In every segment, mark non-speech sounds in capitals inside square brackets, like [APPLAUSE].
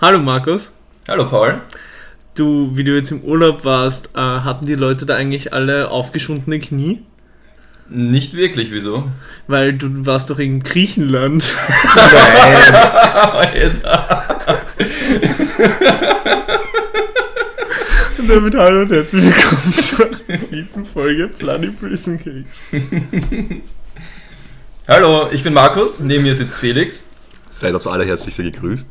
Hallo Markus. Hallo Paul. Du, wie du jetzt im Urlaub warst, äh, hatten die Leute da eigentlich alle aufgeschwundene Knie? Nicht wirklich, wieso? Weil du warst doch in Griechenland. [LAUGHS] [LAUGHS] und damit hallo und herzlich willkommen zur siebten Folge Bloody Prison Cakes. Hallo, ich bin Markus, neben mir sitzt Felix. Seid aufs Allerherzlichste gegrüßt.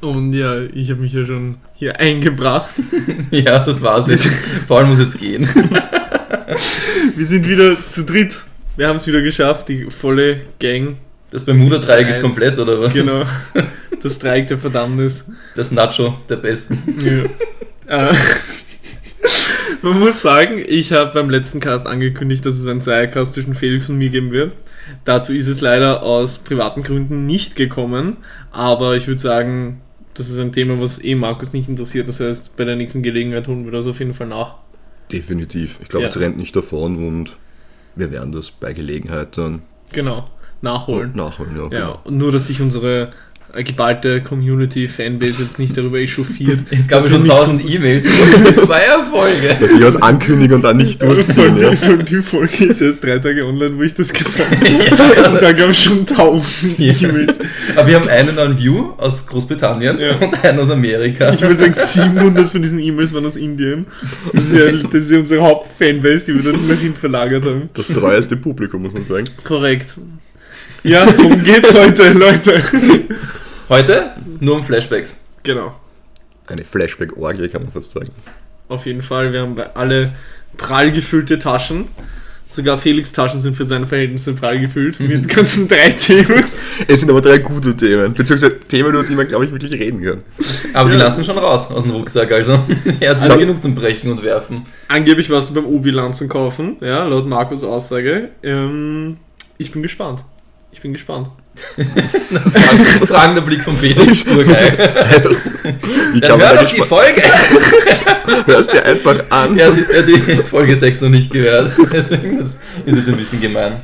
Und ja, ich habe mich ja schon hier eingebracht. [LAUGHS] ja, das war's jetzt. Paul muss jetzt gehen. [LAUGHS] Wir sind wieder zu dritt. Wir haben es wieder geschafft, die volle Gang. Das Bermuda-Dreieck ist komplett, oder was? Genau. [LAUGHS] Das Dreieck der Verdammnis. Das Nacho der Besten. Ja. Äh, man muss sagen, ich habe beim letzten Cast angekündigt, dass es einen Zweiercast zwischen Felix und mir geben wird. Dazu ist es leider aus privaten Gründen nicht gekommen. Aber ich würde sagen, das ist ein Thema, was eh Markus nicht interessiert. Das heißt, bei der nächsten Gelegenheit holen wir das auf jeden Fall nach. Definitiv. Ich glaube, Ja. es rennt nicht davon und wir werden das bei Gelegenheit dann Genau. Nachholen. nachholen. Ja, Ja, genau. und nur, dass sich unsere äh, geballte Community-Fanbase jetzt nicht darüber echauffiert. [LAUGHS] Es gab schon tausend E-Mails über diese Zweierfolge. Dass ich was ankündige und dann nicht durchziehen. Ja. Die, Folge ist erst drei Tage online, wo ich das gesagt habe. Und da gab es schon tausend Ja. E-Mails. Aber wir haben einen an View aus Großbritannien Ja. und einen aus Amerika. Ich würde sagen, 700 von diesen E-Mails waren aus Indien. Das ist ja, [LAUGHS] das ist ja unsere Hauptfanbase, die wir dann nach hinten verlagert haben. Das treueste Publikum, muss man sagen. Korrekt. Ja, worum geht's heute, Leute? Heute nur um Flashbacks. Genau. Eine Flashback-Orgie, kann man fast sagen. Auf jeden Fall, wir haben alle prall gefüllte Taschen. Sogar Felix Taschen sind für seine Verhältnisse prall gefüllt mit [LAUGHS] ganzen drei Themen. Es sind aber drei gute Themen, beziehungsweise Themen, über die man, glaube ich, wirklich reden kann. Aber die Ja. lanzen schon raus aus dem Rucksack, also [LAUGHS] er hat wieder Also- genug zum Brechen und Werfen. Angeblich warst du beim Obi-Lanzen kaufen, ja, laut Markus Aussage. Ähm, ich bin gespannt. Ich bin gespannt. [LAUGHS] Frag- Fragender Blick von Felix, [LAUGHS] urgeil. Sei doch- Wie Dann hör doch die Folge! [LAUGHS] Hörst dir einfach an. Er hat, die, er hat die Folge 6 noch nicht gehört, deswegen das ist jetzt ein bisschen gemein.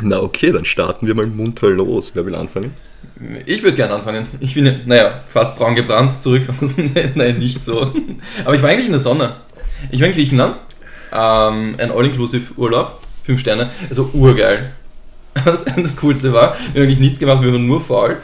Na okay, dann starten wir mal munter los. Wer will anfangen? Ich würde gerne anfangen. Ich bin, naja, fast braun gebrannt, zurück nein, nicht so. Aber ich war eigentlich in der Sonne. Ich war in Griechenland, ähm, ein All-Inclusive-Urlaub, 5 Sterne, also urgeil. [LAUGHS] Aber das, Coolste war, wir haben eigentlich nichts gemacht, wir waren nur faul.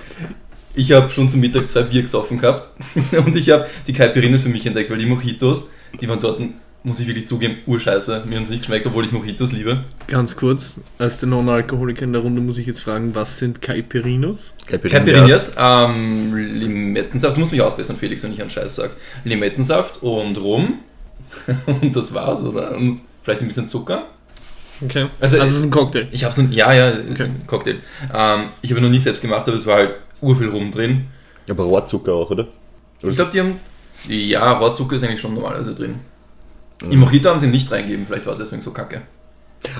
Ich habe schon zum Mittag zwei Bier gesoffen gehabt [LAUGHS] und ich habe die Caipirinhas für mich entdeckt, weil die Mojitos, die waren dort, muss ich wirklich zugeben, urscheiße. Mir haben sie nicht geschmeckt, obwohl ich Mojitos liebe. Ganz kurz, als der Non-Alkoholiker in der Runde muss ich jetzt fragen, was sind Caipirinhos? Caipirinhas, ähm, Limettensaft, du musst mich ausbessern, Felix, wenn ich einen Scheiß sag. Limettensaft und Rum. [LAUGHS] und das war's, oder? Und vielleicht ein bisschen Zucker. Okay. Also- Also, es ist ein Cocktail. Ich habe so ein, ja, ja, ist Okay. ein Cocktail. Ähm, ich habe noch nie selbst gemacht, aber es war halt urviel Rum drin. Aber Rohrzucker auch, oder? Ich glaube, die haben, ja, Rohrzucker ist eigentlich schon normalerweise drin. Im Mojito haben sie nicht reingegeben, vielleicht war deswegen so kacke.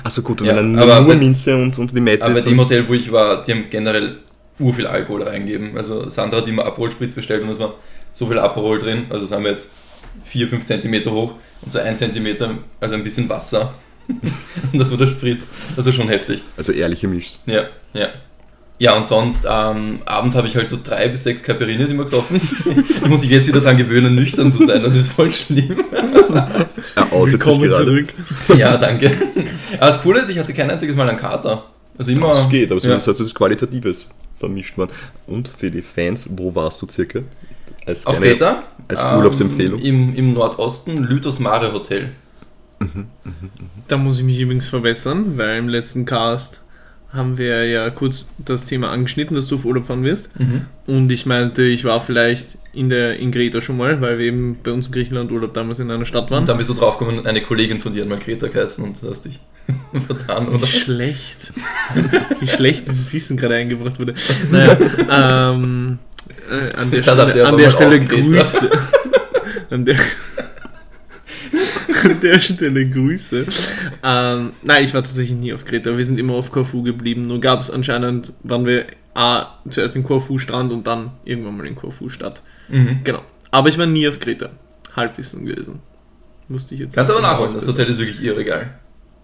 Achso gut, und Ja, wenn dann aber nur bei- Minze und, und Limette Aber bei ist, dem Hotel, wo ich war, die haben generell urviel Alkohol reingegeben. Also Sandra hat immer Aperol-Spritz bestellt und es war so viel Aperol drin. Also sagen wir jetzt 4, 5 Zentimeter hoch und so 1 Zentimeter, also ein bisschen Wasser. [LAUGHS] und das war der Spritz. Das ist schon heftig. also ehrliche Mischs. Ja, ja. Ja, und sonst, am Abend habe ich halt so drei bis sechs Caipirinhas immer gesoffen. da [LAUGHS] muss ich jetzt wieder dran gewöhnen, nüchtern zu sein. Das ist voll schlimm. [LAUGHS] Er Willkommen zurück. ja, danke. Aber das Coole ist, ich hatte kein einziges Mal einen Kater. Also immer. Das geht, aber so ja. das heißt, es ist Qualitatives vermischt worden. Und für die Fans, wo warst du circa? Als Auf Kreta. als Urlaubsempfehlung? Im, Im Nordosten, Lythos Mare Hotel. Da muss ich mich übrigens verbessern, weil im letzten Cast haben wir ja kurz das Thema angeschnitten, dass du auf Urlaub fahren wirst. Und ich meinte, ich war vielleicht in der in Kreta schon mal, weil wir eben bei uns im Griechenland Urlaub damals in einer Stadt waren. Und dann bist du draufgekommen, eine Kollegin von dir hat mal Kreta geheißen und du hast dich [LAUGHS] vertan, oder? Wie schlecht. Wie schlecht [LAUGHS] dieses Wissen gerade eingebracht wurde. Naja, ähm, äh, an der Stelle, an der Stelle Grüße. An der, [LAUGHS] an der Stelle Grüße. Ähm, nein, ich war tatsächlich nie auf Kreta. Wir sind immer auf Korfu geblieben. Nur gab es anscheinend, waren wir A, zuerst in Korfu Strand und dann irgendwann mal in Korfu Stadt. Mhm. Genau. Aber ich war nie auf Kreta. Halbwissen gewesen. Musste ich jetzt Kannst aber nachholen, das. Hotel ist wirklich irre geil.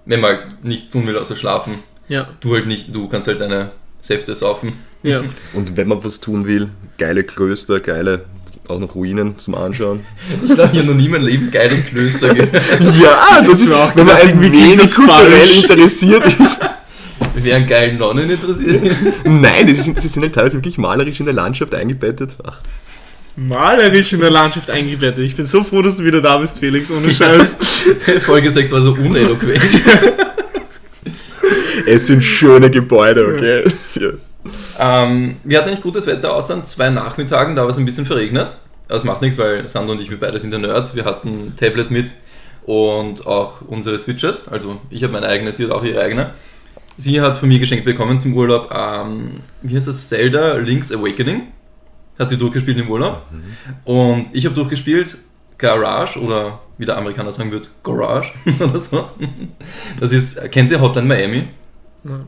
Wenn man halt nichts tun will außer schlafen. Ja, Du halt nicht, du kannst halt deine Säfte saufen. ja. [LAUGHS] Und wenn man was tun will, geile Klöster, geile auch noch Ruinen zum Anschauen. [LAUGHS] Ich glaube, habe noch nie in meinem Leben geile Klöster gehört. [LAUGHS] Ja, das ist, auch wenn man ein wenig kulturell interessiert ist. [LAUGHS] Wer an geilen Nonnen interessiert. Nein, die sind, die sind halt teilweise wirklich malerisch in der Landschaft eingebettet. Ach, Malerisch in der Landschaft eingebettet. Ich bin so froh, dass du wieder da bist, Felix, ohne Scheiß. Folge 6 war so uneloquent. es sind schöne Gebäude, okay? Ja. Ähm, wir hatten eigentlich gutes Wetter, außer an zwei Nachmittagen, da war es ein bisschen verregnet. Aber es macht nichts, weil Sandro und ich, wir beide sind ja Nerds. Wir hatten ein Tablet mit und auch unsere Switches. Also ich habe meine eigene, sie hat auch ihre eigene. Sie hat von mir geschenkt bekommen zum Urlaub, ähm, wie heißt das, Zelda Link's Awakening. Hat sie durchgespielt im Urlaub. Und ich habe durchgespielt Garage oder wie der Amerikaner sagen wird, Garage [LAUGHS] oder so. Das ist, kennt ihr Hotline Miami?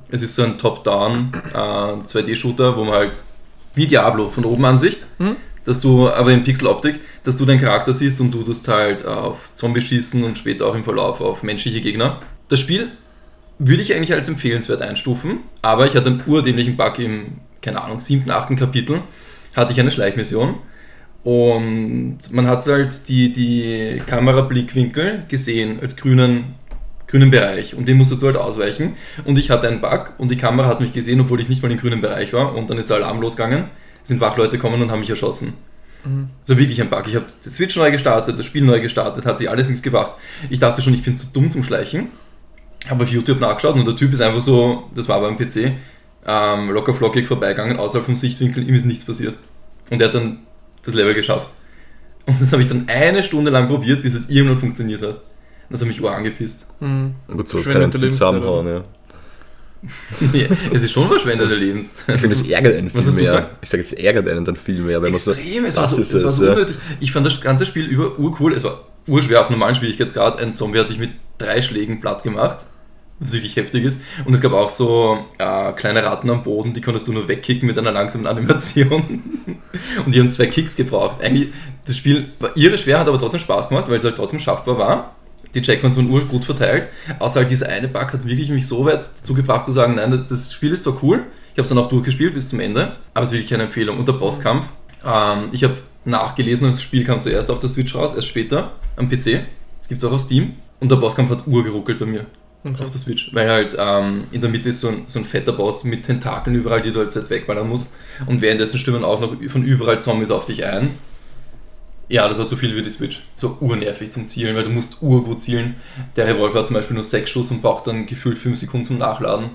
Es ist so ein Top-Down äh, 2D-Shooter, wo man halt wie Diablo von oben Ansicht, Mhm. dass du aber in Pixeloptik, dass du deinen Charakter siehst und du tust halt auf Zombies schießen und später auch im Verlauf auf menschliche Gegner. Das Spiel würde ich eigentlich als empfehlenswert einstufen, aber ich hatte einen urdämlichen Bug im, keine Ahnung, siebten, achten Kapitel, hatte ich eine Schleichmission und man hat halt die, die Kamerablickwinkel gesehen als grünen, grünen Bereich und den musstest du halt ausweichen und ich hatte einen Bug und die Kamera hat mich gesehen, obwohl ich nicht mal im grünen Bereich war und dann ist der Alarm losgegangen, sind Wachleute gekommen und haben mich erschossen. Also wirklich ein Bug. Ich habe die Switch neu gestartet, das Spiel neu gestartet, hat sich alles nichts gebracht. Ich dachte schon, ich bin zu dumm zum Schleichen. Habe auf YouTube nachgeschaut und der Typ ist einfach so, das war beim PC, ähm, locker flockig vorbeigegangen, außerhalb vom Sichtwinkel, ihm ist nichts passiert. Und er hat dann das Level geschafft. Und das habe ich dann eine Stunde lang probiert, bis es irgendwann funktioniert hat. Das hat mich angepisst. Mhm. Gut, sowas kann viel zusammenhauen, ja. [LAUGHS] Ja, es ist schon verschwendete Lebenszeit. Ich finde, es ärgert einen viel Was hast du mehr. gesagt? Ich sage, es ärgert einen dann viel mehr, wenn man so. Extrem, es war so, es war so ja. unnötig. Ich fand das ganze Spiel über urcool. Es war urschwer auf normalen Schwierigkeitsgrad. Ein Zombie hat dich mit drei Schlägen platt gemacht, was wirklich heftig ist. Und es gab auch so äh, kleine Ratten am Boden, die konntest du nur wegkicken mit einer langsamen Animation. [LAUGHS] Und die haben zwei Kicks gebraucht. Eigentlich, das Spiel war irre schwer, hat aber trotzdem Spaß gemacht, weil es halt trotzdem schaffbar war. Die Checkpoints waren urgut verteilt. Außer halt dieser eine Bug hat wirklich mich so weit dazu gebracht zu sagen, nein, das Spiel ist zwar cool, ich habe es dann auch durchgespielt bis zum Ende, aber es ist wirklich keine Empfehlung. Und der Bosskampf, ähm, ich habe nachgelesen, das Spiel kam zuerst auf der Switch raus, erst später am PC. Das gibt es auch auf Steam. Und der Bosskampf hat urgeruckelt bei mir Okay. auf der Switch, weil halt ähm, in der Mitte ist so ein, so ein fetter Boss mit Tentakeln überall, die du halt jetzt wegballern musst. Und währenddessen stimmen auch noch von überall Zombies auf dich ein. Ja, das war zu viel für die Switch. So urnervig zum Zielen, weil du musst urgut zielen. Der Revolver hat zum Beispiel nur 6 Schuss und braucht dann gefühlt 5 Sekunden zum Nachladen.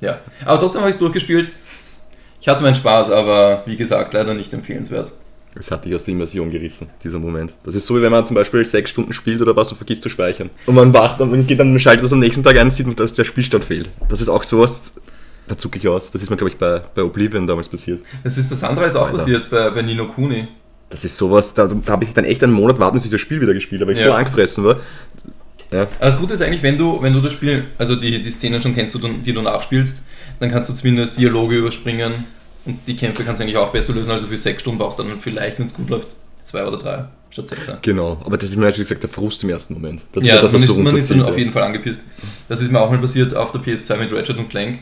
Ja, aber trotzdem habe ich es durchgespielt. Ich hatte meinen Spaß, aber wie gesagt, leider nicht empfehlenswert. Es hat dich aus der Immersion gerissen, dieser Moment. Das ist so, wie wenn man zum Beispiel sechs Stunden spielt oder was und vergisst zu speichern. Und man wacht und man geht dann, schaltet das am nächsten Tag ein und sieht, dass der Spielstand fehlt. Das ist auch sowas, da zucke ich aus. Das ist mir, glaube ich, bei, bei Oblivion damals passiert. Das ist das andere jetzt auch Alter. passiert bei, bei Nino Kuni. Das ist sowas, da, da habe ich dann echt einen Monat warten, bis ich das Spiel wieder gespielt habe, weil ich Ja. so angefressen war. Ja, Aber das Gute ist eigentlich, wenn du, wenn du das Spiel, also die, die Szenen schon kennst, du, die du nachspielst, dann kannst du zumindest Dialoge überspringen und die Kämpfe kannst du eigentlich auch besser lösen. Also für sechs Stunden brauchst du dann vielleicht, wenn es gut läuft, zwei oder drei statt sechs. genau. Aber das ist mir natürlich gesagt der Frust im ersten Moment. Das ja, ist das, man, was so ist, man ist dann auf jeden Fall angepisst. Das ist mir auch mal passiert auf der PS2 mit Ratchet und Clank.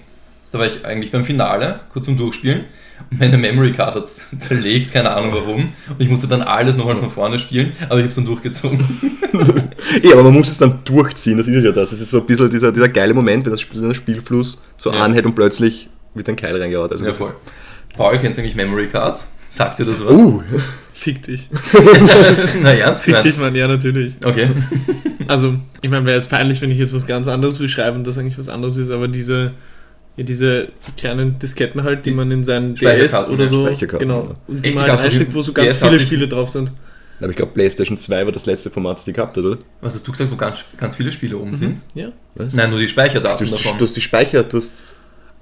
Da war ich eigentlich beim Finale, kurz zum Durchspielen. Und meine Memory Card hat [LAUGHS] zerlegt, keine Ahnung warum. Und ich musste dann alles nochmal von vorne spielen, aber ich habe es dann durchgezogen. [LAUGHS] Ja, aber man muss es dann durchziehen, das ist ja das. Es ist so ein bisschen dieser, dieser geile Moment, wenn das Spiel, der Spielfluss so Ja. anhält und plötzlich wird ein Keil reingehauen. Also Ja, voll. Paul, kennst du eigentlich Memory Cards? Sagt dir das was? uh, [LAUGHS] Fick dich. Na, ernst Fick dich? Mann, ja, natürlich. Okay. Also, ich meine, wäre jetzt peinlich, wenn ich jetzt was ganz anderes beschreibe und das eigentlich was anderes ist, aber diese, ja, diese kleinen Disketten halt, die man in seinen DS oder so, Speicherkarten, genau, und die Echt, man halt einsteckt, wo so ganz DS viele Spiele drauf sind. aber ich glaube, PlayStation 2 war das letzte Format, das die gehabt hat, oder? Was hast du gesagt, wo ganz, ganz viele Spiele oben sind? Ja. Was? Nein, nur die Speicherdaten du, davon. du hast die Speicher, du hast.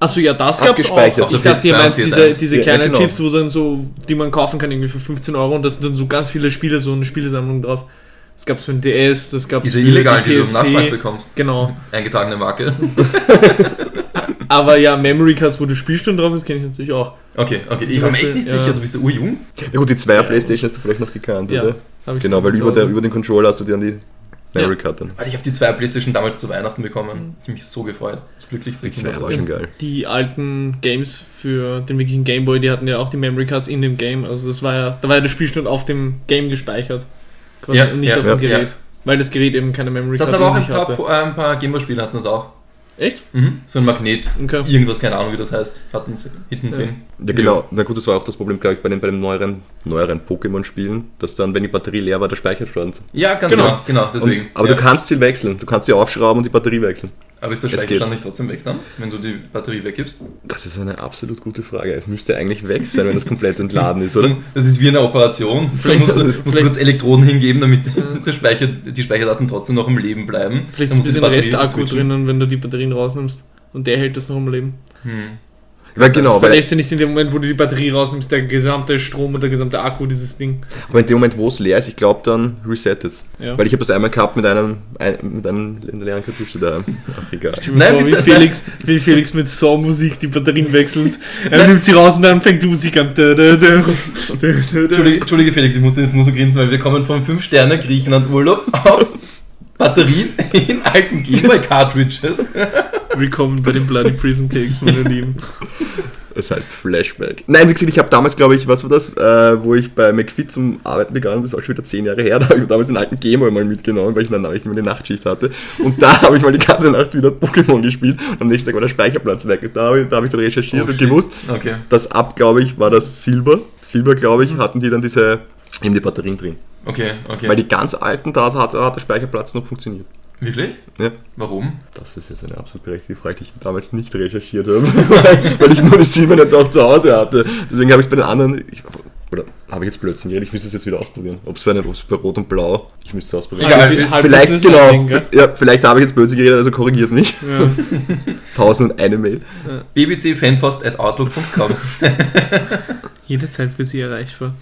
Achso, ja, das gab's Abgespeichert. auch. Ich dachte, ihr PS2 meinst und diese, PS1. diese Ja, ja, kleinen genau. Chips, wo dann so, die man kaufen kann, irgendwie für 15 Euro und da sind dann so ganz viele Spiele, so eine Spielesammlung drauf. Das gab's für den DS, das gab's Diese für illegalen, die die du im Nachschlag bekommst. Genau. Eingetragene Marke. [LAUGHS] [LAUGHS] Aber ja, Memory Cards, wo die Spielstunde drauf ist, kenne ich natürlich auch. Okay, okay. Ich war mir echt nicht ja. sicher, du bist ja urjung. Ja gut, die 2er Ja. Playstation hast du vielleicht noch gekannt, Ja, oder? Hab ich Genau, weil über, der, über den Controller hast du dir an die Memory Card dann. Alter, ich habe die zwei Playstation damals zu Weihnachten bekommen. Ich habe mich so gefreut. Das glücklichste Die zwei war schon geil. Die alten Games für den wirklichen Gameboy, die hatten ja auch die Memory Cards in dem Game. Also das war ja, da war ja der Spielstand auf dem Game gespeichert. Quasi Ja, und nicht ja, auf dem ja, Gerät. Weil das Gerät eben keine Memory Es hatten Card aber auch in ein sich paar, hatte. Äh, ein paar Gameboy-Spiele hatten das auch. Echt? Mhm. So ein Magnet. Okay. Irgendwas, keine Ahnung, wie das heißt, hatten sie hinten Ja. drin. Ja, genau. Na gut, das war auch das Problem, glaube ich, bei den, bei den neueren, neueren Pokémon-Spielen, dass dann, wenn die Batterie leer war, der Speicher stand. Ja, ganz Genau. genau, genau, deswegen. Und, aber ja. du kannst sie wechseln. Du kannst sie aufschrauben und die Batterie wechseln. aber ist der Speicherstand nicht trotzdem weg dann, wenn du die Batterie weggibst? Das ist eine absolut gute Frage. Es müsste eigentlich weg sein, wenn das komplett entladen ist, oder? [LAUGHS] Das ist wie eine Operation. [LAUGHS] Vielleicht musst du, musst du kurz Elektroden hingeben, damit [LAUGHS] der Speicher, die Speicherdaten trotzdem noch im Leben bleiben. Vielleicht ist ein bisschen Batterie Restakku drinnen, wenn du die Batterien rausnimmst. Und der hält das noch am Leben. Hm. Weil genau, das weil, verlässt ja nicht in dem Moment, wo du die Batterie rausnimmst, der gesamte Strom und der gesamte Akku dieses Ding. aber in dem Moment, wo es leer ist, ich glaube, dann resettet Ja. Weil ich habe das einmal gehabt mit einem, ein, mit einem leeren Kartusche da. [LAUGHS] Ach, egal. Nein, vor, wie, Felix, wie Felix mit Saw-Musik die Batterien wechselt. Er nimmt sie raus und dann fängt die Musik an. Entschuldige, Entschuldige Felix, ich musste jetzt nur so grinsen, weil wir kommen vom 5-Sterne-Griechenland-Urlaub auf Batterien in alten Gameboy-Cartridges. Willkommen bei den Bloody Prison Cakes, meine Lieben. Das heißt Flashback. Nein, wie gesagt, ich habe damals, glaube ich, was war das, äh, wo ich bei McFit zum Arbeiten begann, das ist auch schon wieder zehn Jahre her, [LAUGHS] da habe ich damals den alten Gameboy mal mitgenommen, weil ich dann nämlich immer eine Nachtschicht hatte. Und da [LAUGHS] habe ich mal die ganze Nacht wieder Pokémon gespielt und am nächsten Tag war der Speicherplatz weg. Und da habe ich, da habe ich dann recherchiert Oh, und shit. gewusst, Okay. das ab, glaube ich, war das Silber. Silber, glaube ich, hatten die dann diese, eben die Batterien drin. Okay, okay. Weil die ganz alten, da hat, hat der Speicherplatz noch funktioniert. Wirklich? Ja. Warum? Das ist jetzt eine absolut berechtigte Frage, die ich damals nicht recherchiert habe, [LAUGHS] weil ich nur die silberne auch zu Hause hatte. Deswegen habe ich es bei den anderen, ich, oder habe ich jetzt Blödsinn geredet, ich müsste es jetzt wieder ausprobieren. Ob es bei, Rot und Blau, ich müsste es ausprobieren. Egal, vielleicht, Business genau, gell? ja, vielleicht habe ich jetzt Blödsinn geredet, also korrigiert mich. Ja. [LAUGHS] Tausend und eine Mail. bbcfanpost.outlook.com [LAUGHS] Jederzeit für Sie erreichbar.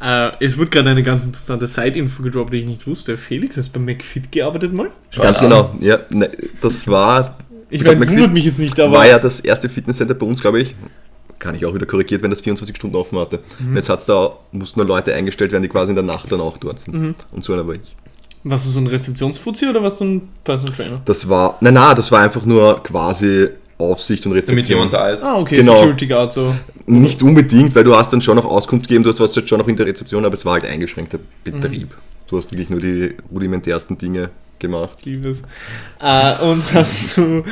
Äh, es wird gerade eine ganz interessante Side-Info gedroppt, die ich nicht wusste. Felix, hast du bei McFit gearbeitet mal? Schau Ganz an. genau, ja, ne, das war, Ich Ich meine, McFit wundert mich jetzt nicht, aber. war ja das erste Fitnesscenter bei uns, glaube ich. Kann ich auch wieder korrigiert, wenn das 24 Stunden offen hatte. Mhm. Und jetzt hat's da, mussten nur Leute eingestellt werden, die quasi in der Nacht dann auch dort sind. Mhm. Und so einer war ich. Warst du so ein Rezeptionsfuzzi oder warst du ein Personal Trainer? Das war, nein, nein, das war einfach nur quasi Aufsicht und Damit Rezeption. jemand da ist. Ah, okay, Genau. Security Guard so. Nicht unbedingt, weil du hast dann schon noch Auskunft gegeben, du hast was jetzt schon noch in der Rezeption, aber es war halt eingeschränkter Betrieb. Du hast wirklich nur die rudimentärsten Dinge gemacht. Liebes. Äh, und hast du,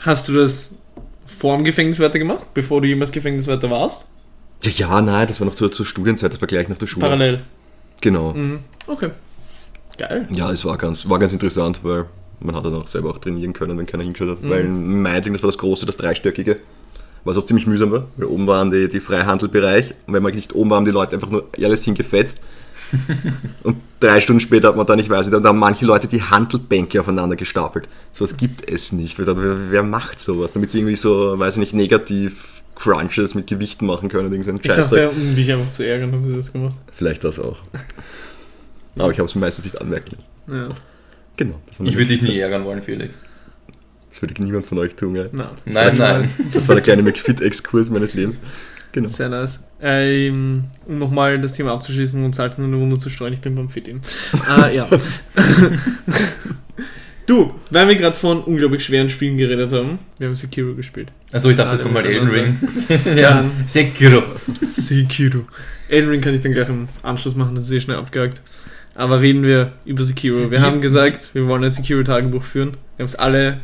hast du das vor dem Gefängniswärter gemacht, bevor du jemals Gefängniswärter warst? Ja, ja, nein, das war noch zur, zur Studienzeit, das war gleich nach der Schule. Parallel. Genau. Mhm. Okay. Geil. Ja, es war ganz, war ganz interessant, weil man hat dann auch selber auch trainieren können, wenn keiner hingeschaut hat. Mhm. Weil in Meidling, das war das große, das dreistöckige, was auch ziemlich mühsam war, weil oben waren die, die Freihandelbereich und wenn man nicht oben war, haben die Leute einfach nur alles hingefetzt. [LAUGHS] und drei Stunden später hat man dann, ich weiß nicht, da haben manche Leute die Handelbänke aufeinander gestapelt. Sowas gibt es nicht. Wer, wer, macht sowas? Damit sie irgendwie so, weiß ich nicht, negativ Crunches mit Gewichten machen können. Irgendein Ich dachte, um dich einfach zu ärgern, haben sie das gemacht. Vielleicht das auch. [LAUGHS] Aber ich habe es meistens nicht anmerken lassen. Ja. Genau. Das, war Ich würde dich nie ärgern wollen, Felix. Das würde niemand von euch tun, ja. Na, Nein, nein. Das war der kleine McFit-Exkurs meines Lebens. Genau. Sehr nice. Ähm, um nochmal das Thema abzuschließen und Salz in eine Wunde zu streuen, ich bin beim Fit-In. äh, ja. [LAUGHS] du, weil wir gerade von unglaublich schweren Spielen geredet haben, wir haben Sekiro gespielt. Also ich dachte, jetzt kommt mal Elden Ring. [LAUGHS] Ja. ja, Sekiro. Sekiro. Elden Ring kann ich dann gleich im Anschluss machen, das ist sehr schnell abgehakt. Aber reden wir über Sekiro. Wir haben gesagt, wir wollen ein Sekiro-Tagebuch führen. Wir haben es alle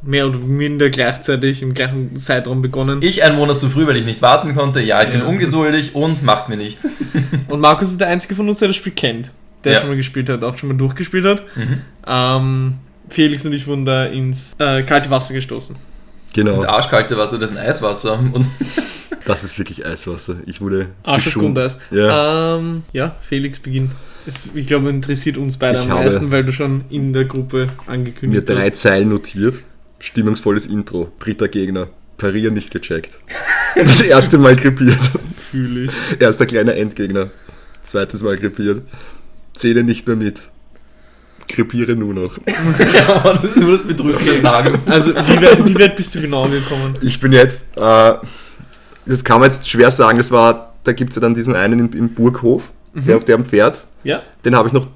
mehr oder minder gleichzeitig im gleichen Zeitraum begonnen. Ich einen Monat zu früh, weil ich nicht warten konnte. Ja, ich bin Ja. ungeduldig und macht mir nichts. [LAUGHS] Und Markus ist der Einzige von uns, der das Spiel kennt. Der Ja. schon mal gespielt hat, auch schon mal durchgespielt hat. Mhm. Ähm, Felix und ich wurden da ins äh, kalte Wasser gestoßen. Genau. Das arschkalte Wasser, das ist ein Eiswasser. Und Das ist wirklich Eiswasser. Ich wurde Arsch auf geschont. Grundeis. Ja. Ähm, ja, Felix beginnt. Es, ich glaube, interessiert uns beide Ich am meisten, weil du schon in der Gruppe Mir angekündigt drei hast. Zeilen notiert. Stimmungsvolles Intro. Dritter Gegner. Parieren nicht gecheckt. [LAUGHS] Das erste Mal krepiert. Fühle ich. Erster kleiner Endgegner. Zweites Mal krepiert. Zähle nicht mehr mit. Krepiere nur noch. [LAUGHS] ja, das ist nur das bedrückende Tage. Also, wie weit, wie weit bist du genau gekommen? Ich bin jetzt, äh, das kann man jetzt schwer sagen, das war, da gibt es ja dann diesen einen im, im Burghof, der, der am Pferd, Ja? den habe ich noch,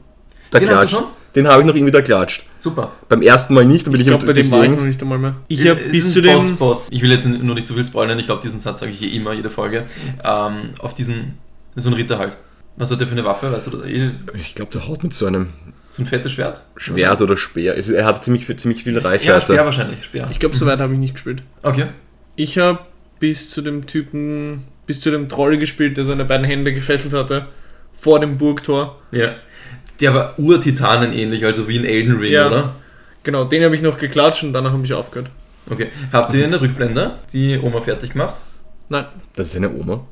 da Den hast du klatscht. schon? den habe ich noch irgendwie da klatscht. Super. Beim ersten Mal nicht, dann bin Ich ich, bei dem war ich noch nicht einmal mehr. Ich habe bis zu dem. Boss, Boss. Ich will jetzt nur nicht zu viel spoilern, ich glaube, diesen Satz sage ich hier immer, jede Folge. Ähm, auf diesen, so ein Ritter halt. Was hat der für eine Waffe? Weißt du, eh, Ich glaube, der haut mit so einem so ein fettes Schwert? Schwert oder Speer. Er hat ziemlich, viel- ziemlich viel Ja, Reichweite. Speer wahrscheinlich, Speer. Ich glaube, so weit habe ich nicht gespielt. Okay. Ich habe bis zu dem Typen, bis zu dem Troll gespielt, der seine beiden Hände gefesselt hatte, vor dem Burgtor. Ja. Der war Urtitanen ähnlich, also wie in Elden Ring, Ja. oder? Genau, den habe ich noch geklatscht und danach habe ich aufgehört. Okay. Habt ihr eine Rückblende, die Oma fertig macht? Nein, Das ist eine Oma.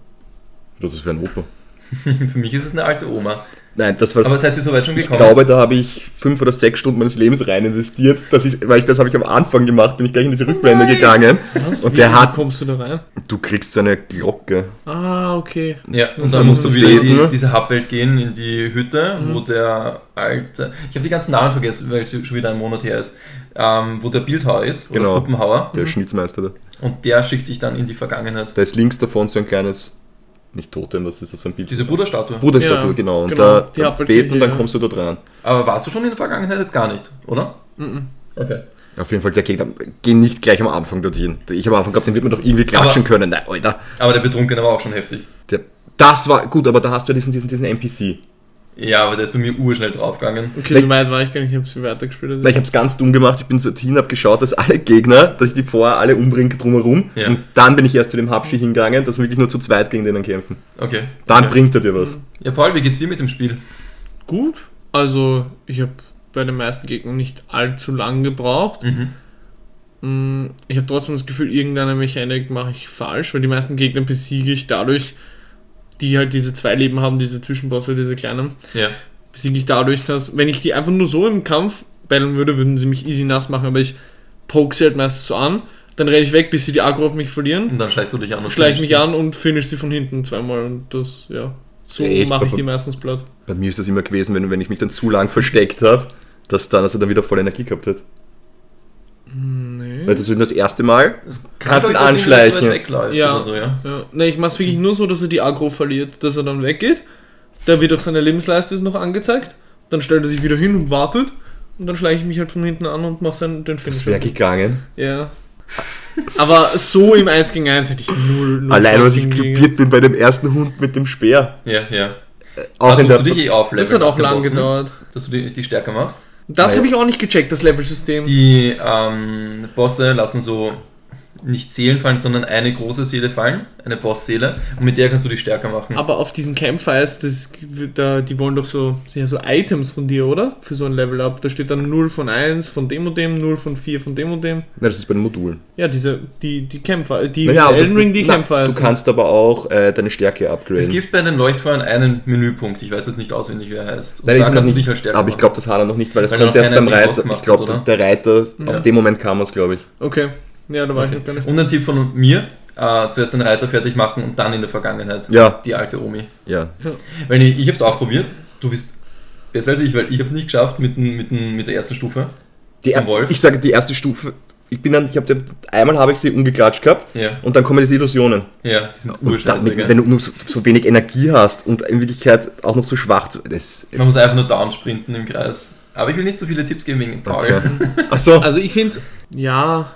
Das ist für ein Opa. [LAUGHS] Für mich ist es eine alte Oma. Nein, das war Aber seid ihr soweit schon Ich gekommen? glaube, da habe ich fünf oder sechs Stunden meines Lebens rein investiert. Das ist, weil ich das habe ich am Anfang gemacht, bin ich gleich in diese Rückblende gegangen. was? Und Wie der hat- kommst du da rein? Du kriegst so eine Glocke. Ah, okay. Ja, und dann dann musst du wieder in die, diese Hubwelt gehen, in die Hütte, wo Mhm. der alte. Ich habe die ganzen Namen vergessen, weil es schon wieder ein Monat her ist. Ähm, wo der Bildhauer ist, oder Genau. Puppenhauer. Der Schnitzmeister da. Und der schickt dich dann in die Vergangenheit. Da ist links davon so ein kleines, nicht Totem, was ist das, so ein Bild? Diese Buddha-Statue. Buddha-Statue, Ja, genau. Und genau. da, Die da beten und dann ja. kommst du da dran. Aber warst du schon in der Vergangenheit jetzt gar nicht, oder? Mhm. Okay. Auf jeden Fall, der Gegner, geh nicht gleich am Anfang dorthin. Ich habe am Anfang gehabt, den wird man doch irgendwie klatschen Aber- können. Nein, Alter. Aber der Betrunkene war auch schon heftig. Der, das war, gut, aber da hast du ja diesen, diesen, diesen NPC. Ja, aber der ist bei mir urschnell draufgegangen. Okay, so weit war ich gar nicht, ich habe es viel weiter gespielt. als Nein, ich habe es ganz dumm gemacht. Ich bin so hin, habe geschaut, dass alle Gegner, dass ich die vorher alle umbringe drumherum. Ja. Und dann bin ich erst zu dem Hubshi hingegangen, dass wir wirklich nur zu zweit gegen den kämpfen. Okay. Dann okay. bringt er dir was. Ja, Paul, wie geht's dir mit dem Spiel? Gut. Also, ich habe bei den meisten Gegnern nicht allzu lang gebraucht. Mhm. Mm, Ich habe trotzdem das Gefühl, irgendeine Mechanik mache ich falsch, weil die meisten Gegner besiege ich dadurch, die halt diese zwei Leben haben, diese Zwischenbosse, diese kleinen, Ja. besiege ich dadurch, dass, wenn ich die einfach nur so im Kampf battlen würde, würden sie mich easy nass machen, aber ich poke sie halt meistens so an, dann renne ich weg, bis sie die Aggro auf mich verlieren, Und dann schleichst du dich an und schleiche mich finish an und finish sie von hinten zweimal und das, ja. So mache ich die meistens platt. Bei mir ist das immer gewesen, wenn, wenn ich mich dann zu lang versteckt habe, dass dann, dass er dann wieder voll Energie gehabt hat. Nee. Weil das ist das erste Mal. Das Kannst ihn anschleichen. Ja. oder so, ja. Ja, ne, ich mach's wirklich nur so, dass er die Aggro verliert, dass er dann weggeht. Da wird auch seine Lebensleiste ist noch angezeigt. Dann stellt er sich wieder hin und wartet. Und dann schleiche ich mich halt von hinten an und mache seinen den Das Finish. wäre gegangen. Ja. Aber so im 1 gegen 1 hätte ich null, null [LAUGHS] Allein, was ich krepiert bin bei dem ersten Hund mit dem Speer. Ja, ja. Auch Aber in der. du dich eh aufleveln Das hat auch lang Bossen, gedauert. Dass du die, die stärker machst. Das habe ich auch nicht gecheckt, das Level-System. Die ähm, Bosse lassen so nicht Seelen fallen, sondern eine große Seele fallen, eine Bossseele, und mit der kannst du dich stärker machen. Aber auf diesen Campfires, das, da, die wollen doch so, sind ja so Items von dir, oder? Für so ein Level-Up. Da steht dann 0 von 1 von dem und dem, 0 von 4 von dem und dem. Nein, das ist bei den Modulen. Ja, diese, die, die Kämpfer, die Naja, Elden du- Ring, die na, Kämpfer Du kannst aber auch äh, deine Stärke upgraden. es gibt bei den Leuchtfeuern einen Menüpunkt, ich weiß jetzt nicht auswendig, wie er heißt. Und Nein, da kannst du nicht, dich halt stärker aber ich machen. glaube, das hat er noch nicht, weil es Weil er kommt erst beim Reiter. Ich glaube, der Reiter, Ja. ab dem Moment kam es, glaube ich. Okay. Ja, da war Okay. ich noch gar nicht. Und ein Tipp von mir, äh, zuerst den Reiter fertig machen und dann in der Vergangenheit Ja, die alte Omi. ja. Weil ich, ich habe es auch probiert, du bist besser als ich, weil ich habe es nicht geschafft mit, mit, mit der ersten Stufe. Die, Vom Wolf? ich sage, die erste Stufe, ich bin dann, ich habe einmal habe ich sie umgeklatscht gehabt Ja, und dann kommen diese Illusionen. ja, die sind Und damit, gell? wenn du nur so, so wenig Energie hast und in Wirklichkeit auch noch so schwach, das, Man muss einfach nur down sprinten im Kreis. Aber ich will nicht so viele Tipps geben wegen Paul. okay. [LAUGHS] Achso, Also ich finde ja,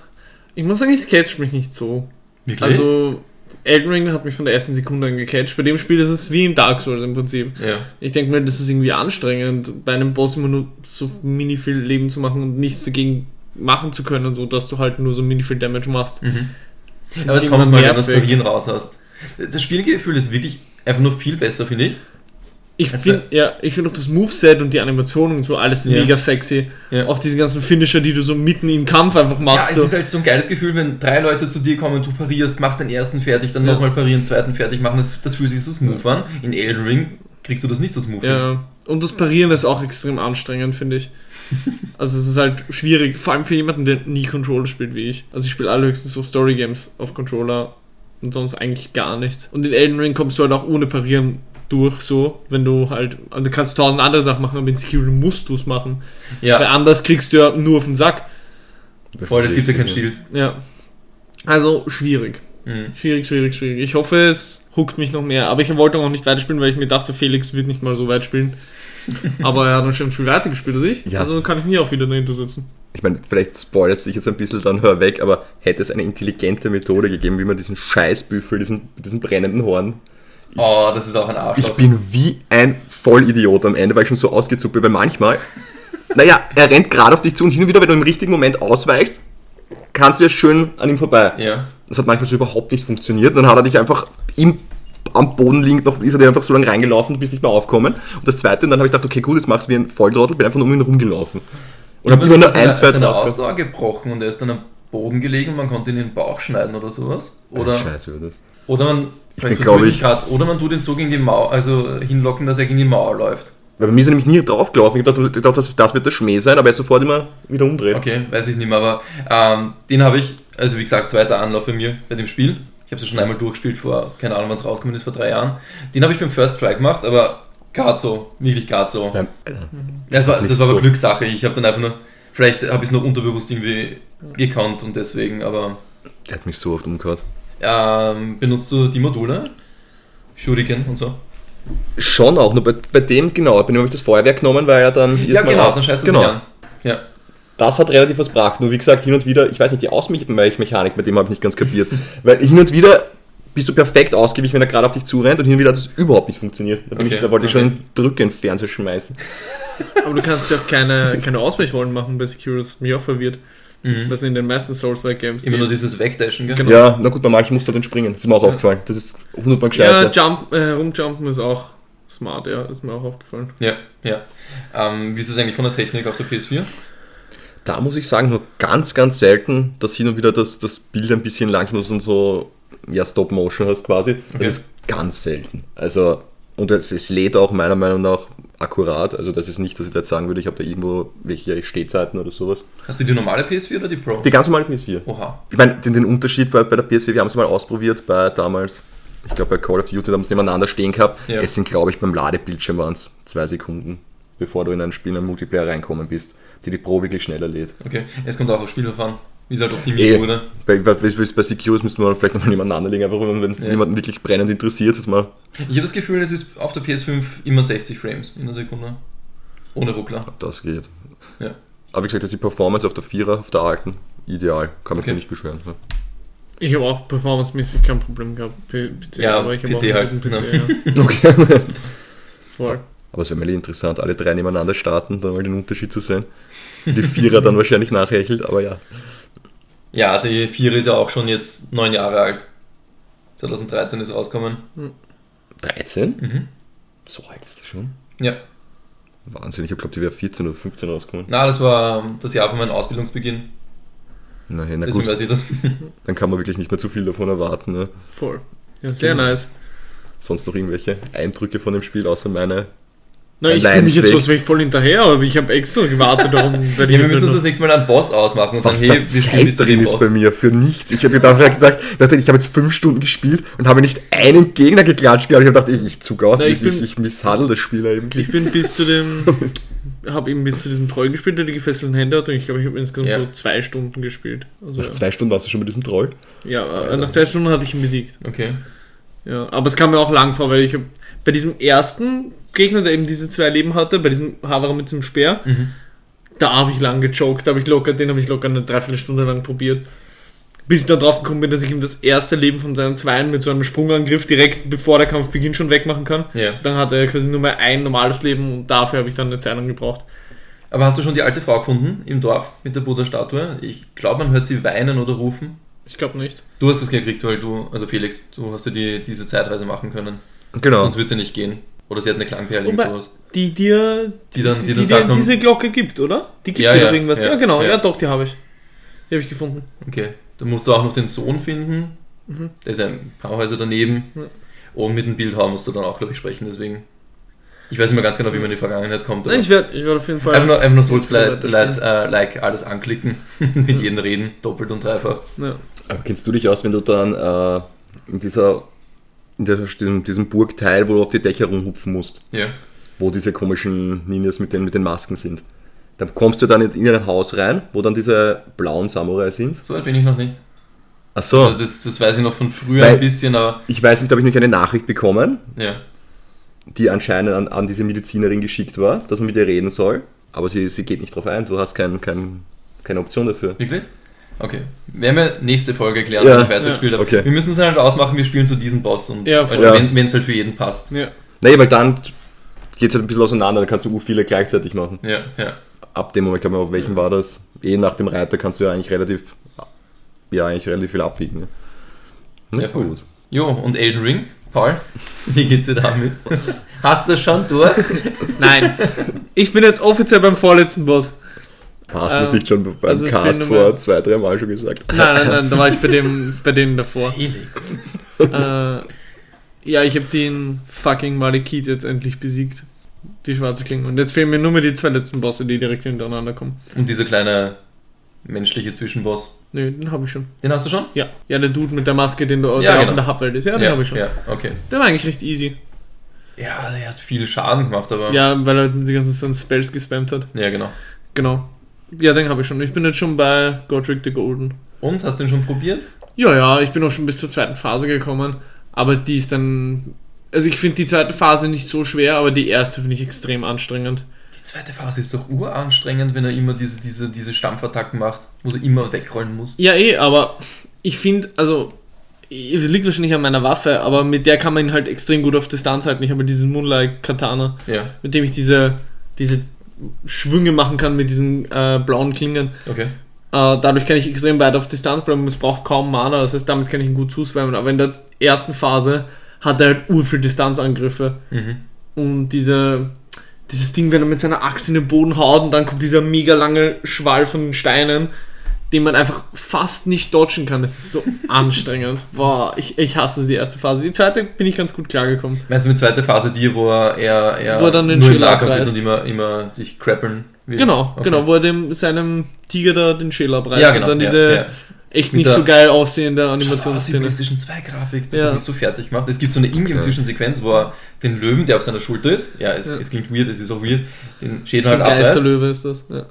ich muss sagen, es catcht mich nicht so. Wirklich? Also Elden Ring hat mich von der ersten Sekunde an gecatcht. Bei dem Spiel ist es wie in Dark Souls im Prinzip. ja. Ich denke mir, das ist irgendwie anstrengend, bei einem Boss immer nur so mini viel Leben zu machen und nichts dagegen machen zu können, so dass du halt nur so mini viel Damage machst. Mhm. Aber es ich kommt immer mal, wenn du das. Parieren raus hast. Das Spielgefühl ist wirklich einfach nur viel besser, finde ich. Ich finde ja, ich finde auch das Moveset und die Animationen und so alles Ja. mega sexy. Ja. Auch diese ganzen Finisher, die du so mitten im Kampf einfach Ja, machst. es so. ist halt so ein geiles Gefühl, wenn drei Leute zu dir kommen, du parierst, machst den ersten fertig, dann Ja. nochmal parieren, zweiten fertig machen, das, das fühlt sich so smooth an. In Elden Ring kriegst du das nicht so smooth. Ja, und das Parieren ist auch extrem anstrengend, finde ich. [LAUGHS] Also es ist halt schwierig, vor allem für jemanden, der nie Controller spielt wie ich. Also ich spiele allerhöchstens so Story Games auf Controller und sonst eigentlich gar nichts. Und in Elden Ring kommst du halt auch ohne Parieren durch, so, wenn du halt, und du kannst tausend andere Sachen machen, aber in Sekiro musst du es machen. Weil Ja, anders kriegst du ja nur auf den Sack. voll, es gibt ja kein Shield. Ja. Also schwierig. Mhm. Schwierig, schwierig, schwierig. Ich hoffe, es huckt mich noch mehr. Aber ich wollte auch nicht weiterspielen, weil ich mir dachte, Felix wird nicht mal so weit spielen. [LAUGHS] Aber er hat dann schon viel weiter gespielt als ich. Ja. Also kann ich nie auch wieder dahinter sitzen. Ich meine, vielleicht spoilert sich jetzt ein bisschen, dann hör weg, aber hätte es eine intelligente Methode gegeben, wie man diesen Scheißbüffel, diesen, diesen brennenden Horn. Oh, das ist auch ein Ich Arschloch. bin wie ein Vollidiot am Ende, weil ich schon so ausgezuckt bin, weil manchmal, naja, er rennt gerade auf dich zu und hin und wieder, wenn du im richtigen Moment ausweichst, kannst du ja schön an ihm vorbei. ja. Das hat manchmal so überhaupt nicht funktioniert. Dann hat er dich einfach im, am Boden liegend noch, ist er dir einfach so lange reingelaufen, du bist nicht mehr aufkommen. Und das zweite, dann habe ich gedacht, okay, gut, jetzt machst du wie ein Volltrottel, bin einfach nur um ihn rumgelaufen. Und habe immer nur ist ein, zwei, seine drei Ausdauer gebrochen und er ist dann am Boden gelegen und man konnte ihn in den Bauch schneiden oder sowas. Oder, Scheiße, das. oder man, vielleicht bin, vertue glaub mich ich- grad, oder man tut ihn so gegen die Mauer, also hinlocken, dass er gegen die Mauer läuft. Weil bei mir ist er nämlich nie draufgelaufen. Ich gedacht, das, das wird der Schmäh sein, aber er ist sofort immer wieder umdreht. Okay, weiß ich nicht mehr, aber ähm, den habe ich, also wie gesagt, zweiter Anlauf bei mir bei dem Spiel. Ich habe es ja schon einmal durchgespielt vor, keine Ahnung, wann es rausgekommen ist, vor drei Jahren. Den habe ich beim First Try gemacht, aber gerade so, wirklich gerade so. Beim- Das war, das war aber so. Glückssache. Ich habe dann einfach nur, vielleicht habe ich es noch unterbewusst irgendwie gekannt und deswegen, aber Er hat mich so oft umgehört. Ähm, benutzt du die Module? Shuriken und so? Schon auch, nur bei, bei dem, genau, bei dem habe ich das Feuerwerk genommen, weil er dann. Ja, genau, auf- dann scheißt du genau. an. Ja. Das hat relativ was gebracht. Nur wie gesagt, hin und wieder, ich weiß nicht, die Ausweichmechanik, mit dem habe ich nicht ganz kapiert. [LAUGHS] weil hin und wieder bist du perfekt ausgewichen, wenn er gerade auf dich zurennt und hin und wieder hat es überhaupt nicht funktioniert. Da, bin Okay, ich, da wollte ich schon okay. einen Drücker ins Fernseher schmeißen. [LAUGHS] Aber du kannst ja auch keine, keine Ausweichrollen machen bei hat mich auch verwirrt. Mhm. Das in den meisten Souls-like-Games. Immer nur dieses Wegdashen, gell? Genau. Ja, na gut, bei manchen musst du dann springen. Das ist mir auch aufgefallen. Das ist hundertmal Ja, gescheiter. Jump, äh, rumjumpen ist auch smart, ja, ist mir auch aufgefallen. Ja, ja. Ähm, wie ist es eigentlich von der Technik auf der PS4? Da muss ich sagen, nur ganz, ganz selten, dass hin und wieder das, das Bild ein bisschen langsam ist und so, ja, Stop-Motion hast quasi. Das Okay. ist ganz selten. Also, und es, es lädt auch meiner Meinung nach akkurat. Also, das ist nicht, dass ich da jetzt sagen würde, ich habe da irgendwo welche Stehzeiten oder sowas. Hast du die normale PS4 oder die Pro? Die ganz normale PS4. Oha. Ich meine, den, den Unterschied bei, bei der PS4, wir haben es mal ausprobiert bei damals, ich glaube bei Call of Duty, da haben sie nebeneinander stehen gehabt. Ja. Es sind, glaube ich, beim Ladebildschirm waren es zwei Sekunden, bevor du in ein Spiel, in einen Multiplayer reinkommen bist, die die Pro wirklich schneller lädt. Okay. Es kommt auch auf Spiel es halt optimiert Eh, wurde. bei, bei, bei bei Secures müssten wir vielleicht nochmal nebeneinander legen, einfach wenn es Ja. jemanden wirklich brennend interessiert, dass man. Ich habe das Gefühl, es ist auf der PS5 immer 60 Frames in der Sekunde. Ohne Ruckler. Das geht. Ja. Aber wie gesagt, ist die Performance auf der Vierer, auf der alten, ideal. Kann man Okay. sich nicht beschweren. Ne? Ich habe auch performancemäßig kein Problem gehabt. P- PC, Ja, aber ich habe PC auch halt, ne? PC, ja. [LAUGHS] Okay. Voll. Aber es wäre mal interessant, alle drei nebeneinander starten, da mal den Unterschied zu sehen. Die Vierer dann wahrscheinlich nachhechelt, aber ja. Ja, die 4 ist ja auch schon jetzt neun Jahre alt. 2013 ist rausgekommen. 13? Mhm. So alt ist das schon. Ja. Wahnsinn, ich glaube, die wäre 14 oder 15 rausgekommen. Na, das war das Jahr von meinem Ausbildungsbeginn. Na, na Deswegen gut, weiß ich das. [LAUGHS] dann kann man wirklich nicht mehr zu viel davon erwarten. Ne? Voll. Ja, sehr Genau. nice. Sonst noch irgendwelche Eindrücke von dem Spiel, außer meine. Na, ich fühle mich jetzt weg. so, als wäre ich voll hinterher, aber ich habe extra gewartet, darum [LAUGHS] Ja, wir müssen halt uns das nächste Mal einen Boss ausmachen und Was sagen, hey, spielen Zeit Mystery drin ist Boss. bei mir für nichts. Ich habe gedacht, gedacht, ich habe jetzt fünf Stunden gespielt und habe nicht einen Gegner geklatscht. gehabt. Ich habe gedacht, ich, ich zug aus, Na, ich, ich ich, bin- ich misshandle das Spiel eigentlich. Ich bin bis zu dem, [LAUGHS] habe eben bis zu diesem Troll gespielt, der die gefesselten Hände hat und ich glaube, ich habe insgesamt Ja. so zwei Stunden gespielt. Also, Nach ja. zwei Stunden warst du schon mit diesem Troll. ja, äh, nach zwei Stunden hatte ich ihn besiegt. Okay. Ja, aber es kam mir auch lang vor, weil ich hab, bei diesem ersten Gegner, der eben diese zwei Leben hatte, bei diesem Haverer mit dem Speer, Mhm. da habe ich lang gechoked, da habe ich locker, den habe ich locker eine Dreiviertelstunde lang probiert. Bis ich dann drauf gekommen bin, dass ich ihm das erste Leben von seinen Zweien mit so einem Sprungangriff direkt bevor der Kampf beginnt schon wegmachen kann. Ja. Dann hatte er quasi nur mehr ein normales Leben und dafür habe ich dann eine Zeit lang gebraucht. Aber hast du schon die alte Frau gefunden im Dorf mit der Buddha-Statue? Ich glaube, man hört sie weinen oder rufen. Ich glaube nicht. Du hast es gekriegt, weil du, also Felix, du hast ja die, diese Zeitreise machen können. Genau. Sonst würde es ja nicht gehen. Oder sie hat eine Klangperle, irgend Wobei- sowas. Die dir Die dann, die die, dann dir sagt, man- diese Glocke gibt, oder? Die gibt Ja, dir ja, irgendwas. Ja, ja, genau. ja. Ja, doch, die habe ich. Die habe ich gefunden. Okay, dann musst du auch noch den Sohn finden. Mhm. Der ist ja ein paar Häuser daneben. Ja. Und mit dem Bildhauer musst du dann auch, glaube ich, sprechen. Deswegen. Ich weiß nicht mehr ganz genau, wie man in die Vergangenheit kommt. Nein, ich werde ich werd auf jeden Fall. einfach nur, einfach nur Souls like, äh, like alles anklicken. [LAUGHS] mit jedem reden. Doppelt und dreifach. Ja. Aber kennst du dich aus, wenn du dann äh, in dieser in dieser, diesem, diesem Burgteil, wo du auf die Dächer rumhupfen musst, Ja. wo diese komischen Ninjas mit den, mit den Masken sind. Dann kommst du dann in, in ein Haus rein, wo dann diese blauen Samurai sind. So weit bin ich noch nicht. Ach so. Also das, das weiß ich noch von früher Weil- ein bisschen, aber Ich weiß nicht, da habe ich nämlich eine Nachricht bekommen, ja. die anscheinend an, an diese Medizinerin geschickt war, dass man mit ihr reden soll. Aber sie, sie geht nicht drauf ein. Du hast kein, kein, keine Option dafür. Wirklich? Okay. Werden wir nächste Folge erklären, Ja. wenn ich weitergespielt habe. Okay. Wir müssen es halt ausmachen, wir spielen zu diesem Boss und Ja, also Ja. wenn es halt für jeden passt. Ja. Nee, weil dann geht es halt ein bisschen auseinander, dann kannst du u viele gleichzeitig machen. Ja, ja. Ab dem Moment, ich glaube, auf welchem war das? Eh nach dem Reiter kannst du ja eigentlich relativ, ja, eigentlich relativ viel abwiegen. Ne? Ja, voll. gut. Jo, und Elden Ring? Paul, [LAUGHS] wie geht's dir damit? [LAUGHS] Hast du schon durch? Nein. Ich bin jetzt offiziell beim vorletzten Boss. Hast du das Ähm, nicht schon beim also Cast vor mehr- zwei, drei Mal schon gesagt? Nein, nein, nein, da war ich bei dem, [LAUGHS] bei denen davor. Felix. äh, ja, ich habe den fucking Malekith jetzt endlich besiegt. Die schwarze Klinge. Und jetzt fehlen mir nur mehr die zwei letzten Bosse, die direkt hintereinander kommen. Und dieser kleine menschliche Zwischenboss. Nö, den habe ich schon. Den hast du schon? Ja. Ja, der Dude mit der Maske, den du Ja, der auch genau. in der Hubwelt ist. Ja, den habe ich schon. Ja, okay. Der war eigentlich recht easy. Ja, der hat viel Schaden gemacht, aber. Ja, weil er die ganzen Spells gespammt hat. Ja, genau. Genau. Ja, den habe ich schon. Ich bin jetzt schon bei Godric the Golden. Und, hast du ihn schon probiert? Ja, ja, ich bin auch schon bis zur zweiten Phase gekommen. Aber die ist dann. Also ich finde die zweite Phase nicht so schwer, aber die erste finde ich extrem anstrengend. Die zweite Phase ist doch uranstrengend, wenn er immer diese, diese, diese Stampfattacken macht, wo du immer wegrollen musst. Ja, eh, aber ich finde, also. Es liegt wahrscheinlich an meiner Waffe, aber mit der kann man ihn halt extrem gut auf Distanz halten. Ich habe dieses Moonlight Katana, Ja, mit dem ich diese, diese Schwünge machen kann mit diesen äh, blauen Klingen. okay. Äh, dadurch kann ich extrem weit auf Distanz bleiben. Es braucht kaum Mana, das heißt, damit kann ich ihn gut zuswimmen. Aber in der ersten Phase hat er halt ur viel Distanzangriffe. Mhm. Und diese, dieses Ding, wenn er mit seiner Axt in den Boden haut und dann kommt dieser mega lange Schwall von Steinen, den man einfach fast nicht dodgen kann. Das ist so [LAUGHS] anstrengend. Boah, ich, ich hasse die erste Phase. Die zweite bin ich ganz gut klargekommen. Meinst du mit zweiter Phase die, wo er eher, eher Wo er dann den nur im Schädel Nahkampf ist abreißt. und immer, immer dich crappeln will? Genau, Okay. genau, wo er dem, seinem Tiger da den Schädel abreißt. Ja, genau. Und dann ja, diese ja. echt Mit nicht so geil aussehende Animationsszene. PlayStation 2 Grafik, das Ja. hat mich so fertig gemacht. Es gibt so eine Ingame-Zwischensequenz, wo er den Löwen, der auf seiner Schulter ist, ja, es, Ja. es klingt weird, es ist auch weird, den Schädel halt abreißt. Geisterlöwe ist das. Ja.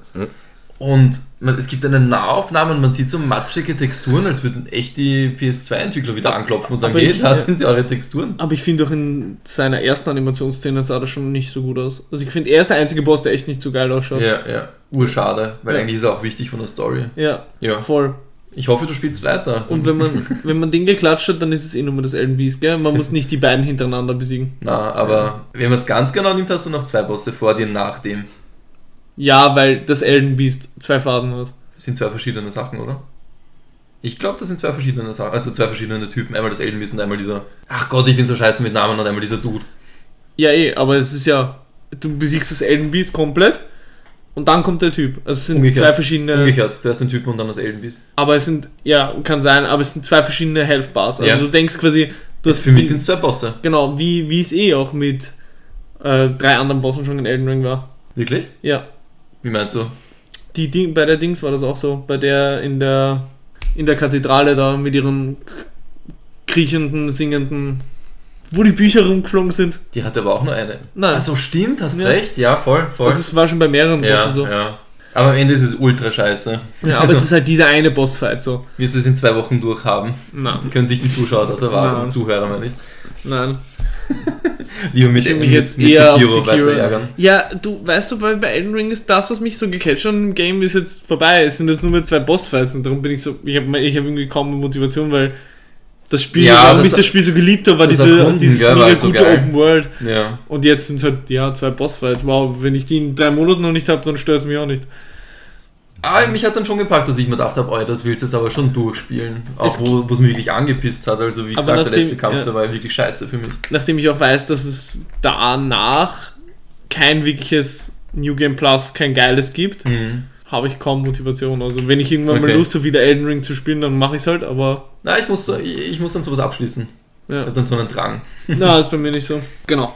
Und man, es gibt eine Nahaufnahme und man sieht so matschige Texturen, als würden echt die PS2-Entwickler wieder anklopfen und sagen, hey, ich- da ja. sind ja eure Texturen. Aber ich finde auch in seiner ersten Animationsszene sah das schon nicht so gut aus. Also ich finde, er ist der einzige Boss, der echt nicht so geil ausschaut. Ja, ja, urschade, weil Ja. eigentlich ist er auch wichtig von der Story. Ja, Ja, voll. ich hoffe, du spielst weiter. Und wenn man, [LAUGHS] wenn man den geklatscht hat, dann ist es eh nur mal das Elden Beast, gell? Man muss nicht die beiden hintereinander besiegen. Na, aber wenn man es ganz genau nimmt, hast du noch zwei Bosse vor dir nach dem. Ja, weil das Elden Beast zwei Phasen hat. Das sind zwei verschiedene Sachen, oder? Ich glaube, das sind zwei verschiedene Sachen. Also zwei verschiedene Typen. Einmal das Elden Beast und einmal dieser. Ach Gott, ich bin so scheiße mit Namen und einmal dieser Dude. Ja, eh, aber es ist ja, du besiegst das Elden Beast komplett und dann kommt der Typ. Also es sind Umgekehrt. zwei verschiedene, Umgekehrt. Zuerst den Typen und dann das Elden Beast. aber es sind, ja, kann sein, aber es sind zwei verschiedene Health Bars. Also Ja. du denkst quasi, du hast Für mich sind es zwei Bosse. Genau, wie, wie es eh auch mit äh, drei anderen Bossen schon in Elden Ring war. Wirklich? Ja, Wie meinst du? die Ding, bei der Dings war das auch so, bei der in der in der Kathedrale da mit ihren kriechenden, singenden, wo die Bücher rumgeflogen sind. Die hatte aber auch nur eine. Nein. Ach so, stimmt, hast Ja. recht. Ja, voll, voll. Also es war schon bei mehreren ja, Bossen so. Ja, ja. Aber am Ende ist es ultra scheiße. aber Also, es ist halt dieser eine Bossfight so. wirst du es in zwei Wochen durchhaben. Nein, Können sich die Zuschauer das erwarten. Nein. Zuhörer, meine ich. nein. [LAUGHS] Lieber mit, Ich will mich jetzt mit eher auf Sekiro Sekiro. ärgern. Ja, du weißt du, bei, bei Elden Ring ist das, was mich so gecatcht hat im Game, ist jetzt vorbei. Es sind jetzt nur mehr zwei Bossfights und darum bin ich so, ich habe ich hab irgendwie kaum Motivation, weil das Spiel, Ja, warum das- ich das Spiel so geliebt habe, war diese, Erkunden, dieses gell, mega halt gute geil. Open World. Ja. Und jetzt sind es halt, ja, zwei Bossfights. Wow, wenn ich die in drei Monaten noch nicht habe, dann stört es mich auch nicht. Ah, mich hat dann schon gepackt, dass ich mir gedacht habe, oh, das willst du jetzt aber schon durchspielen. Auch Es- wo es mich wirklich angepisst hat. Also wie Aber gesagt, der nachdem- letzte Kampf, ja. der war wirklich scheiße für mich. Nachdem ich auch weiß, dass es danach kein wirkliches New Game Plus, kein geiles gibt, Mhm. habe ich kaum Motivation. Also wenn ich irgendwann mal Okay. Lust habe, wieder Elden Ring zu spielen, dann mache ich es halt, aber Na, ich muss, so- ich, ich muss dann sowas abschließen. Ich ja. habe dann so einen Drang. Na, ist bei mir nicht so. Genau.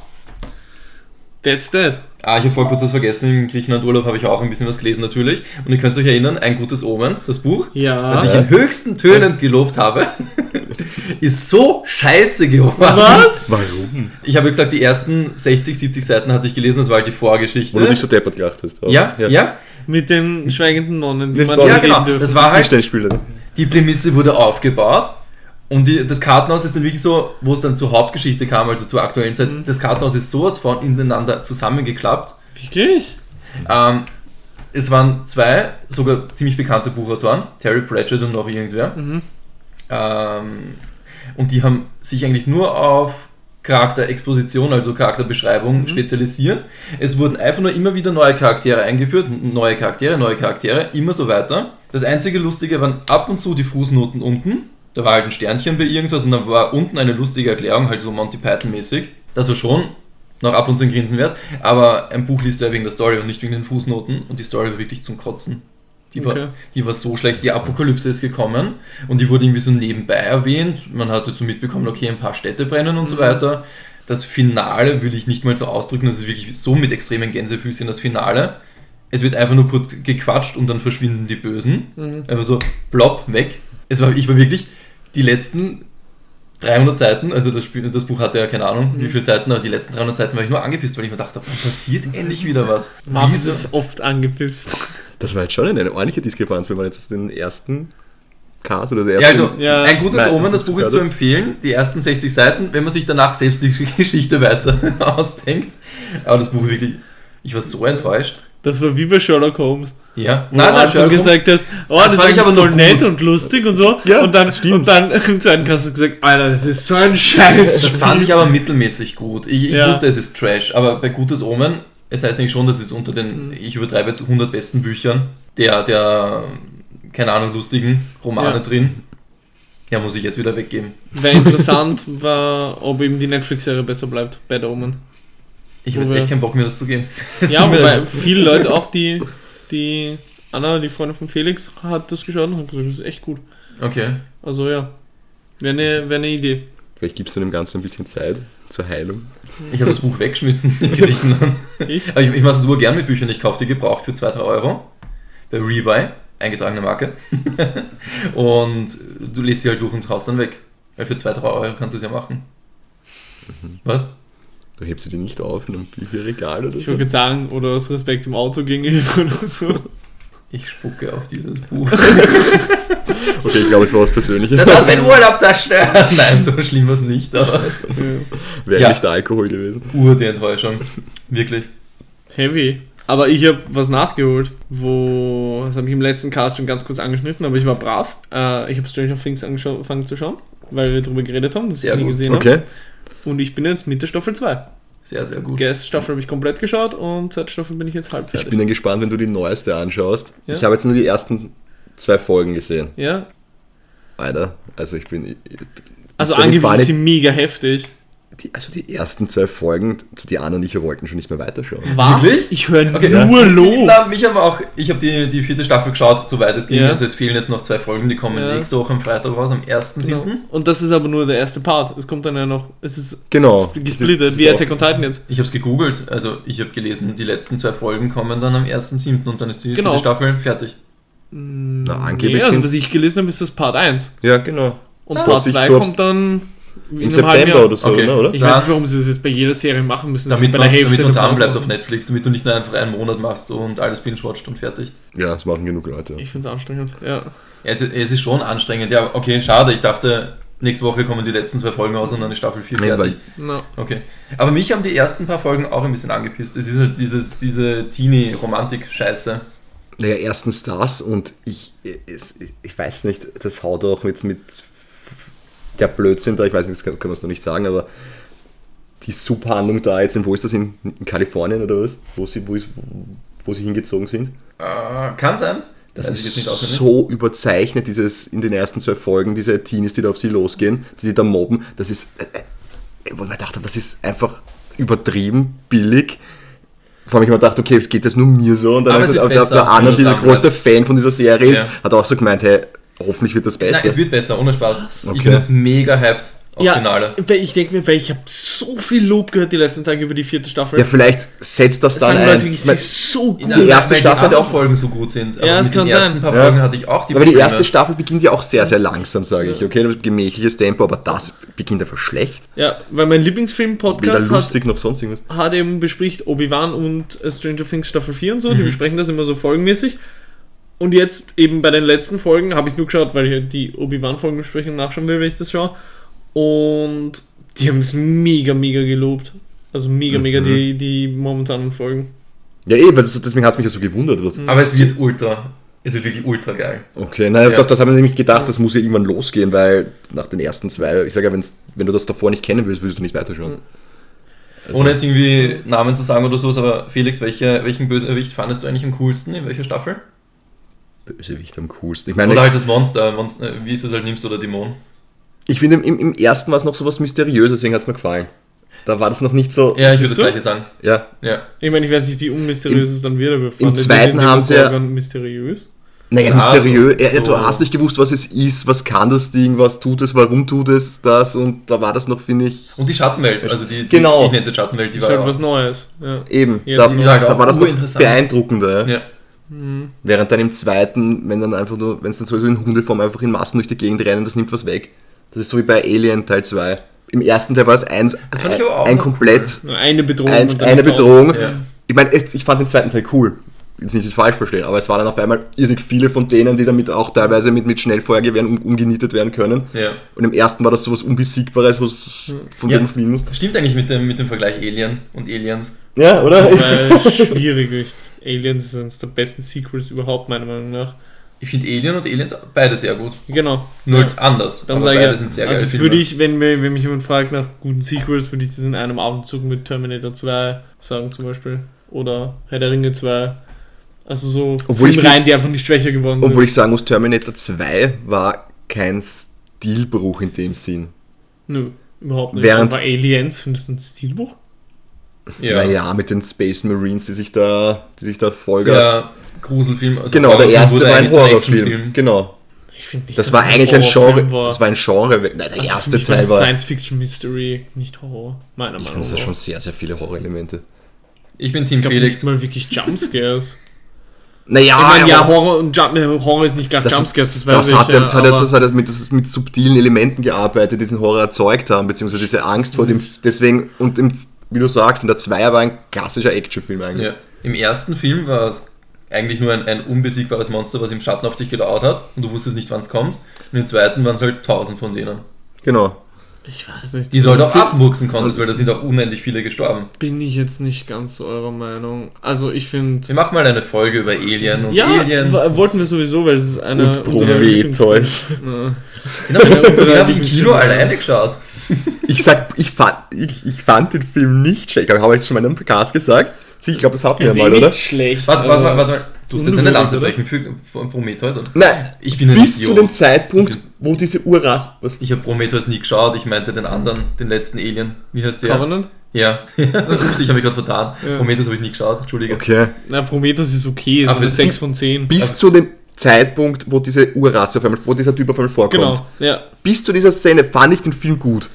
That's that. Ah, ich habe vor kurz was vergessen. Im Griechenland-Urlaub habe ich auch ein bisschen was gelesen natürlich. Und ihr könnt euch erinnern, ein gutes Omen, das Buch, Ja. das ich in höchsten Tönen gelobt habe, [LAUGHS] ist so scheiße geworden. Was? Warum? Ich habe gesagt, die ersten 60, 70 Seiten hatte ich gelesen, das war halt die Vorgeschichte. Wo du dich so deppert gelacht hast. ja, ja, Mit den schweigenden Nonnen, die man ja, genau. reden dürfen. Das war halt Tischtennisspieler. die Prämisse wurde aufgebaut und die, das Kartenhaus ist dann wirklich so, wo es dann zur Hauptgeschichte kam, also zur aktuellen Zeit, Mhm. das Kartenhaus ist sowas von ineinander zusammengeklappt. Wirklich? Ähm, es waren zwei sogar ziemlich bekannte Buchautoren, Terry Pratchett und noch irgendwer. Mhm. Ähm, und die haben sich eigentlich nur auf Charakterexposition, also Charakterbeschreibung, spezialisiert. Es wurden einfach nur immer wieder neue Charaktere eingeführt, neue Charaktere, neue Charaktere, immer so weiter. Das einzige Lustige waren ab und zu die Fußnoten unten. Da war halt ein Sternchen bei irgendwas und dann war unten eine lustige Erklärung, halt so Monty Python-mäßig. Das war schon noch ab und zu ein Grinsen wert, aber ein Buch liest du ja wegen der Story und nicht wegen den Fußnoten und die Story war wirklich zum Kotzen. Die war, Okay. die war so schlecht. Die Apokalypse ist gekommen und die wurde irgendwie so nebenbei erwähnt. Man hatte so mitbekommen, okay, ein paar Städte brennen und so weiter. Das Finale will ich nicht mal so ausdrücken, das ist wirklich so mit extremen Gänsefüßchen das Finale. Es wird einfach nur kurz gequatscht und dann verschwinden die Bösen. Mhm. Einfach so, plopp, weg. Es war, ich war wirklich die letzten 300 Seiten, also das, Spiel, das Buch hatte ja keine Ahnung, wie viele Seiten, aber die letzten 300 Seiten war ich nur angepisst, weil ich mir dachte, passiert [LAUGHS] endlich wieder was? Wieso- ist oft angepisst. Das war jetzt schon eine ordentliche Diskrepanz, wenn man jetzt den ersten Cast oder den Ja, ersten. also Ja. ein gutes Nein, Omen, das Buch ist zu empfehlen, die ersten 60 Seiten, wenn man sich danach selbst die [LAUGHS] Geschichte weiter [LAUGHS] ausdenkt. Aber das Buch wirklich, ich war so enttäuscht. Das war wie bei Sherlock Holmes. Ja, du Anfang Sherlock Holmes- gesagt hast, oh, Das das, ist ich aber voll nett gut. und lustig und so. Ja, und dann, stimmt. und dann [LAUGHS] im zweiten hast du gesagt, Alter, das ist so ein Scheiß. Das fand ich aber mittelmäßig gut. Ich, ich Ja. wusste, es ist Trash, aber bei Gutes Omen, es heißt eigentlich schon, dass es unter den, ich übertreibe jetzt 100 besten Büchern der, der keine Ahnung, lustigen Romane Ja. drin. Ja, muss ich jetzt wieder weggeben. Wäre [LAUGHS] interessant, war, ob eben die Netflix-Serie besser bleibt, Bad Omen. Ich habe jetzt echt keinen Bock mehr, das zu geben. [LAUGHS] Ja, wobei viele Leute auch, die, die Anna, die Freundin von Felix, hat das geschaut und hat gesagt, das ist echt gut. Okay. Also ja, wäre eine, wär eine Idee. Vielleicht gibst du dem Ganzen ein bisschen Zeit zur Heilung. Ich habe das Buch weggeschmissen. [LAUGHS] Ich? Aber ich, ich mache das super gern mit Büchern. Ich kaufe die gebraucht für 2-3 Euro. Bei Rebuy, eingetragene Marke. [LAUGHS] und du liest sie halt durch und haust dann weg. Weil für 2-3 Euro kannst du es ja machen. Was? Du hebst sie dir nicht auf in einem Bücherregal oder Ich so. wollte gerade sagen, oder aus Respekt im Auto gegenüber [LAUGHS] oder so. Ich spucke auf dieses Buch. [LAUGHS] Okay, ich glaube, es war was Persönliches. Das hat meinen Urlaub zerstört. [LAUGHS] Nein, so schlimm war es nicht, aber Wäre Ja. nicht der Alkohol gewesen. ur die Enttäuschung. Wirklich. Heavy. Aber ich habe was nachgeholt, wo, das habe ich im letzten Cast schon ganz kurz angeschnitten, aber ich war brav. Äh, ich habe Stranger Things angefangen zu schauen, weil wir darüber geredet haben, dass ich nie gut. gesehen habe. Und ich bin jetzt mit der Staffel 2. Sehr, sehr gut. Die erste Staffel habe ich komplett geschaut und zweite Staffel bin ich jetzt halb Ich fertig. bin dann gespannt, wenn du die neueste anschaust. Ja. Ich habe jetzt nur die ersten zwei Folgen gesehen. ja, Alter, also ich bin. also ich bin angeblich ist sie mega heftig. Die, also die ersten zwei Folgen, die Anna und ich wir wollten schon nicht mehr weiterschauen. Was? Wirklich? Ich höre Okay. nur Lob. Na, mich aber auch, ich habe die, die vierte Staffel geschaut, soweit es ging. Ja. Also es fehlen jetzt noch zwei Folgen, die kommen Ja. nächste Woche am Freitag raus, am 1.7. Genau. Und das ist aber nur der erste Part. Es kommt dann ja noch, es ist Genau. gesplittet, wie Attack on Titan jetzt. Ich habe es gegoogelt, also ich habe gelesen, die letzten zwei Folgen kommen dann am 1.7. und dann ist die Genau. vierte Staffel fertig. Na, angeblich Nee, also was ich gelesen habe, ist das Part 1. Ja, genau. Und Ah. Part Was ich 2 so kommt dann Im September oder so, Okay. ne, oder? Ich weiß nicht, warum sie das jetzt bei jeder Serie machen müssen. Damit sie man, bei der damit Hälfte man der dran bleibt auf Netflix, damit du nicht nur einfach einen Monat machst und alles binge-watcht und fertig. Ja, das machen genug Leute. Ich finde es anstrengend, ja. Ja, es, ist- es ist schon anstrengend. Ja, okay, schade. Ich dachte, nächste Woche kommen die letzten zwei Folgen raus und dann ist Staffel 4 Nee, fertig. Na, Okay. Aber mich haben die ersten paar Folgen auch ein bisschen angepisst. Es ist halt dieses, diese Teenie-Romantik-Scheiße. Naja, erstens das und ich, es, ich weiß nicht, das haut auch jetzt mit der Blödsinn da, ich weiß nicht, das kann, können wir es noch nicht sagen, aber die Subhandlung da jetzt, in, wo ist das, in, in Kalifornien oder was? Wo sie, wo, ist, wo sie hingezogen sind? Äh, kann sein. Das ich jetzt ist nicht auswendig. so überzeichnet, dieses in den ersten zwei Folgen, diese Teenies, die da auf sie losgehen, die sie da mobben. Das ist, äh, äh, wo ich mir gedacht habe, das ist einfach übertrieben, billig. Vor allem ich mir gedacht, okay, geht das nur mir so? Und dann Aber hat es wird der, der Anna, der größte. Fan von dieser Serie ist, Sehr. hat auch so gemeint, hey, hoffentlich wird das besser. Nein, es wird besser, ohne Spaß. Okay. Ich bin jetzt mega hyped aufs ja, Finale. weil ich denke mir, weil ich habe so viel Lob gehört die letzten Tage über die vierte Staffel. ja, vielleicht setzt das das dann sagen ein. Leute, Ich mein, so gut. Die erste weil Staffel die hat auch- Folgen so gut sind. Aber Ja, es mit kann den ersten sein. paar Ja. Folgen hatte ich auch die aber die erste Staffel beginnt ja auch sehr, sehr langsam, sage ich. Okay, gemächliches Tempo, aber das beginnt einfach schlecht. Ja, weil mein Lieblingsfilm-Podcast hat, lustig noch sonst irgendwas. hat eben bespricht Obi-Wan und Stranger Things Staffel 4 und so. Mhm. Die besprechen das immer so folgenmäßig. Und jetzt eben bei den letzten Folgen habe ich nur geschaut, weil ich die Obi-Wan-Folgen besprechen nachschauen will, wenn ich das schaue. Und die haben es mega, mega gelobt. Also mega, mega Mhm. die, die momentanen Folgen. Ja, eh, weil das, deswegen hat es mich ja so gewundert. Was. Aber es wird ultra, es wird wirklich ultra geil. Okay, naja, Ja. doch, das habe ich nämlich gedacht, das muss ja irgendwann losgehen, weil nach den ersten zwei, ich sage ja, wenn du das davor nicht kennen willst, würdest du nicht weiterschauen. Ohne jetzt irgendwie Namen zu sagen oder sowas, aber Felix, welche, welchen Bösewicht fandest du eigentlich am coolsten? In welcher Staffel? Bösewicht am coolsten. Ich meine, Oder halt das Monster, Monster wie es das halt nimmst, oder Dämon. ich finde, im, im ersten war es noch so was Mysteriöses, deswegen hat es mir gefallen. Da war das noch nicht so. Ja, ich würde das du? gleiche sagen. Ja. Ja. Ich meine, ich weiß nicht, wie unmysteriös es dann wird, aber ihr zweiten den haben sie ja- mysteriös. Naja, Ja, mysteriös. so- ja, Du so- hast nicht gewusst, was es ist, was kann das Ding, was tut es, warum tut es das und da war das noch, finde ich, Und die Schattenwelt, also die, die Genau. ich nenne sie Schattenwelt, die Das war ist halt was Neues. Ja. eben, Jetzt da, da auch war das noch beeindruckender. Ja. Ja. Während dann im zweiten, wenn dann einfach nur, wenn es dann sowieso in Hundeform einfach in Massen durch die Gegend rennen, das nimmt was weg. Das ist so wie bei Alien Teil 2. Im ersten Teil war es ein, Das auch ein noch komplett, Nur Eine Bedrohung. ein, eine. Bedrohung. Ja. Ich meine, ich fand den zweiten Teil cool. Jetzt nicht falsch verstehen, aber es waren dann auf einmal irrsinnig viele von denen, die damit auch teilweise mit, mit Schnellfeuergewehren um, umgenietet werden können. ja. Und im ersten war das sowas Unbesiegbares, was von Ja. dem fliegen muss. Stimmt eigentlich mit dem, mit dem Vergleich Alien und Aliens. Ja, oder? [LAUGHS] Schwierig. Aliens ist eines der besten Sequels überhaupt, meiner Meinung nach. Ich finde Alien und Aliens beide sehr gut. Genau. Nur Ja. anders. Darum aber sage beide ich, sind sehr also das Filme. würde ich, wenn, mir- wenn mich jemand fragt nach guten Sequels, würde ich das in einem Abendzug mit Terminator 2 sagen zum Beispiel. Oder Herr der Ringe 2. Also so Obwohl ich Filmreihen, die einfach nicht schwächer geworden Obwohl sind. ich sagen muss, Terminator 2 war kein Stilbruch in dem Sinn. Nö, überhaupt nicht. Während- Aber Aliens, findest du ein Stilbuch? Ja. Naja, mit den Space Marines, die sich da, die sich da Vollgas. Der Gruselfilm. Also genau, der erste war ein Horrorfilm. Genau. Ich finde nicht, Das dass war es eigentlich ein Genre. Horrorfilm war. Das war ein Genre. Nein, der Also erste Teil das war. Science Fiction Mystery, nicht Horror, meiner Ich Meinung finde, das nach. hat schon sehr, sehr viele Horrorelemente. Ich bin Es Team gab Felix. nicht mal wirklich Jumpscares. [LAUGHS] Naja, ich meine, ja, Horror und Jump, äh, Horror ist nicht das, Jumpscares, das das ich. hat, ja, ja, das hat, ja- das hat ja mit, das mit subtilen Elementen gearbeitet, die diesen Horror erzeugt haben, beziehungsweise diese Angst vor dem. Mhm. Deswegen, und im, wie du sagst, in der Zweier war ein klassischer Actionfilm eigentlich. Ja. Im ersten Film war es eigentlich nur ein, ein unbesiegbares Monster, was im Schatten auf dich gelauert hat und du wusstest nicht, wann es kommt. Und im zweiten waren es halt tausend von denen. Genau. Ich weiß nicht. Die du halt auch Film abmurksen konntest, weil da sind auch unendlich viele gestorben. bin ich jetzt nicht ganz so eurer Meinung. Also ich finde. Wir machen mal eine Folge über Alien und Ja, Aliens. wollten wir sowieso, weil es ist eine Und Prometheus. Ja. Den habe ich, den Unsere hab ich im Kino alleine geschaut. Ich sag, ich fand, ich, ich fand den Film nicht schlecht. Habe ich schon mal in einem Podcast gesagt? Ich glaube, das hatten wir eh mal, oder? nicht schlecht. Warte, warte, aber- warte, warte. Du musst jetzt eine Lanze brechen für für Prometheus. oder? Nein, Ich bin ein bis Idiot. zu dem Zeitpunkt, wo diese Urras... Was? Ich habe Prometheus nie geschaut, ich meinte den anderen, den letzten Alien. Wie heißt der? Covenant? Ja, [LAUGHS] Ups, ich habe mich gerade vertan. Ja. Prometheus habe ich nie geschaut, entschuldige. Okay. Na, Prometheus ist okay, ist Aber eine bis- 6 von 10. Bis Also- zu dem Zeitpunkt, wo diese Urrasse auf einmal, wo dieser Typ auf einmal vorkommt. Genau, ja. Bis zu dieser Szene fand ich den Film gut.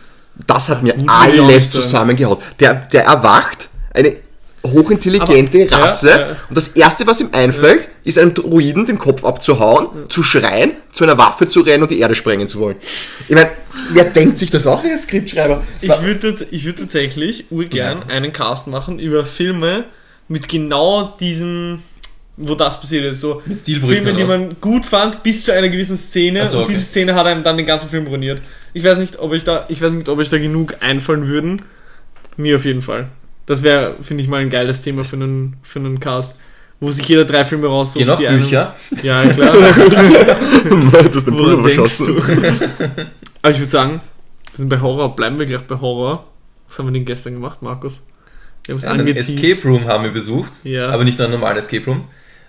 Das hat mir alles zusammengehaut. Der, der erwacht, eine hochintelligente Aber- ja, Rasse ja. und das erste, was ihm einfällt, ist einem Druiden den Kopf abzuhauen, zu schreien, zu einer Waffe zu rennen und die Erde sprengen zu wollen. Ich meine, wer denkt sich das auch wie ein Skriptschreiber? Ich würde ich würd tatsächlich urgern einen Cast machen über Filme mit genau diesem, wo das passiert ist. So Filme, die man gut fand, bis zu einer gewissen Szene. So, und okay. diese Szene hat einem dann den ganzen Film ruiniert. Ich weiß nicht, ob ich da, ich weiß nicht, ob euch da genug einfallen würden. Mir auf jeden Fall. Das wäre, finde ich, mal ein geiles Thema für einen, für einen Cast. Wo sich jeder drei Filme raussucht. Gehen auch die Bücher. Ja, klar. das ist ein Woran denkst du? Aber ich würde sagen, wir sind bei Horror, bleiben wir gleich bei Horror. Was haben wir denn gestern gemacht, Markus? Wir haben es Einen angeteased. Escape Room haben wir besucht, Ja. aber nicht nur einen normalen Escape Room.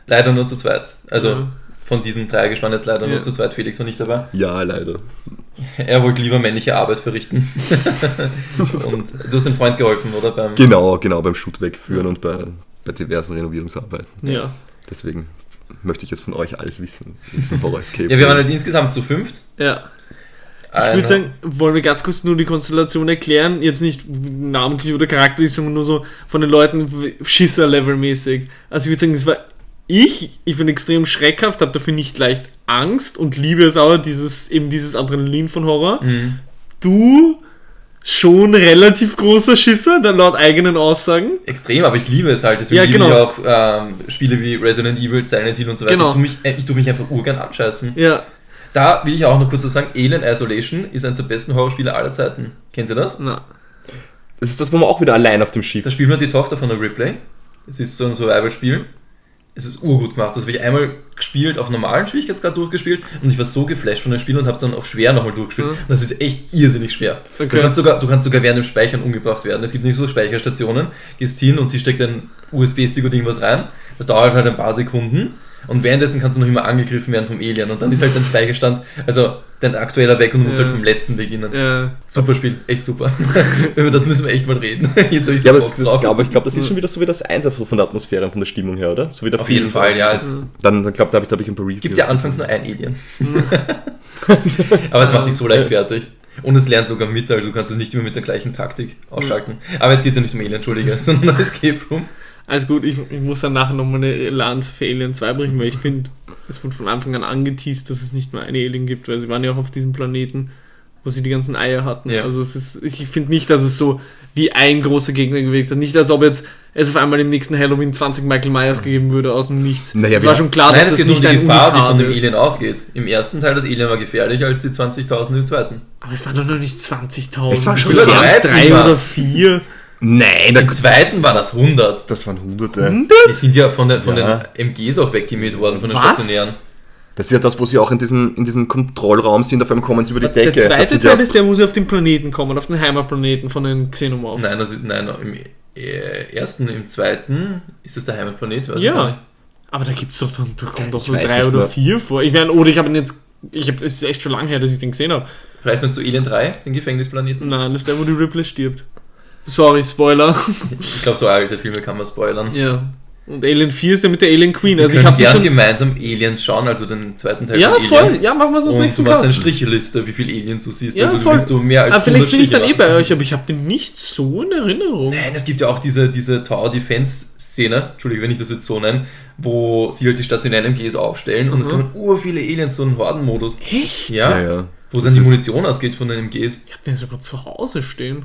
Leider nur zu zweit. Also Ja. Von diesen drei gespannt jetzt leider Ja. nur zu zweit. Felix war nicht dabei. Ja, leider. Er wollte lieber männliche Arbeit verrichten. [LAUGHS] und du hast dem Freund geholfen, oder? Beim Genau, genau, beim Shoot wegführen und bei, bei diversen Renovierungsarbeiten. Ja. Deswegen möchte ich jetzt von euch alles wissen. Ja, wir waren halt insgesamt zu fünft. Ja. Ich würde sagen, wollen wir ganz kurz nur die Konstellation erklären? Jetzt nicht namentlich oder charakterlich, sondern nur so von den Leuten Schisser-Level-mäßig. Also ich würde sagen, das war ich. Ich bin extrem schreckhaft, habe dafür nicht leicht Angst und liebe es aber, dieses, eben dieses Adrenalin von Horror. Mhm. Du schon relativ großer Schisser, dann laut eigenen Aussagen. Extrem, aber ich liebe es halt. Deswegen Ja, liebe genau. ich auch ähm, Spiele wie Resident Evil, Silent Hill und so weiter. Genau. Ich, tue mich, äh, ich tue mich einfach urgern anscheißen. Ja, Da will ich auch noch kurz was sagen: Alien Isolation ist eines der besten Horrorspiele aller Zeiten. Kennen Sie das? na. Das ist das, wo man auch wieder allein auf dem Schiff. Da spielt man die Tochter von der Ripley. Es ist so ein Survival-Spiel. Es ist urgut gemacht. Das habe ich einmal gespielt, auf normalen Schwierigkeitsgrad durchgespielt und ich war so geflasht von dem Spiel und habe es dann auf schwer nochmal durchgespielt. Mhm. Und das ist echt irrsinnig schwer. Okay. Du, kannst sogar, du kannst sogar während dem Speichern umgebracht werden. Es gibt nicht so Speicherstationen. Gehst hin und sie steckt ein USB-Stick oder irgendwas rein. Das dauert halt ein paar Sekunden. Und währenddessen kannst du noch immer angegriffen werden vom Alien. Und dann ist halt dein Speicherstand, also dein aktueller weg und du musst Ja. halt vom letzten beginnen. Ja. Super Spiel, echt super. [LAUGHS] Über das müssen wir echt mal reden. [LAUGHS] Jetzt ich so Ja, aber das, das, drauf. glaub, ich glaube, das ist schon wieder so wie das 1 so von der Atmosphäre und von der Stimmung her, oder? So wie der Auf Film. jeden Fall, ja. Es Dann, dann glaube da habe ich, da hab ich ein paar Reviews. gibt ja anfangs nur ein Alien. [LAUGHS] Aber es macht dich so leicht fertig. Und es lernt sogar mit, also du kannst es nicht immer mit der gleichen Taktik ausschalten. Aber jetzt geht es ja nicht um Alien, entschuldige, sondern um Escape Room. Also gut, ich, ich muss dann nachher nochmal eine Lanze für Alien 2 bringen, weil ich finde, es wurde von Anfang an angeteased, dass es nicht nur eine Alien gibt, weil sie waren ja auch auf diesem Planeten, wo sie die ganzen Eier hatten. Ja. Also es ist, ich finde nicht, dass es so wie ein großer Gegner gewirkt hat. Nicht, als ob jetzt es auf einmal im nächsten Halloween 20 Michael Myers gegeben würde aus dem Nichts. Naja, es war schon klar, Nein, dass es das geht nur um nicht die ein Gefahr, die Unikat von dem ist. Alien ausgeht. Im ersten Teil, das Alien war gefährlicher als die 20.000 im zweiten. Aber es waren doch noch nicht 20.000. Es schon so waren weit drei oder vier. Nein, da, Im zweiten war das 100. das waren Hunderte. Die sind ja von den, von Ja. den MGs auch weggemäht worden, von den Was? stationären. Das ist ja das, wo sie auch in diesem, in diesem Kontrollraum sind, auf einmal kommen sie über die Decke. Der Das zweite sind Teil ja, ist der, wo sie auf den Planeten kommen, auf den Heimatplaneten von den Xenomorphs. Nein, das ist, nein, im äh, ersten, im zweiten ist das der Heimatplanet, weiß Ja. ich gar nicht. Aber da gibt's doch dann, da kommen doch Ich nur weiß drei nicht oder mehr. vier vor. Ich meine, oder ich habe ihn jetzt, ich habe, es ist echt schon lange her, dass ich den gesehen habe. Vielleicht mal zu Alien 3, den Gefängnisplaneten. Nein, das ist der, wo die Ripley stirbt. Sorry, Spoiler. Ich glaube, so alte Filme kann man spoilern. ja. Und Alien 4 ist der mit der Alien Queen. Wir Also ich können habe schon. gemeinsam Aliens schauen, also den zweiten Teil Ja, von Alien. voll. Ja, machen wir so das Und nächste du machst eine Cast. Stricheliste, wie viele Aliens du siehst. Ja, also voll. du mehr als Aber vielleicht 100 bin ich dann eh bei euch, aber ich habe den nicht so in Erinnerung. Nein, es gibt ja auch diese, diese Tower Defense Szene, Entschuldige, wenn ich das jetzt so nenne, wo sie halt die stationären MGs aufstellen und es Mhm. kommen ur viele Aliens, so einen Hordenmodus. Echt? Ja, ja, ja. wo Das dann die Munition ausgeht von den MGs. Ich habe den sogar zu Hause stehen.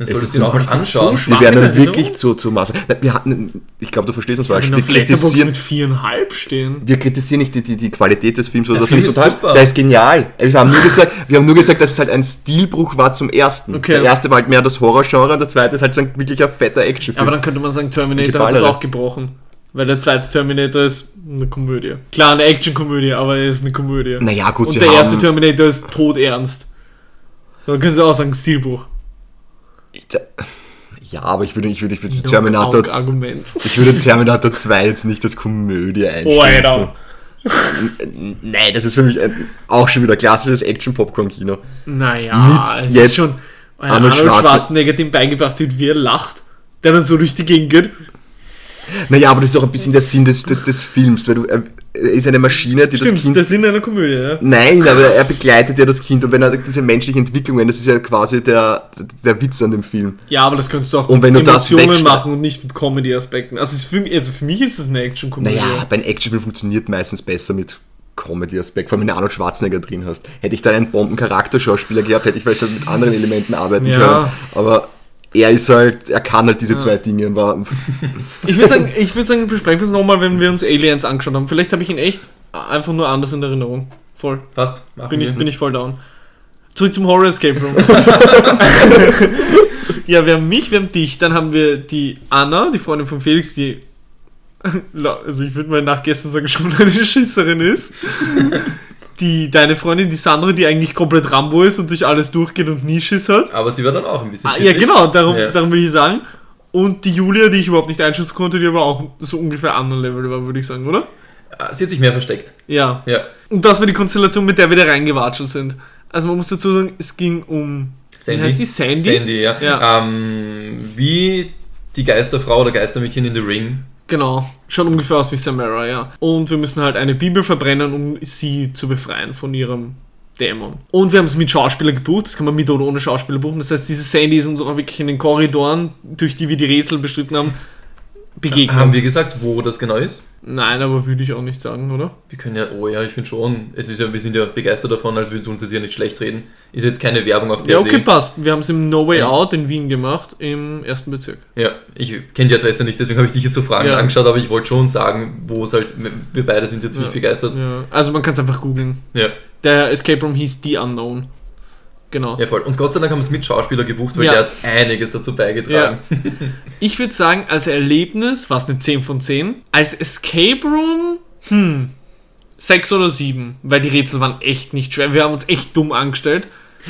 Dann Es solltest du auch mal anschauen. so Die werden dann wirklich zu, zu Maß. Na, Wir hatten, ich glaube, du verstehst uns falsch. Wir kritisieren, mit viereinhalb stehen. wir kritisieren nicht die, die, die Qualität des Films oder Der Film ist total. super. Der ist genial. Wir haben, nur gesagt, wir haben nur gesagt, dass es halt ein Stilbruch war zum ersten. Okay. Der erste war halt mehr das Horrorgenre, der zweite ist halt so ein wirklicher fetter Actionfilm. Aber dann könnte man sagen, Terminator hat das auch gebrochen. Weil der zweite Terminator ist eine Komödie. Klar, eine Action-Komödie, aber er ist eine Komödie. naja, gut, Und der erste Terminator ist todernst. Dann können sie auch sagen, Stilbuch. Ja, aber ich würde, ich würde, ich würde No Terminator, Argument. ich würde Terminator 2 jetzt nicht als Komödie einstufen. Oh, Alter. Nein, das ist für mich ein, auch schon wieder klassisches Action-Popcorn-Kino. Naja, Mit es jetzt ist schon Arnold, Schwarzenegger. Schwarzenegger, dem beigebracht wird, wie er lacht. Der dann so durch die Gegend geht. Naja, aber das ist auch ein bisschen der Sinn des, des, des Films, weil du, er ist eine Maschine, die das Stimmt, Kind der Sinn einer Komödie, ja. Nein, aber er begleitet ja das Kind und wenn er diese menschlichen Entwicklungen, das ist ja quasi der, der Witz an dem Film. Ja, aber das könntest du auch Und wenn du das Emotionen machen und nicht mit Comedy-Aspekten. Also, für, mich- also für mich ist es eine Action-Komödie. Naja, bei einem Actionfilm funktioniert meistens besser mit Comedy-Aspekt, vor allem wenn du Arnold Schwarzenegger drin hast. Hätte ich da einen Bomben-Charakterschauspieler gehabt, hätte ich vielleicht mit anderen Elementen arbeiten Ja. können. Aber er ist halt, er kann halt diese zwei Dinge und war. Ich würde sagen, ich würde sagen, besprechen wir es nochmal, wenn wir uns Aliens angeschaut haben. Vielleicht habe ich ihn echt einfach nur anders in Erinnerung. Voll. Passt, machen Bin wir. ich, bin ich voll down. Zurück zum Horror Escape Room. [LAUGHS] ja, wir haben mich, wir haben dich, dann haben wir die Anna, die Freundin von Felix, die, [LAUGHS] also ich würde mal nach gestern sagen, schon eine Schisserin ist. Die, deine Freundin, die Sandra, die eigentlich komplett Rambo ist und durch alles durchgeht und nie Schiss hat. Aber sie war dann auch ein bisschen Ah, ja, genau, darum, Ja. darum will ich sagen. Und die Julia, die ich überhaupt nicht einschätzen konnte, die aber auch so ungefähr anderen Level war, würde ich sagen, oder? Ah, Sie hat sich mehr versteckt. Ja. Ja. Und das war die Konstellation, mit der wir da reingewatschelt sind. Also man muss dazu sagen, es ging um. Sandy. Wie heißt die? Sandy? Sandy, ja. Ja. Ähm, wie die Geisterfrau oder Geistermädchen in The Ring. Genau. Schaut ungefähr aus wie Samara, ja. Und wir müssen halt eine Bibel verbrennen, um sie zu befreien von ihrem Dämon. Und wir haben es mit Schauspieler gebucht, das kann man mit oder ohne Schauspieler buchen. Das heißt, diese Sandy ist uns auch wirklich in den Korridoren, durch die wir die Rätsel bestritten haben, begegnet. Haben wir gesagt, wo das genau ist? Nein, aber würde ich auch nicht sagen, oder? Wir können ja, oh ja, ich finde schon, es ist ja, wir sind ja begeistert davon, also wir tun es jetzt hier nicht schlecht reden. Ist jetzt keine Werbung auch per Ja, okay, se. passt. Wir haben es im No Way Ja. Out in Wien gemacht, im ersten Bezirk. Ja, ich kenne die Adresse nicht, deswegen habe ich dich jetzt so Fragen Ja. angeschaut, aber ich wollte schon sagen, wo es halt, wir beide sind jetzt ziemlich Ja. begeistert. Ja. Also man kann es einfach googeln. Ja. Der Escape Room hieß The Unknown. Genau. ja, voll. Und Gott sei Dank haben wir es mit Schauspieler gebucht, weil Ja. der hat einiges dazu beigetragen. [LAUGHS] Ich würde sagen, als Erlebnis war es eine 10 von 10. Als Escape Room, hm, 6 oder 7. Weil die Rätsel waren echt nicht schwer. Wir haben uns echt dumm angestellt.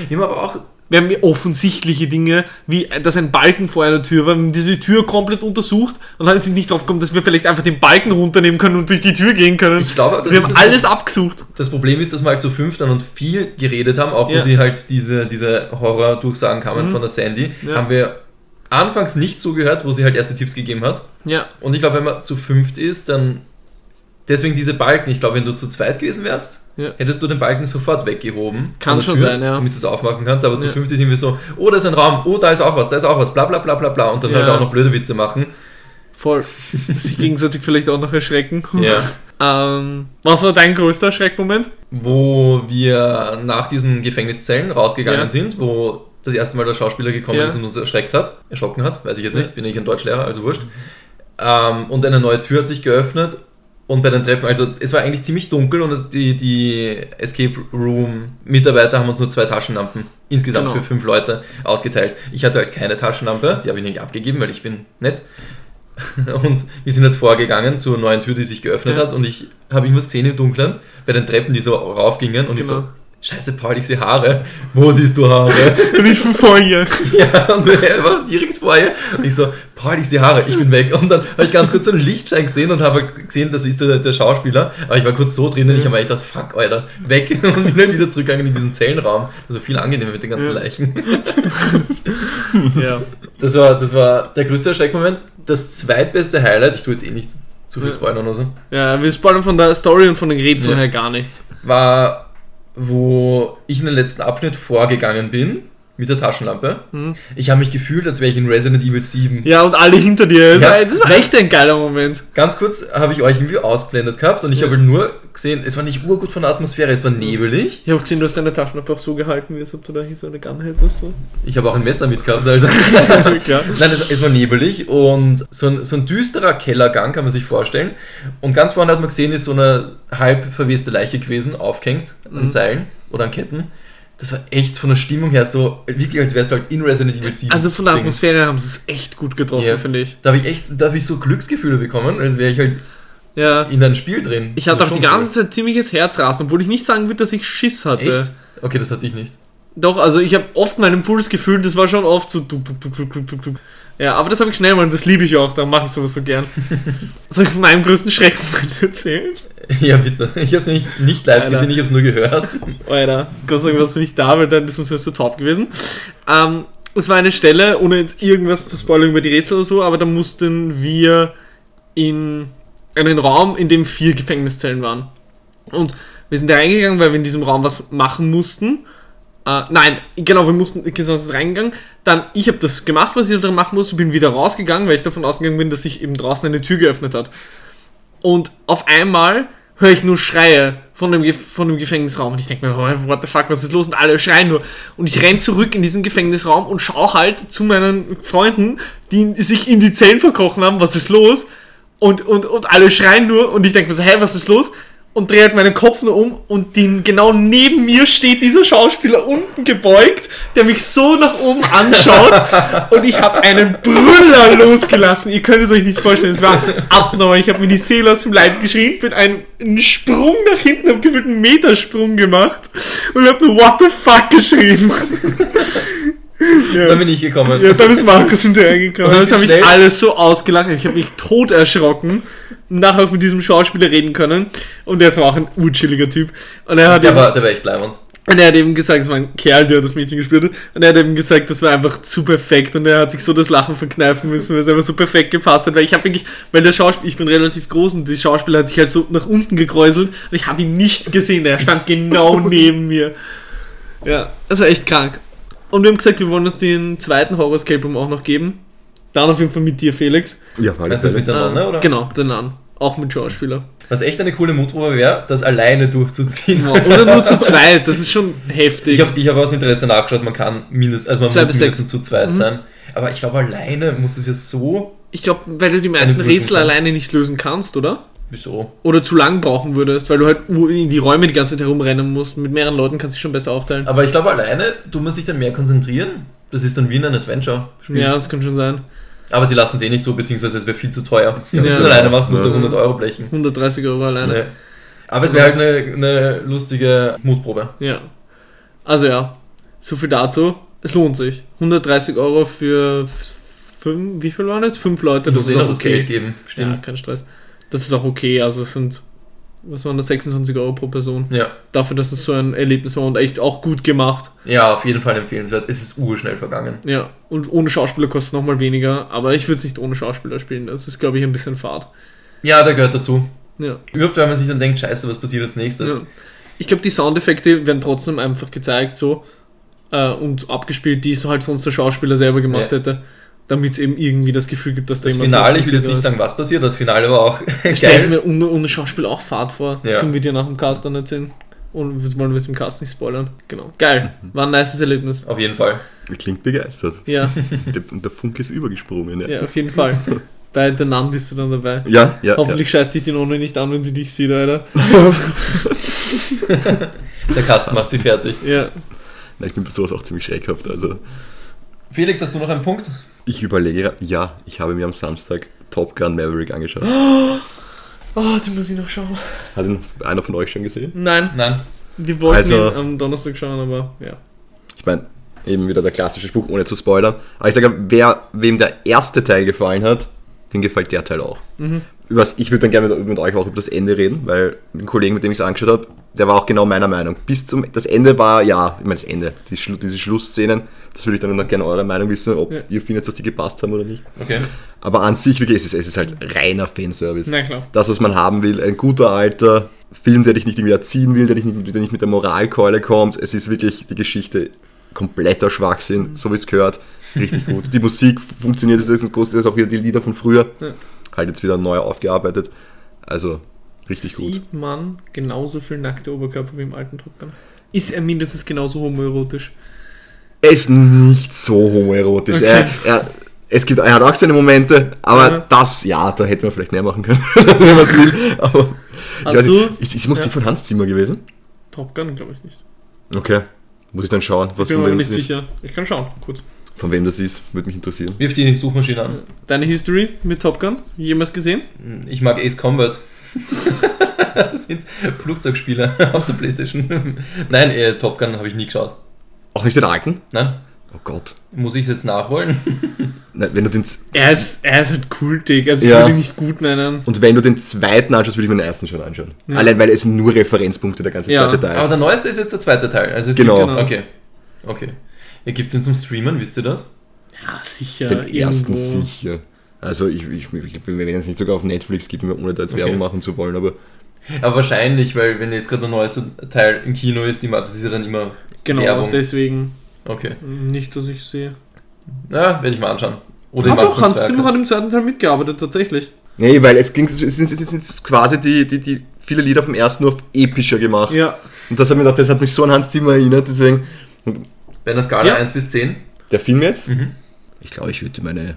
Wir haben aber auch, Wir haben offensichtliche Dinge, wie dass ein Balken vor einer Tür war. Wir haben diese Tür komplett untersucht und dann sind nicht drauf gekommen, dass wir vielleicht einfach den Balken runternehmen können und durch die Tür gehen können. ich glaube, das wir haben alles abgesucht. Das Problem ist, dass wir halt zu fünf dann und viel geredet haben, auch Ja. wo die halt diese, diese Horror-Durchsagen kamen Mhm. von der Sandy, Ja. haben wir anfangs nicht zugehört, wo sie halt erste Tipps gegeben hat. Ja. Und ich glaube, wenn man zu fünft ist, dann deswegen diese Balken. Ich glaube, wenn du zu zweit gewesen wärst, Ja. hättest du den Balken sofort weggehoben. Kann schon der sein, ja. Damit du es aufmachen kannst. Aber zu Ja. fünft ist irgendwie so, oh, da ist ein Raum, oh, da ist auch was, da ist auch was, bla bla bla bla bla. Und dann Ja. halt auch noch blöde Witze machen. Voll. [LAUGHS] Sich gegenseitig vielleicht auch noch erschrecken. Ja. [LAUGHS] Ähm, was war dein größter Schreckmoment? wo wir nach diesen Gefängniszellen rausgegangen Ja. sind, wo das erste Mal der Schauspieler gekommen Ja. ist und uns erschreckt hat, erschrocken hat, weiß ich jetzt nicht, bin ich ein Deutschlehrer, also wurscht. Ähm, und eine neue Tür hat sich geöffnet und bei den Treppen, also es war eigentlich ziemlich dunkel und die, die Escape Room Mitarbeiter haben uns nur zwei Taschenlampen insgesamt Genau. für fünf Leute ausgeteilt. Ich hatte halt keine Taschenlampe, die habe ich nicht abgegeben, weil ich bin nett. [LAUGHS] Und wir sind halt vorgegangen zur neuen Tür, die sich geöffnet Ja. hat und ich habe irgendwas gesehen im Dunkeln bei den Treppen, die so raufgingen und ich Genau. so, scheiße Paul, ich sehe Haare. Wo siehst du Haare? Bin ich von vorher. [LAUGHS] ja, und er war direkt vor ihr und ich so, Paul, ich sehe Haare, ich bin weg. Und dann habe ich ganz kurz so einen Lichtschein gesehen und habe gesehen, das ist der, der Schauspieler, aber ich war kurz so drinnen, ich habe mir echt gedacht, fuck, Alter, weg [LAUGHS] und bin dann wieder zurückgegangen in diesen Zellenraum. Also viel angenehmer mit den ganzen. Leichen. [LAUGHS] Ja. Das war, das war der größte Erschreckmoment. Das zweitbeste Highlight, ich tue jetzt eh nicht zu viel spoilern oder so, ja, wir spoilern von der Story und von den Rätseln Ja. her gar nichts. war, wo ich in den letzten Abschnitt vorgegangen bin mit der Taschenlampe. Mhm. Ich habe mich gefühlt, als wäre ich in Resident Evil 7. Ja, und alle hinter dir. Das, Ja. war, das war echt ein geiler Moment. Ganz kurz habe ich euch irgendwie ausgeblendet gehabt und ich Ja. habe nur gesehen, es war nicht urgut von der Atmosphäre, es war nebelig. Ich habe gesehen, du hast deine Taschenlampe auch so gehalten, wie als ob du da hier so eine Gun hättest. So. Ich habe auch ein Messer mitgehabt. Also. [LAUGHS] ja. [LAUGHS] Nein, es, es war nebelig und so ein, so ein düsterer Kellergang kann man sich vorstellen. Und ganz vorne hat man gesehen, ist so eine halb verweste Leiche gewesen, aufgehängt an Mhm. Seilen oder an Ketten. Das war echt von der Stimmung her so, wirklich als wärst du halt in Resident Evil 7. Also von der. Atmosphäre haben sie es echt gut getroffen, Ja. finde ich. Da habe ich echt, da habe ich so Glücksgefühle bekommen, als wäre ich halt Ja. in einem Spiel drin. Ich hatte auch ist die ganze Zeit ziemliches Herzrasen, obwohl ich nicht sagen würde, dass ich Schiss hatte. Echt? Okay, das hatte ich nicht. Doch, also ich habe oft meinen Puls gefühlt, das war schon oft so. Tuk, tuk, tuk, tuk, tuk, tuk. Ja, aber das habe ich schnell mal und das liebe ich auch, da mache ich sowas so gern. [LAUGHS] Soll ich von meinem größten Schrecken erzählen? [LAUGHS] Ja, bitte. Ich habe es nämlich nicht live Alter. gesehen, ich habe es nur gehört. Alter, Gott sei Dank warst du nicht da, weil dann ist uns so top gewesen. Ähm, es war eine Stelle, ohne jetzt irgendwas zu spoilern über die Rätsel oder so, aber da mussten wir in einen Raum, in dem vier Gefängniszellen waren. Und wir sind da reingegangen, weil wir in diesem Raum was machen mussten. Äh, nein, genau, wir mussten, genau, sind reingegangen. Dann, ich habe das gemacht, was ich da machen musste, bin wieder rausgegangen, weil ich davon ausgegangen bin, dass sich eben draußen eine Tür geöffnet hat. Und auf einmal höre ich nur Schreie von dem, von dem Gefängnisraum. Und ich denke mir, what the fuck, was ist los? Und alle schreien nur. Und ich renn zurück in diesen Gefängnisraum und schaue halt zu meinen Freunden, die sich in die Zellen verkrochen haben, was ist los? Und, und, und alle schreien nur. Und ich denke mir so, hä, was ist los? Und drehe halt meinen Kopf nur um und den, genau neben mir steht dieser Schauspieler unten gebeugt, der mich so nach oben anschaut [LAUGHS] und ich habe einen Brüller losgelassen. Ihr könnt es euch nicht vorstellen, es war abnormal. Ich habe mir die Seele aus dem Leib geschrien, bin einen, einen Sprung nach hinten, habe gefühlt einen Metersprung gemacht und habe nur What the fuck geschrien. Dann [LAUGHS] ja. bin ich gekommen. ja, dann ist Markus hinterhergekommen. Und wie Das habe ich alles so ausgelacht. Ich habe mich tot erschrocken. Nachher auch mit diesem Schauspieler reden können. Und der ist auch ein urchilliger Typ. Und er hat Der eben- war, der war echt leibend. und er hat eben gesagt, es war ein Kerl, der das Mädchen gespielt hat. Und er hat eben gesagt, das war einfach zu perfekt. Und er hat sich so das Lachen verkneifen müssen, weil es einfach so perfekt gepasst hat. Weil ich habe wirklich, weil der Schauspieler, ich bin relativ groß und der Schauspieler hat sich halt so nach unten gekräuselt. Und ich habe ihn nicht gesehen. Er stand genau [LAUGHS] neben mir. Ja, das war echt krank. Und wir haben gesagt, wir wollen uns den zweiten Horror Escape Room auch noch geben. Dann auf jeden Fall mit dir, Felix. Ja, allem. Meinst du das mit der Nonne, Äh, oder? Genau, der Nan. Auch mit Schauspieler. Was echt eine coole Mutprobe wäre, das alleine durchzuziehen. Oder nur zu [LAUGHS] zweit, das ist schon heftig. Ich habe ich hab aus Interesse nachgeschaut, man kann mindestens, also man Zwei muss mindestens zu zweit Mhm. sein. Aber ich glaube, alleine muss es ja so. Ich glaube, weil du die meisten Rätsel sein. alleine nicht lösen kannst, oder? Wieso? Oder zu lang brauchen würdest, weil du halt in die Räume die ganze Zeit herumrennen musst. Mit mehreren Leuten kannst du dich schon besser aufteilen. Aber ich glaube, alleine tut man sich dann mehr konzentrieren. Das ist dann wie in ein Adventure-Spiel. Ja, das kann schon sein. Aber sie lassen es eh nicht so, beziehungsweise es wäre viel zu teuer. Wenn Ja. du es alleine machst, musst du Ja. 100 Euro blechen. 130 Euro alleine. Nee. Aber es wäre halt eine, eine lustige Mutprobe. Ja. Also ja, so viel dazu. Es lohnt sich. 130 Euro für fünf, wie viel waren jetzt? Fünf Leute. Du musst eh noch auch das Geld geben. Ja, Stimmt. kein Stress. Das ist auch okay. Also es sind, was waren das, 26 Euro pro Person. Ja. Dafür, dass es so ein Erlebnis war und echt auch gut gemacht. ja, auf jeden Fall empfehlenswert. Es ist urschnell vergangen. Ja, und ohne Schauspieler kostet es nochmal weniger, aber ich würde es nicht ohne Schauspieler spielen. Das ist, glaube ich, ein bisschen fad. Ja, der gehört dazu. Ja. Überhaupt, weil man sich dann denkt, scheiße, was passiert als nächstes? ja. Ich glaube, die Soundeffekte werden trotzdem einfach gezeigt so äh, und abgespielt, die so halt sonst der Schauspieler selber gemacht Ja. hätte, damit es eben irgendwie das Gefühl gibt, dass da Das jemand Finale, ich will jetzt nicht ist. sagen, was passiert, das Finale war auch Ich stelle mir [LAUGHS] ohne, ohne Schauspiel auch Fahrt vor. Das Ja. können wir dir nach dem Cast dann erzählen. Und das wollen wir jetzt im Cast nicht spoilern. Genau. Geil. War ein nices Erlebnis. Auf jeden Fall. Klingt begeistert. Ja, [LAUGHS] Der, und der Funke ist übergesprungen. Ja, ja, auf jeden Fall. Bei der Nan bist du dann dabei. ja. ja, Hoffentlich scheißt sich die Nonne nicht an, wenn sie dich sieht, Alter. [LAUGHS] Der Kasten macht sie fertig. Ja. Nein, ich bin bei sowas auch ziemlich schreckhaft. Also, Felix, hast du noch einen Punkt? ich überlege, ja, ich habe mir am Samstag Top Gun Maverick angeschaut. Oh, [GASPS] den muss ich noch schauen. Hat ihn einer von euch schon gesehen? Nein, Nein. wir wollten Also- ihn am Donnerstag schauen, aber ja. Ich meine, eben wieder der klassische Spruch, ohne zu spoilern. Aber ich sage, wer, wem der erste Teil gefallen hat, dem gefällt der Teil auch. Übers, ich würde dann gerne mit, mit euch auch über das Ende reden, weil mit dem Kollegen, mit dem ich es angeschaut habe, der war auch genau meiner Meinung. Bis zum, das Ende war, ja, ich meine das Ende, die, diese Schlussszenen, das würde ich dann noch gerne eure Meinung wissen, ob Ja. ihr findet, dass die gepasst haben oder nicht. Okay. Aber an sich, wirklich, es ist, es ist halt reiner Fanservice. Na klar. Das, was man haben will, ein guter alter Film, der dich nicht irgendwie erziehen will, der dich nicht, der nicht mit der Moralkeule kommt. Es ist wirklich die Geschichte kompletter Schwachsinn, so wie es gehört. Richtig gut. Die Musik funktioniert, das ist das Große, das ist auch wieder die Lieder von früher. Ja. Halt jetzt wieder neu aufgearbeitet. Also, richtig gut. Sieht man genauso viel nackte Oberkörper wie im alten Top Gun? Ist er mindestens genauso homoerotisch? Er ist nicht so homoerotisch. Okay. Er, er, es gibt, er hat auch seine Momente, aber Ja. das, ja, da hätte man vielleicht mehr machen können, [LAUGHS] wenn man es will. Aber ich weiß Also, nicht, ist, ist die Musik ja. von Hans Zimmer gewesen? Top Gun glaube ich nicht. Okay. Muss ich dann schauen, was Ich bin von mir nicht sicher. Ich kann schauen, kurz. von wem das ist. Würde mich interessieren. Wirf die Suchmaschine an. Deine History mit Top Gun? Jemals gesehen? Ich mag Ace Combat. [LAUGHS] das sind Flugzeugspiele [LAUGHS] auf der Playstation. Nein, äh, Top Gun habe ich nie geschaut. Auch nicht den alten? Nein? Oh Gott. Muss ich es jetzt nachholen? [LAUGHS] Nein, wenn du den, Z- Er ist, er ist halt kultig, also ich Ja. würde ihn nicht gut nennen. und wenn du den zweiten anschaust, würde ich mir den ersten schon anschauen. Ja. Allein, weil es sind nur Referenzpunkte, der ganze Ja, zweite Teil. Aber der neueste ist jetzt der zweite Teil. Also es Genau. Gibt, Genau. Okay. Okay. Ja, Gibt es ihn zum Streamen, wisst ihr das? Ja, sicher. den ersten irgendwo. sicher. Also ich, ich, ich wenn es nicht sogar auf Netflix gibt, ohne da jetzt Okay. Werbung machen zu wollen, aber Aber wahrscheinlich, weil wenn jetzt gerade der neueste Teil im Kino ist, die, das ist ja dann immer. Genau, Werbung. deswegen Okay. nicht, dass ich sehe. Na, werde ich mal anschauen. Oder Aber auch Hans Zimmer hat im zweiten Teil mitgearbeitet, tatsächlich. nee, weil es klingt, es sind, es sind quasi die, die, die viele Lieder vom ersten nur auf epischer gemacht. Ja. Und das hat mir gedacht, das hat mich so an Hans Zimmer erinnert, deswegen Bei einer Skala Ja. 1 bis 10. der Film jetzt. Mhm. Ich glaube, ich würde meine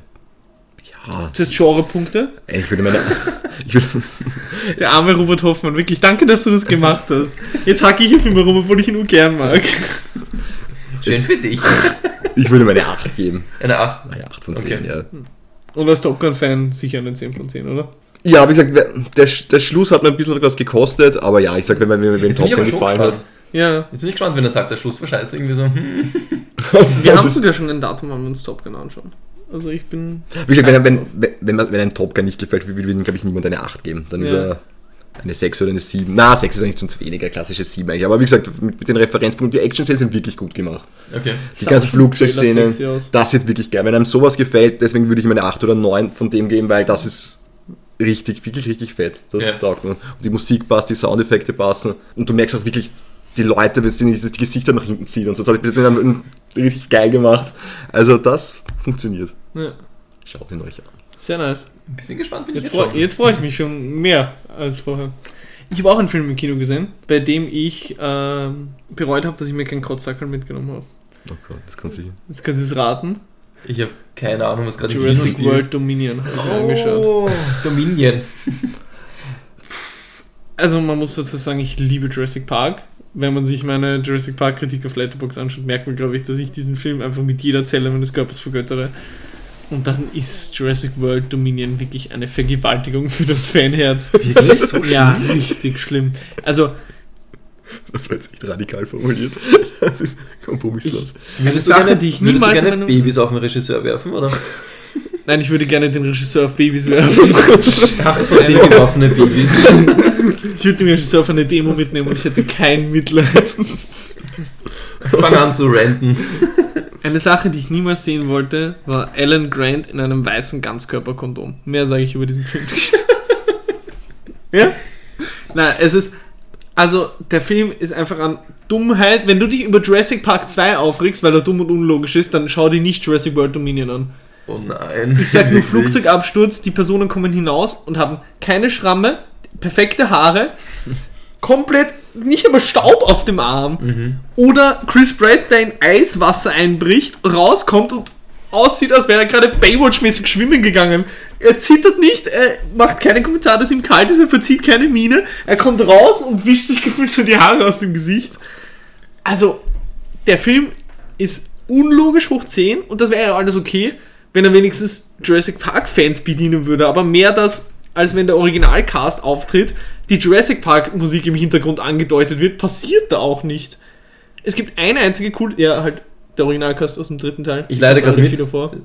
Du hast Genrepunkte. ich würde meine [LAUGHS] ich würde, Der arme Robert Hoffmann, wirklich danke, dass du das gemacht hast. Jetzt hacke ich auf ihn rum, obwohl ich ihn nur gern mag. Schön für dich. [LAUGHS] ich würde meine 8 geben. Eine 8. Meine 8 von 10, Okay. ja. Und als Top Gun-Fan sicher eine 10 von 10, oder? Ja, wie gesagt, der, der Schluss hat mir ein bisschen was gekostet, aber ja, ich sag, wenn, wenn, wenn Top Gun gefallen hat. Ja. Jetzt bin ich gespannt, wenn er sagt, der Schluss war scheiße. Irgendwie so, hm. [LAUGHS] Wir Also- haben sogar schon ein Datum, wann wir uns Top Gun anschauen. Also ich bin. Wie gesagt, wenn, wenn, wenn, wenn, man- wenn ein Top Gun nicht gefällt, würde ihm, glaube ich, niemand eine 8 geben. Dann ist Ja. er eine 6 oder eine 7. Na, 6 ist eigentlich sonst weniger, klassische 7 eigentlich. Aber wie gesagt, mit, mit den Referenzpunkten, die Action-Szenen sind wirklich gut gemacht. Okay. Die ganzen Flugzeugszenen, das sieht wirklich geil. Wenn einem sowas gefällt, deswegen würde ich mir eine 8 oder 9 von dem geben, weil das ist richtig, wirklich richtig fett. Das Ja. taugt mir. Und die Musik passt, die Soundeffekte passen. Und du merkst auch wirklich, die Leute, wenn sie die Gesichter nach hinten ziehen und so. Das hat ich richtig geil gemacht. Also das funktioniert. Ja. Schaut ihn euch an. Sehr nice. Ein bisschen gespannt bin ich Jetzt, jetzt freu, schon. jetzt freue ich mich schon mehr als vorher. Ich habe auch einen Film im Kino gesehen, bei dem ich ähm, bereut habe, dass ich mir keinen Kotzsackel mitgenommen habe. Oh Gott, das kann sich. Jetzt könnt ihr es raten. Ich habe keine Ahnung, was gerade Jurassic World Dominion habe ich mir angeschaut. Oh, Dominion. Also man muss dazu sagen, ich liebe Jurassic Park. Wenn man sich meine Jurassic Park Kritik auf Letterboxd anschaut, merkt man, glaube ich, dass ich diesen Film einfach mit jeder Zelle meines Körpers vergöttere. Und dann ist Jurassic World Dominion wirklich eine Vergewaltigung für das Fanherz. Wirklich so [LAUGHS] Ja, richtig schlimm. Also, Das war jetzt echt radikal formuliert. Das ist kompromisslos. eine Würdest Sache, gerne, die ich würdest du niemals... gerne Babys auf den Regisseur werfen, oder? Nein, ich würde gerne den Regisseur auf Babys werfen. Acht von zehn geworfene Babys. [LAUGHS] Ich würde den Regisseur auf eine Demo mitnehmen und ich hätte kein Mitleid. Fang an zu ranten. Eine Sache, die ich niemals sehen wollte, war Alan Grant in einem weißen Ganzkörperkondom. Mehr sage ich über diesen Film nicht. [LAUGHS] ja? Nein, es ist. Also, der Film ist einfach an Dummheit. Wenn du dich über Jurassic Park 2 aufregst, weil er dumm und unlogisch ist, dann schau dir nicht Jurassic World Dominion an. Oh nein. Ich sag nur? [LAUGHS] Flugzeugabsturz, die Personen kommen hinaus und haben keine Schramme, perfekte Haare, komplett nicht einmal Staub auf dem Arm. Mhm. Oder Chris Pratt, der in Eiswasser einbricht, rauskommt und aussieht, als wäre er gerade Baywatch-mäßig schwimmen gegangen. Er zittert nicht, er macht keine Kommentare, dass ihm kalt ist, er verzieht keine Miene. Er kommt raus und wischt sich [LAUGHS] gefühlt so die Haare aus dem Gesicht. Also, der Film ist unlogisch hoch 10 und das wäre ja alles okay, wenn er wenigstens Jurassic Park-Fans bedienen würde, aber mehr das, als wenn der Originalcast auftritt, die Jurassic Park-Musik im Hintergrund angedeutet wird, passiert da auch nicht. Es gibt eine einzige cool, ja, halt der Originalcast aus dem dritten Teil. Ich leide gerade mit.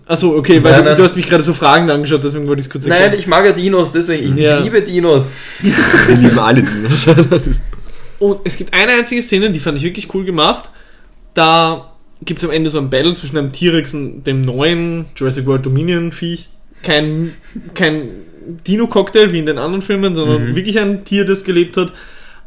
Achso, okay, weil Nein, du, nein. du hast mich gerade so Fragen angeschaut, deswegen wollte ich es kurz erklären. Nein, ich mag ja Dinos, deswegen. Ich Ja. liebe Dinos. [LAUGHS] Wir lieben alle Dinos. Und es gibt eine einzige Szene, die fand ich wirklich cool gemacht. Da gibt es am Ende so ein Battle zwischen einem T-Rex und dem neuen Jurassic World Dominion Viech. Kein, kein Dino-Cocktail wie in den anderen Filmen, sondern Mhm. wirklich ein Tier, das gelebt hat.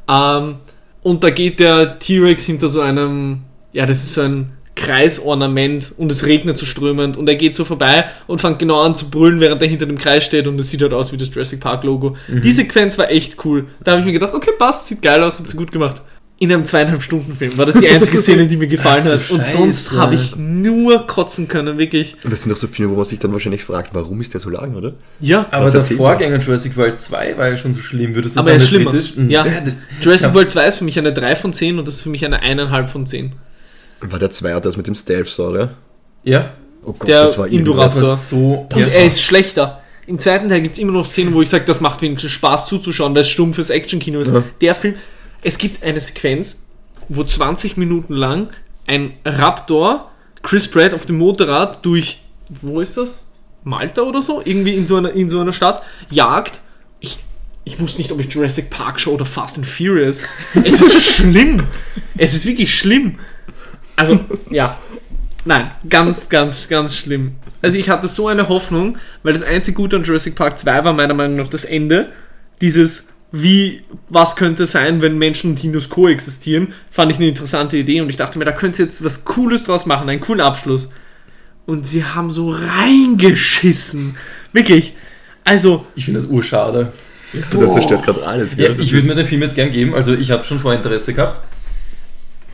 Ähm, und da geht der T-Rex hinter so einem, ja, das ist so ein Kreisornament und es regnet so strömend und er geht so vorbei und fängt genau an zu brüllen, während er hinter dem Kreis steht und es sieht halt aus wie das Jurassic Park Logo. Die Sequenz war echt cool. Da habe ich mir gedacht, okay, passt, sieht geil aus, habt ihr gut gemacht. In einem zweieinhalb Stunden Film war das die einzige [LAUGHS] Szene, die mir gefallen Ach hat. Und sonst habe ich nur kotzen können, wirklich. Und das sind doch so Filme, wo man sich dann wahrscheinlich fragt, warum ist der so lang, oder? Ja, Aber Was der Vorgänger Jurassic World 2 war ja schon so schlimm. Würdest du Aber er ist schlimmer. ist- Ja. das, Jurassic Ja. World 2 ist für mich eine 3 von 10 und das ist für mich eine 1,5 von 10. War der Zweier das mit dem Stealth-Saurier? Ja, Oh Gott, Der das war Indoraptor. irgendwas. das war so. Und ja, er ist schlechter. Im zweiten Teil gibt es immer noch Szenen, wo ich sage, das macht wenigstens Spaß zuzuschauen, weil es stumpfes Actionkino ist. Ja. Der Film, es gibt eine Sequenz, wo 20 Minuten lang ein Raptor Chris Pratt auf dem Motorrad durch, wo ist das? Malta oder so? Irgendwie in so einer, in so einer Stadt jagt. Ich, ich wusste nicht, ob ich Jurassic Park schaue oder Fast and Furious. [LAUGHS] Es ist schlimm. Es ist wirklich schlimm. Also, ja. Nein, ganz, ganz, ganz schlimm. Also ich hatte so eine Hoffnung, weil das einzige Gute an Jurassic Park 2 war meiner Meinung nach das Ende. Dieses, wie, was könnte sein, wenn Menschen und Dinos koexistieren, fand ich eine interessante Idee und ich dachte mir, da könnte jetzt was Cooles draus machen, einen coolen Abschluss. Und sie haben so reingeschissen. Wirklich. Also, Ich finde das urschade. Der zerstört gerade alles. Ja, ich würde mir den Film jetzt gern geben. Also ich habe schon vor Interesse gehabt.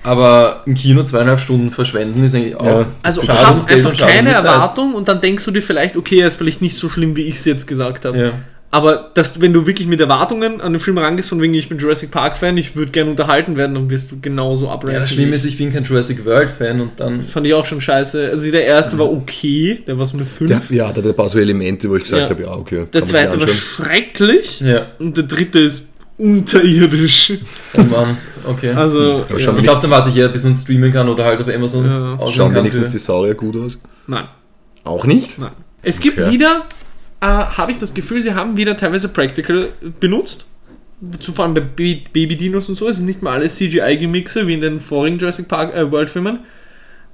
Aber im Kino zweieinhalb Stunden verschwenden ist eigentlich auch. Ja. also schade hab ums Geld einfach keine. Erwartung und dann denkst du dir vielleicht, okay, er ist vielleicht nicht so schlimm, wie ich es jetzt gesagt habe. Ja. Aber dass, wenn du wirklich mit Erwartungen an den Film rangehst, von wegen ich bin Jurassic Park Fan, ich würde gerne unterhalten werden, dann wirst du genauso abranken. ja, das Schlimme ich. ist, ich bin kein Jurassic World Fan und dann. Das fand ich auch schon scheiße. Also der erste war okay, der war so eine 5. Der, Der, ja, da hat ein paar so Elemente, wo ich gesagt Ja. habe, ja, okay. sich zweite war schrecklich Ja, und der dritte ist unterirdisch. oh Mann, okay. Also, Aber ja. ich glaube, dann warte ich eher, bis man streamen kann oder halt auf Amazon Ja. Schauen kann. wenigstens die Saurier gut aus? nein, Auch nicht? nein. Es gibt Okay. wieder, äh, habe ich das Gefühl, sie haben wieder teilweise Practical benutzt. Zu vor allem bei Baby- Baby-Dinos und so. Es ist nicht mal alles CGI-Gemixe wie in den vorigen Jurassic Park äh, World-Filmen.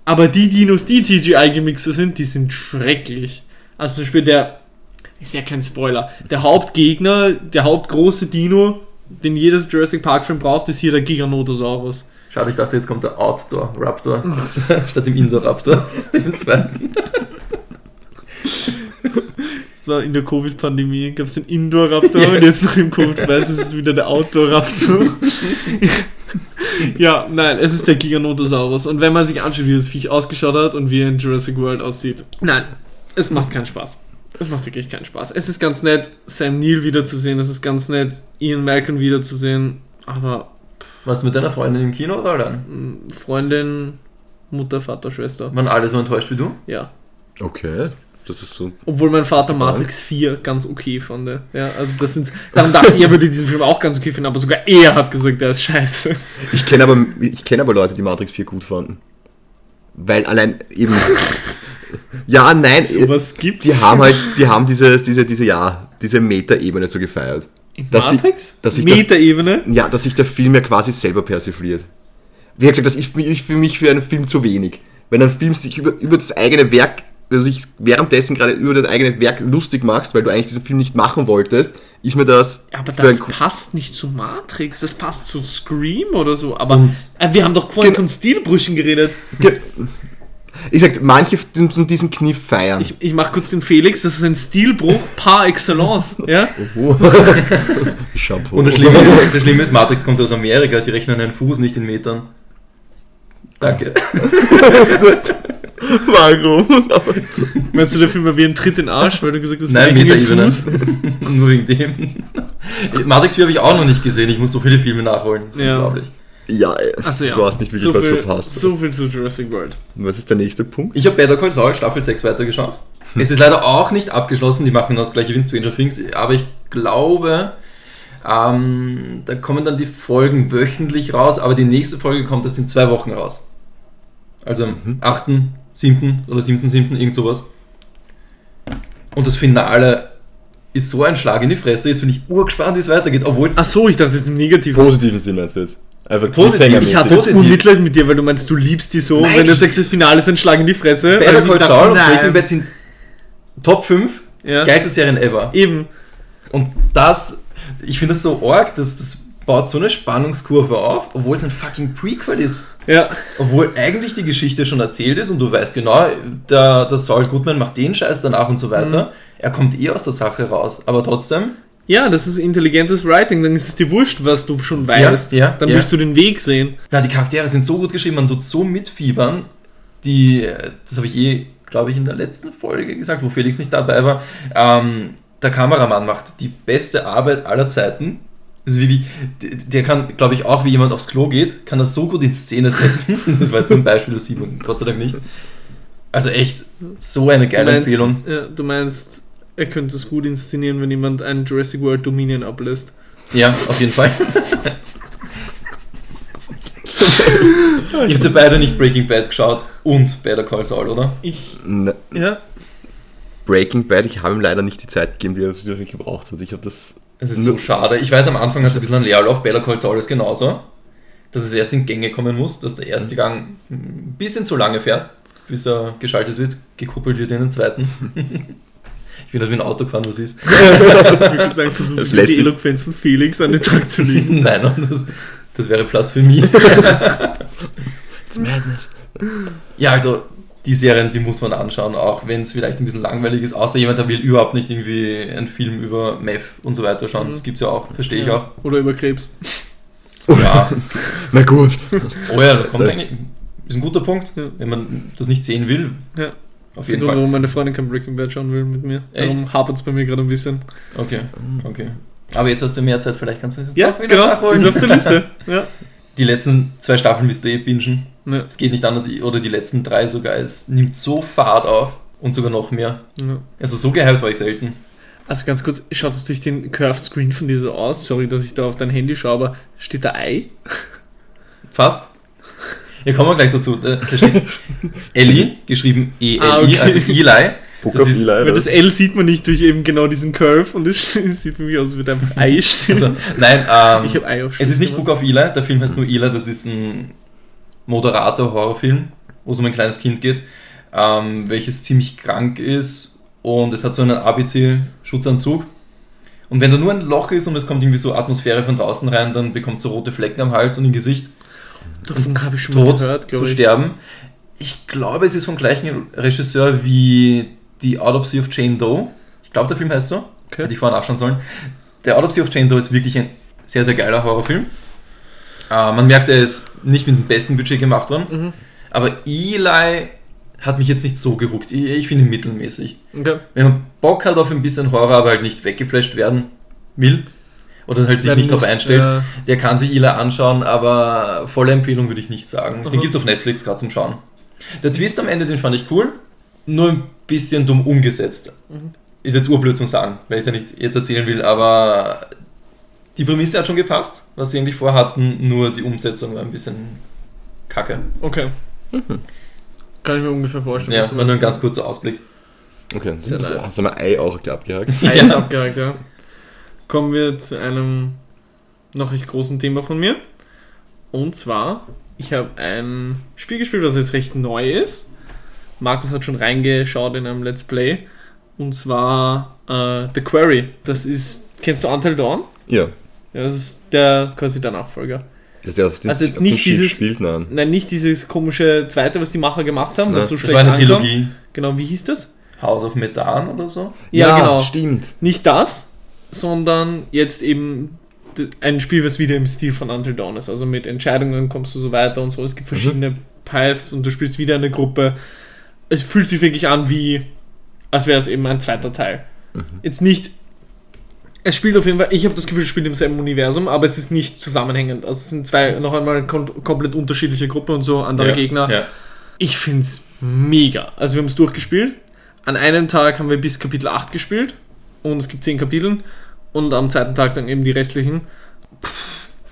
Aber die Dinos, die CGI-Gemixe sind, die sind schrecklich. Also zum Beispiel der, ist ja kein Spoiler, der Hauptgegner, der hauptgroße Dino, den jedes Jurassic Park-Film braucht, ist hier der Giganotosaurus. schade, ich dachte, jetzt kommt der Outdoor Raptor [LAUGHS] statt dem Indoor Raptor. [LAUGHS] Im zweiten. [LAUGHS] Das war in der Covid-Pandemie, gab es den Indoor-Raptor und jetzt noch im Covid-Weiß ist es wieder der Outdoor-Raptor. [LAUGHS] ja, nein, es ist der Giganotosaurus. Und wenn man sich anschaut, wie das Viech ausgeschaut hat und wie er in Jurassic World aussieht, nein, es macht keinen Spaß. Es macht wirklich keinen Spaß. Es ist ganz nett, Sam Neill wiederzusehen, es ist ganz nett, Ian Malcolm wiederzusehen, aber Warst du mit deiner Freundin im Kino oder allein? Freundin, Mutter, Vater, Schwester, Waren alle so enttäuscht wie du? ja. Okay, das ist so. Obwohl mein Vater Matrix 4 ganz okay fand. Ja, also das sind. Darum dachte ich, er würde diesen Film auch ganz okay finden, aber sogar er hat gesagt, der ist scheiße. Ich kenne aber, ich kenn aber Leute, die Matrix 4 gut fanden. Weil allein eben. ja, nein, Sowas gibt's. die haben halt, die haben diese, diese, diese, ja, diese Meta-Ebene so gefeiert. In dass Matrix? ich Metaebene? Ja, dass sich der Film ja quasi selber persifliert. Wie gesagt, das ist für mich- für mich für einen Film zu wenig. Wenn ein Film sich über, über das eigene Werk, also sich währenddessen gerade über das eigene Werk lustig machst, weil du eigentlich diesen Film nicht machen wolltest, ist mir das. Ja, aber das passt nicht zu Matrix, das passt zu Scream oder so. Aber Und- äh, wir haben doch vorhin von Stilbrüchen geredet. Ge- Ich sag, manche diesen, diesen Kniff feiern. Ich, ich mach kurz den Felix, das ist ein Stilbruch par excellence. [LAUGHS] Ja? [LAUGHS] Chapeau. Und das Schlimme, ist, das Schlimme ist, Matrix kommt aus Amerika, die rechnen einen Fuß nicht in Metern. Danke. [LAUGHS] Warum? Meinst du, der Film war wie ein Tritt in den Arsch, weil du gesagt hast, Nein, Metaebene. Fuß? [LAUGHS] Nur wegen dem. Matrix 4 habe ich auch noch nicht gesehen. Ich muss so viele Filme nachholen. Das ist Ja. unglaublich. Ja, Also ja. du hast nicht wirklich so was viel, verpasst. So viel zu Jurassic World. Was ist der nächste Punkt? Ich habe Better Call Saul Staffel 6 weitergeschaut. Es ist leider auch nicht abgeschlossen. Die machen genau das gleiche wie in Stranger Things. Aber ich glaube, ähm, da kommen dann die Folgen wöchentlich raus. Aber die nächste Folge kommt erst in zwei Wochen raus. Also am 8., 7. oder 7., 7. irgend sowas. Und das Finale ist so ein Schlag in die Fresse. Jetzt bin ich urgespannt, wie es weitergeht. Obwohl Ach so, ich dachte, das ist im Negativen. Positiven Sinn meinst du jetzt? Einfach Positiv. Ich hatte jetzt Positiv. Unmitleid mit dir, weil du meinst, du liebst die so. Nein, und wenn du sagst, das Finale ist ein Schlag in die Fresse. Better Call Saul und nein. Breaking Bad sind Top 5 Ja. geilste Serien ever. Eben. Und das, ich finde das so arg, dass das baut so eine Spannungskurve auf, obwohl es ein fucking Prequel ist. Ja. Obwohl eigentlich die Geschichte schon erzählt ist und du weißt genau, der, der Saul Goodman macht den Scheiß danach und so weiter. Mhm. Er kommt eh aus der Sache raus. Aber trotzdem, Ja, das ist intelligentes Writing. Dann ist es dir wurscht, was du schon weißt. ja, Dann ja. willst du den Weg sehen. na, die Charaktere sind so gut geschrieben, man tut so mitfiebern. Die, das habe ich eh, glaube ich, in der letzten Folge gesagt, wo Felix nicht dabei war. Ähm, der Kameramann macht die beste Arbeit aller Zeiten. Das ist wirklich, der- der kann, glaube ich, auch wie jemand aufs Klo geht, kann das so gut in Szene setzen. [LAUGHS] Das war jetzt zum Beispiel, das sieht man Gott sei Dank nicht. Also echt, so eine Du geile meinst, Empfehlung. ja, du meinst, er könnte es gut inszenieren, wenn jemand einen Jurassic World Dominion ablässt. Ja, auf jeden Fall. [LAUGHS] Ihr habt ja beide nicht Breaking Bad geschaut und Better Call Saul, oder? Ich, Na, ja. Breaking Bad, ich habe ihm leider nicht die Zeit gegeben, die er natürlich gebraucht hat. Ich habe das. Es ist so schade. Ich weiß, am Anfang hat es ein bisschen einen Leerlauf. Better Call Saul ist genauso. Dass es erst in Gänge kommen muss, dass der erste Gang ein bisschen zu lange fährt, bis er geschaltet wird, gekuppelt wird in den zweiten. ich bin halt wie ein Auto gefahren, was ist. [LAUGHS] Ich würde sagen, [LAUGHS] versuchst Das du lässt die Eloquenz von Felix an den Tag zu legen. [LAUGHS] Nein, das, das wäre Blasphemie. It's madness. ja, also die Serien, die muss man anschauen, auch wenn es vielleicht ein bisschen langweilig ist, außer jemand, der will überhaupt nicht irgendwie einen Film über Meth und so weiter schauen. Mhm. Das gibt es ja auch, verstehe ich Ja. auch. Oder über Krebs. Ja, Na gut. oh ja, da kommt eigentlich, ist ein guter Punkt, Ja. wenn man das nicht sehen will. Ja. Auf jeden Grund, Fall. warum meine Freundin kein Breaking Bad schauen will mit mir. Echt? Darum hapert es bei mir gerade ein bisschen. Okay, okay. Aber jetzt hast du mehr Zeit, vielleicht kannst du es Ja, doch wieder genau. nachholen. Ist auf der Liste. [LAUGHS] Ja. Die letzten zwei Staffeln wirst du eh bingen. Ja. Es geht nicht anders, oder die letzten drei sogar. Es nimmt so Fahrt auf und sogar noch mehr. Ja. Also so gehypt war ich selten. Also ganz kurz, schaut es durch den Curved Screen von dir so aus? Sorry, dass ich da auf dein Handy schaue, aber steht da Ei? [LAUGHS] Fast. Hier kommen wir gleich dazu. Da steht [LAUGHS] Ellie, geschrieben E-L-I, Ah, okay. also Eli. Book Das of ist- Eli, Weil das? L sieht man nicht durch eben genau diesen Curve und es [LAUGHS] sieht für mich aus, als würde einfach Ei stehen. Also, nein, ähm, ich habe Ei auf es ist nicht. Book of Eli, der Film heißt nur Eli, das ist ein Moderator-Horrorfilm, wo es um ein kleines Kind geht, ähm, welches ziemlich krank ist und es hat so einen ABC-Schutzanzug. Und wenn da nur ein Loch ist und es kommt irgendwie so Atmosphäre von draußen rein, dann bekommt es so rote Flecken am Hals und im Gesicht. Davon habe ich schon tot gehört, zu ich. sterben. Ich glaube, es ist vom gleichen Regisseur wie die Autopsy of Jane Doe. Ich glaube, der Film heißt so. Okay. Hätte ich vorher nachschauen sollen. Der Autopsy of Jane Doe ist wirklich ein sehr, sehr geiler Horrorfilm. Äh, man merkt, er ist nicht mit dem besten Budget gemacht worden. Mhm. Aber Eli hat mich jetzt nicht so gehuckt. Ich, ich finde ihn mittelmäßig. Okay. Wenn man Bock hat auf ein bisschen Horror, aber halt nicht weggeflasht werden will oder halt sich Werden nicht darauf einstellt, ja. der kann sich Eli anschauen, aber volle Empfehlung würde ich nicht sagen. Den Mhm. gibt es auf Netflix gerade zum Schauen. Der Twist am Ende, den fand ich cool, nur ein bisschen dumm umgesetzt. Mhm. Ist jetzt urblöd zum Sagen, weil ich es ja nicht jetzt erzählen will, aber die Prämisse hat schon gepasst, was sie eigentlich vorhatten, nur die Umsetzung war ein bisschen kacke. Okay. Kann ich mir ungefähr vorstellen. Ja, was du war nur ein ganz kurzer Ausblick. Okay, Sehr so, nice. so ein Ei auch abgehakt. Eins [LAUGHS] abgehakt, ja. Kommen wir zu einem noch recht großen Thema von mir. Und zwar, ich habe ein Spiel gespielt, das jetzt recht neu ist. Markus hat schon reingeschaut in einem Let's Play. Und zwar äh, The Quarry. Das ist, kennst du Until Dawn? Ja. Ja, das ist der quasi der Nachfolger. Das ist ja auf den, Also jetzt auf nicht dieses- spielt, nein. Nein, nicht dieses komische zweite, was die Macher gemacht haben, Ja, was so Das schlecht war eine ankam. Trilogie. Genau, wie hieß das? House of Methan oder so. Ja, genau. Stimmt. Nicht das, sondern jetzt eben ein Spiel, was wieder im Stil von Until Dawn ist. Also mit Entscheidungen kommst du so weiter und so. Es gibt verschiedene Paths und du spielst wieder eine Gruppe. Es fühlt sich wirklich an wie, als wäre es eben ein zweiter Teil. Jetzt nicht. Es spielt auf jeden Fall, ich habe das Gefühl, es spielt im selben Universum, aber es ist nicht zusammenhängend. Also es sind zwei noch einmal kom komplett unterschiedliche Gruppen und so, andere ja. Gegner. Ja. Ich finde es mega. Also wir haben es durchgespielt. An einem Tag haben wir bis Kapitel 8 gespielt und es gibt 10 Kapitel und am zweiten Tag dann eben die restlichen. Pff,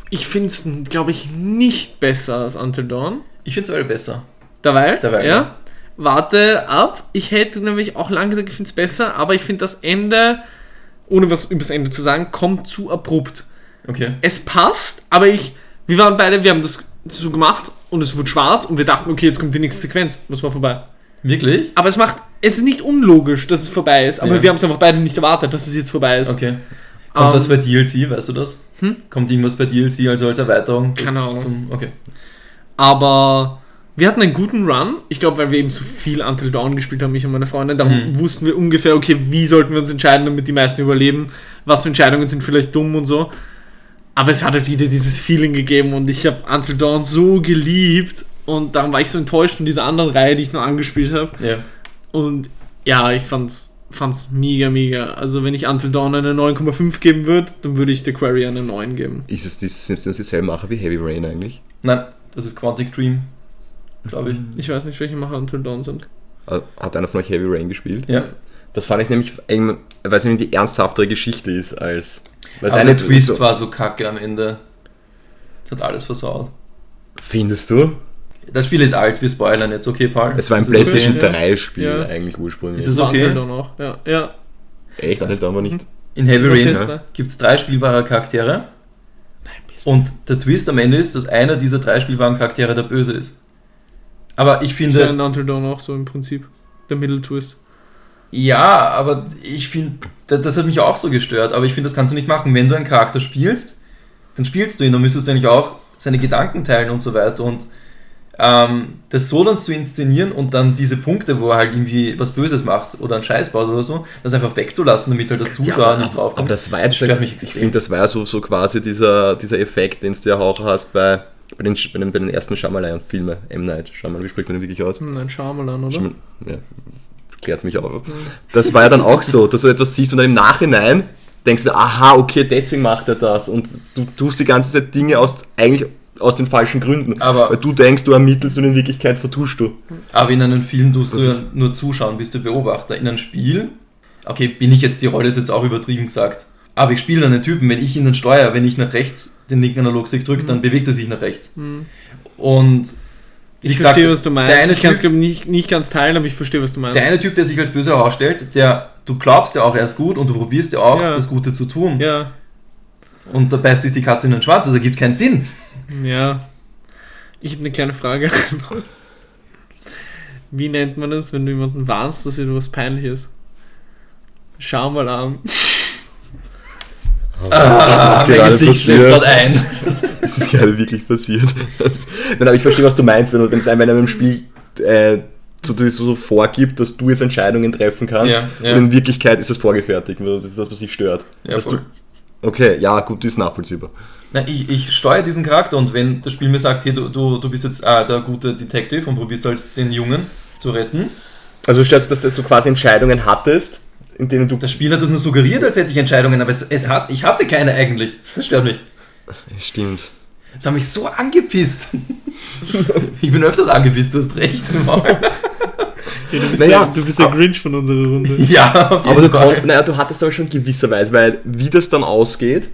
Ich finde es, glaube ich, nicht besser als Until Dawn. Ich finde es alle besser. Derweil, Derweil, ja. ja. Warte ab. Ich hätte nämlich auch lange gesagt, ich finde es besser, aber ich finde das Ende, ohne was über das Ende zu sagen, kommt zu abrupt Okay. es passt, aber ich, wir waren beide, wir haben das so gemacht und es wurde schwarz und wir dachten, okay, jetzt kommt die nächste Sequenz, muss mal vorbei. Wirklich? Aber es macht, es ist nicht unlogisch, dass es vorbei ist, aber Ja. wir haben es einfach beide nicht erwartet, dass es jetzt vorbei ist. Okay. Kommt Ähm, das bei DLC, weißt du das? Hm? Kommt irgendwas bei DLC, also als Erweiterung? Keine Ahnung. Zum, okay. Aber wir hatten einen guten Run. Ich glaube, weil wir eben so viel Until Dawn gespielt haben, ich und meine Freundin. Da Mhm. wussten wir ungefähr, okay, wie sollten wir uns entscheiden, damit die meisten überleben. Was für Entscheidungen sind vielleicht dumm und so. Aber es hat halt wieder dieses Feeling gegeben und ich habe Until Dawn so geliebt. Und dann war ich so enttäuscht von dieser anderen Reihe, die ich noch angespielt habe. Ja. Und ja, ich fand's, fand's mega, mega. Also wenn ich Until Dawn eine 9,5 geben würde, dann würde ich The Quarry eine 9 geben. Ist es die, sind das dieselben Macher wie Heavy Rain eigentlich? Nein, das ist Quantic Dream, glaube ich. Ich weiß nicht, welche Macher Until Dawn sind. Äh, Hat einer von euch Heavy Rain gespielt? Ja. Das fand ich nämlich, weil es nämlich die ernsthaftere Geschichte ist als. Weil Aber eine der Twist so, war so kacke am Ende. Das hat alles versaut. Findest du? Das Spiel ist alt, wir spoilern jetzt, okay, Paul? Es war ein PlayStation okay? 3 Spiel Ja. eigentlich ursprünglich. Ist es War okay? Until Dawn auch. Ja, ja. Echt? Alter, aber nicht. In Heavy Rain da. gibt es drei spielbare Charaktere. Und der Twist am Ende ist, dass einer dieser drei spielbaren Charaktere der Böse ist. Aber ich Ist ja finde, in Until Dawn auch so im Prinzip. Der Middle Twist. ja, aber ich finde, das, das hat mich auch so gestört. Aber ich finde, das kannst du nicht machen. Wenn du einen Charakter spielst, dann spielst du ihn, dann müsstest du eigentlich auch seine Gedanken teilen und so weiter. Und ähm, das so dann zu inszenieren und dann diese Punkte, wo er halt irgendwie was Böses macht oder einen Scheiß baut oder so, das einfach wegzulassen, damit halt der Zuschauer nicht drauf Aber kommt. das war ja Das stört mich Ich extrem. finde, das war ja so, so quasi dieser, dieser Effekt, den du ja auch hast bei, bei, den, bei, den, bei den ersten Shyamalan-Filmen. M. Night Shyamalan, wie spricht man den wirklich aus? Nein, Shyamalan, oder? Shyamalan- Ja, klärt mich auch. Das war ja dann auch so, dass du etwas siehst und dann im Nachhinein denkst du, aha, okay, deswegen macht er das. Und du tust die ganze Zeit Dinge aus, eigentlich aus den falschen Gründen. Aber- Weil du denkst, du ermittelst und in Wirklichkeit vertuschst du. Aber in einem Film tust Das du ja nur zuschauen, bist du Beobachter. In einem Spiel, okay, bin ich jetzt, die Rolle ist jetzt auch übertrieben gesagt, aber ich spiele einen Typen, wenn ich ihn dann steuere, wenn ich nach rechts den linken Analogstick drücke, dann bewegt er sich nach rechts. Hm. Und Ich gesagt, verstehe, was du meinst. Der eine, ich kann es nicht, nicht ganz teilen, aber ich verstehe, was du meinst. der eine Typ, der sich als böse herausstellt, der, du glaubst ja auch, er ist gut und du probierst ja auch, Ja. das Gute zu tun. ja, Und da beißt sich die Katze in den Schwanz, das ergibt keinen Sinn. ja. Ich habe eine kleine Frage. Wie nennt man das, wenn du jemanden warnst, dass etwas peinlich ist? Schau mal an. Ah, ist mein gerade Gesicht schläft gerade ein. [LAUGHS] Das ist gerade wirklich passiert. Das, nein, aber ich verstehe, was du meinst, wenn, wenn es einem in einem Spiel äh, so, so vorgibt, dass du jetzt Entscheidungen treffen kannst. Ja, ja. Und in Wirklichkeit ist es vorgefertigt. Das ist das, was dich stört. Ja, du, okay, ja, gut, das ist nachvollziehbar. Na, ich, ich steuere diesen Charakter und wenn das Spiel mir sagt, hey, du, du, du bist jetzt ah, der gute Detective und probierst halt den Jungen zu retten, Also stellst du, dass du so quasi Entscheidungen hattest, in denen du. das Spiel hat das nur suggeriert, als hätte ich Entscheidungen, aber es, es hat, ich hatte keine eigentlich. Das stört mich. Stimmt. Das hat mich so angepisst. [LAUGHS] ich bin öfters angepisst, du hast recht. [LAUGHS] Ja, du, bist Naja, der, du bist der Grinch von unserer Runde. [LAUGHS] ja, Aber du, konnt, naja, du hattest aber schon gewisserweise, weil wie das dann ausgeht,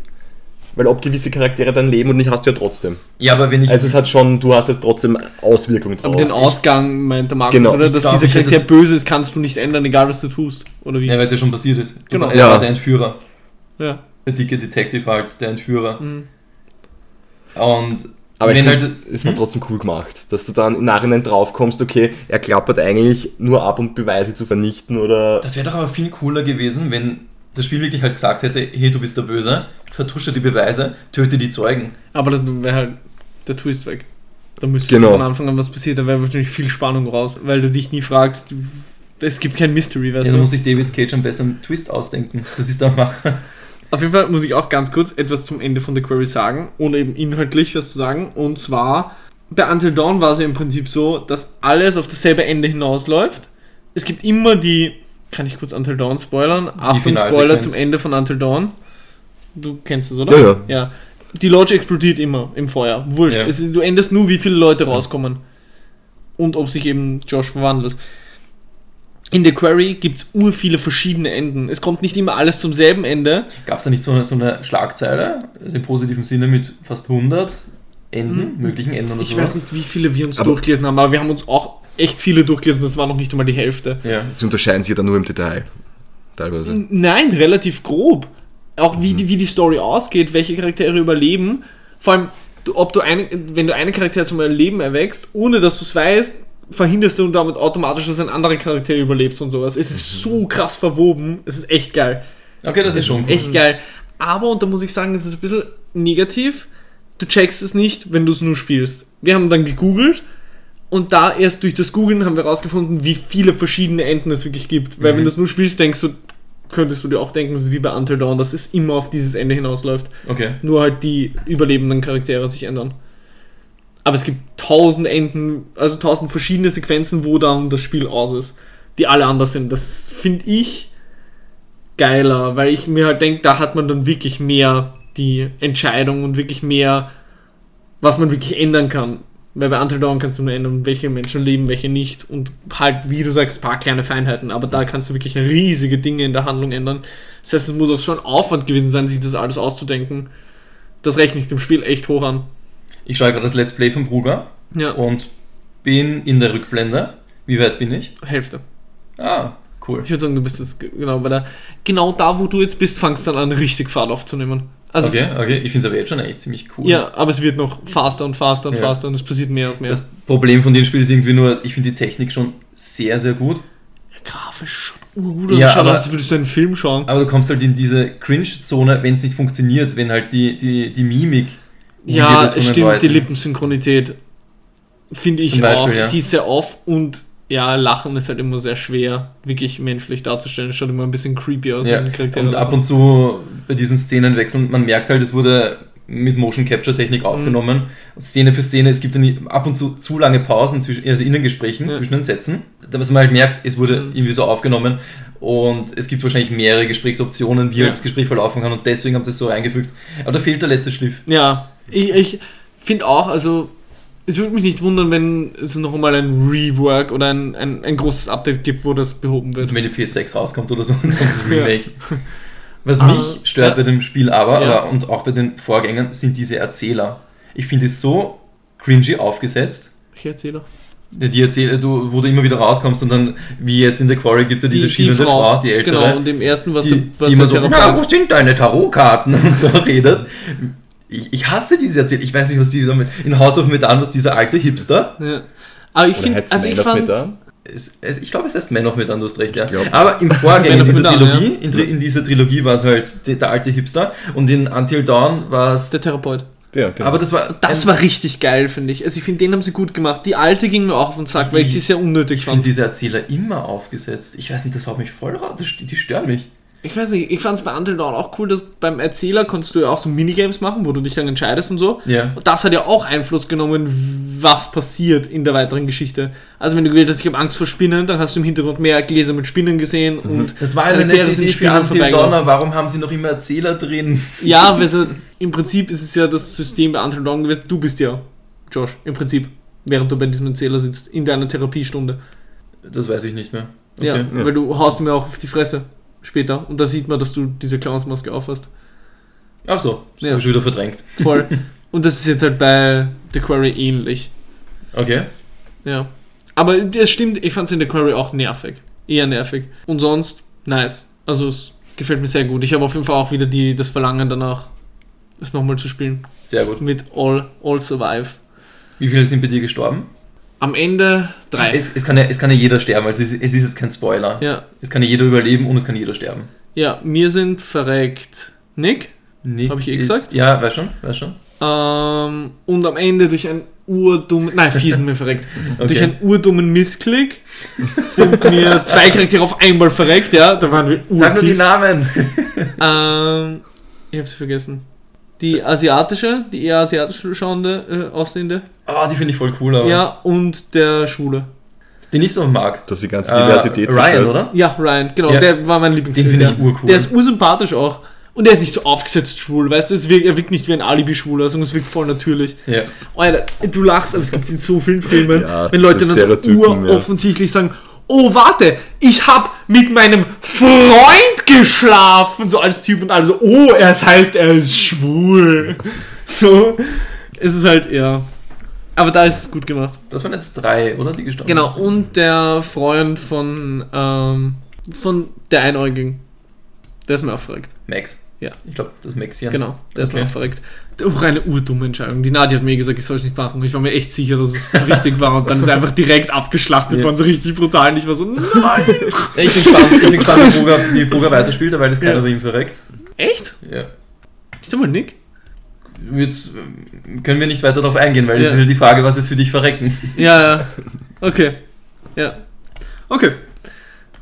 weil ob gewisse Charaktere dann leben und nicht, hast du ja trotzdem. Ja, aber wenn ich. Also es hat schon, du hast ja trotzdem Auswirkungen drauf. Aber den Ausgang meinte Markus, Genau. oder? Dass dieser Charakter das- böse ist, kannst du nicht ändern, egal was du tust. Oder wie? ja, weil es ja schon passiert ist. Du, Genau. Er Ja. war der Entführer. Ja. Der dicke Detective halt, der Entführer. Mhm. Und aber ich find, halt. es war trotzdem cool gemacht, dass du dann im Nachhinein drauf kommst, okay, er klappert eigentlich nur ab, um Beweise zu vernichten oder. Das wäre doch aber viel cooler gewesen, wenn das Spiel wirklich halt gesagt hätte, hey, du bist der Böse, vertusche die Beweise, töte die Zeugen. Aber das wäre halt der Twist weg. Da müsstest Genau. du von Anfang an was passiert, da wäre wahrscheinlich viel Spannung raus, weil du dich nie fragst, es gibt kein Mystery, weißt Ja, da du. muss sich David Cage am besten Twist ausdenken. Das ist der Macher. Auf jeden Fall muss ich auch ganz kurz etwas zum Ende von The Query sagen, ohne eben inhaltlich was zu sagen. Und zwar, bei Until Dawn war es ja im Prinzip so, dass alles auf dasselbe Ende hinausläuft. Es gibt immer die, kann ich kurz Until Dawn spoilern? Achtung, Spoiler zum Ende von Until Dawn. Du kennst es, oder? Ja, ja. Ja. Die Lodge explodiert immer im Feuer. Wurscht. Ja. Es, du änderst nur, wie viele Leute rauskommen. Und ob sich eben Josh verwandelt. In The Quarry gibt es ur viele verschiedene Enden. Es kommt nicht immer alles zum selben Ende. Gab es da nicht so eine, so eine Schlagzeile, also im positiven Sinne mit fast 100 Enden, möglichen Enden oder Hm. Ich so? weiß nicht, wie viele wir uns Aber- durchgelesen haben, aber wir haben uns auch echt viele durchgelesen. Das war noch nicht einmal die Hälfte. Ja. Sie unterscheiden sich ja dann nur im Detail. Teilweise. Nein, relativ grob. Auch wie, die, wie die Story ausgeht, welche Charaktere überleben. Vor allem, ob du eine, wenn du einen Charakter zum Leben erwächst, ohne dass du es weißt, verhinderst du damit automatisch, dass ein anderer Charakter überlebst und sowas. Es ist so krass verwoben. Es ist echt geil. Okay, das ist schon cool. Echt geil. Aber, und da muss ich sagen, das ist ein bisschen negativ. Du checkst es nicht, wenn du es nur spielst. Wir haben dann gegoogelt und da erst durch das Googlen haben wir herausgefunden, wie viele verschiedene Enden es wirklich gibt. Weil Mhm. wenn du es nur spielst, denkst du, könntest du dir auch denken, wie bei Until Dawn, dass es immer auf dieses Ende hinausläuft. Okay. Nur halt die überlebenden Charaktere sich ändern. Aber es gibt tausend Enden, also tausend verschiedene Sequenzen, wo dann das Spiel aus ist, die alle anders sind. Das finde ich geiler, weil ich mir halt denke, da hat man dann wirklich mehr die Entscheidung und wirklich mehr, was man wirklich ändern kann. Weil bei Until Dawn kannst du nur ändern, welche Menschen leben, welche nicht. Und halt, wie du sagst, ein paar kleine Feinheiten. Aber da kannst du wirklich riesige Dinge in der Handlung ändern. Das heißt, es muss auch schon Aufwand gewesen sein, sich das alles auszudenken. Das rechne ich dem Spiel echt hoch an. Ich schaue gerade das Let's Play von Bruger Ja, und bin in der Rückblende. Wie weit bin ich? Hälfte. Ah, cool. Ich würde sagen, du bist jetzt ge- genau bei der. Genau da, wo du jetzt bist, fangst dann an, richtig Fahrt aufzunehmen. Also Okay, okay. Ich finde es aber jetzt schon eigentlich ziemlich cool. ja, aber es wird noch faster und faster und Ja. faster und es passiert mehr und mehr. Das Problem von dem Spiel ist irgendwie nur, ich finde die Technik schon sehr, sehr gut. grafisch schon urgut Ja, ausschaut, aber- als würdest du einen Film schauen. Aber du kommst halt in diese Cringe-Zone, wenn es nicht funktioniert, wenn halt die, die, die Mimik. Ja, es stimmt, die Lippensynchronität finde ich Beispiel, auch. ja. Die ist sehr off und ja, Lachen ist halt immer sehr schwer, wirklich menschlich darzustellen. Es schaut immer ein bisschen creepy aus, Ja, und ab und zu bei diesen Szenenwechseln, man merkt halt, es wurde mit Motion Capture Technik Mhm. aufgenommen. Szene für Szene, es gibt dann ab und zu zu lange Pausen, zwischen, also in den Gesprächen, Ja. zwischen den Sätzen, dass man halt merkt, es wurde Mhm. irgendwie so aufgenommen und es gibt wahrscheinlich mehrere Gesprächsoptionen, wie Ja. halt das Gespräch verlaufen kann und deswegen haben sie es so reingefügt. Aber da fehlt der letzte Schliff. Ja, ich, ich finde auch, also es würde mich nicht wundern, wenn es noch einmal ein Rework oder ein, ein, ein großes Update gibt, wo das behoben wird. Wenn die PS6 rauskommt oder so, [LAUGHS] dann kommt das Ja. Remake. Was Ah, mich stört ja. bei dem Spiel aber, Ja. oder, und auch bei den Vorgängern, sind diese Erzähler. Ich finde es so cringy aufgesetzt. Ich erzähle. Die erzähle, du, wo du immer wieder rauskommst und dann, wie jetzt in The Quarry, gibt es ja diese schielende Frau, die ältere, Genau, und im ersten, was die, der, was die immer der so, na, wo sind deine Tarotkarten [LAUGHS] und so redet. Ich, ich hasse diese Erzählung. Ich weiß nicht, was die damit in House of Medan, was dieser alte Hipster. Ja. Aber ich finde, also ich fand? Es, es, ich glaube, es heißt Man of Medan, du hast recht, ja. Ich. Aber im [LAUGHS] Vorgänger, in dieser Medan, Trilogie, in, Tri- in dieser Trilogie war es halt der, der alte Hipster und in Until Dawn war es der Therapeut. Ja, genau. Aber das war. Das war richtig geil, finde ich. Also ich finde, den haben sie gut gemacht. Die alte ging mir auch auf den Sack, weil ich sie sehr unnötig Ich finde fand. diese Erzähler immer aufgesetzt. Ich weiß nicht, das haut mich voll raus. Die, die stören mich. Ich weiß nicht, ich fand es bei Until Dawn auch cool, dass beim Erzähler konntest du ja auch so Minigames machen, wo du dich dann entscheidest und so. Ja. Und das hat ja auch Einfluss genommen, was passiert in der weiteren Geschichte. Also wenn du gewählt hast, ich habe Angst vor Spinnen, dann hast du im Hintergrund mehr Gläser mit Spinnen gesehen und Das war eine nette sind Idee für Spinnen Until. Dawn. Warum haben sie noch immer Erzähler drin? [LAUGHS] Ja, weil so, im Prinzip ist es ja das System bei Until Dawn gewesen. Du bist ja Josh, im Prinzip, während du bei diesem Erzähler sitzt, in deiner Therapiestunde. Das weiß ich nicht mehr. Ja, Okay. weil du haust ja auch auf die Fresse später. Und da sieht man, dass du diese Clownsmaske aufhast. Ach so, das Ja. habe ich schon wieder verdrängt. Voll. [LAUGHS] und das ist jetzt halt bei The Quarry ähnlich. Okay. Ja. Aber das stimmt, ich fand es in The Quarry auch nervig. Eher nervig. Und sonst, nice. Also es gefällt mir sehr gut. Ich habe auf jeden Fall auch wieder die, das Verlangen danach, es nochmal zu spielen. Sehr gut. Mit All, All Survives. Wie viele sind bei dir gestorben? Am Ende drei. Es, es, kann ja, es kann ja jeder sterben, also es ist, es ist jetzt kein Spoiler. ja. Es kann ja jeder überleben und es kann jeder sterben. Ja, mir sind verreckt Nick. Nick Hab ich eh ist- gesagt? Ja, weiß schon, weiß schon. Ähm, und am Ende durch einen urdummen, nein, vier sind mir verreckt. [LAUGHS] Durch Okay. einen urdummen Missklick sind mir zwei Charaktere auf einmal verreckt, ja. Da waren wir Sag nur die. Namen. Ähm, ich habe sie vergessen. Die asiatische, die eher asiatisch schauende, äh, aussehende. Oh, die finde ich voll cool, aber Ja, und der Schwule. den ich so mag. dass die ganze Äh, Diversität Ryan, zerstört. oder? Ja, Ryan, genau, Ja. der war mein Den Lieblingscharakter. finde ich urcool. Der ist ursympathisch auch. Und der ist nicht so aufgesetzt schwul, weißt du? Es wirkt, er wirkt nicht wie ein Alibi-Schwuler, sondern es wirkt voll natürlich. Ja. Alter, du lachst, aber es gibt in so vielen Filmen, Ja, wenn Leute dann so Stereotypen, ja. uroffensichtlich sagen, oh warte, ich hab mit meinem Freund geschlafen, so als Typ und alle so, oh, es heißt, er ist schwul. So, es ist halt, ja. Aber da ist es gut gemacht. Das waren jetzt drei, oder? Die gestorben Genau, sind. und der Freund von, ähm, von der Einäugigen. Der ist mir auch verreckt. Max. Ja. Ich glaube, das Maxian. Genau, der ist mir Okay. auch verreckt. Auch eine urdumme Entscheidung. Die Nadia hat mir gesagt, ich soll es nicht machen. Ich war mir echt sicher, dass es [LAUGHS] richtig war. Und dann ist er einfach direkt abgeschlachtet Ja. worden, so richtig brutal. Und ich war so, nein. Ich bin gespannt, ich bin gespannt wie Boga, wie Boga weiterspielt, weil das keiner Ja. bei ihm verreckt. Echt? Ja. Ist der mal Nick? Jetzt ähm, können wir nicht weiter darauf eingehen, weil das Ja. ist ja die Frage, was ist für dich verrecken? Ja, ja. Okay. Ja. Okay.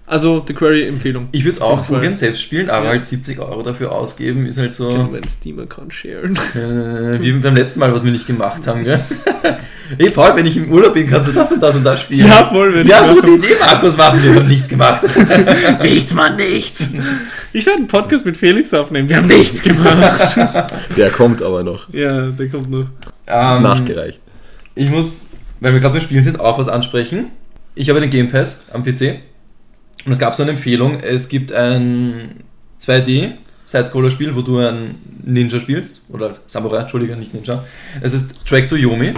Also, The Query-Empfehlung. Ich würde es auch Fall. urgern selbst spielen, aber Ja. halt 70 Euro dafür ausgeben, ist halt so, wir einen Steam-Account sharen? äh, wie [LAUGHS] beim letzten Mal, was wir nicht gemacht haben. Gell? [LAUGHS] hey Paul, wenn ich im Urlaub bin, kannst du das und das und das spielen. voll, wenn ja gute Idee, Markus, machen wir, wir haben nichts gemacht. [LAUGHS] Nichts, Mann, nichts. Ich werde einen Podcast mit Felix aufnehmen. Wir haben nichts gemacht. Der kommt aber noch. ja, der kommt noch. Ähm, Nachgereicht. Ich muss, weil wir gerade beim Spielen sind, auch was ansprechen. Ich habe den Game Pass am PC und es gab so eine Empfehlung. Es gibt ein 2D Side-Scroller-Spiel, wo du einen Ninja spielst. Oder halt Samurai, Entschuldige, nicht Ninja. Es ist Track to Yomi.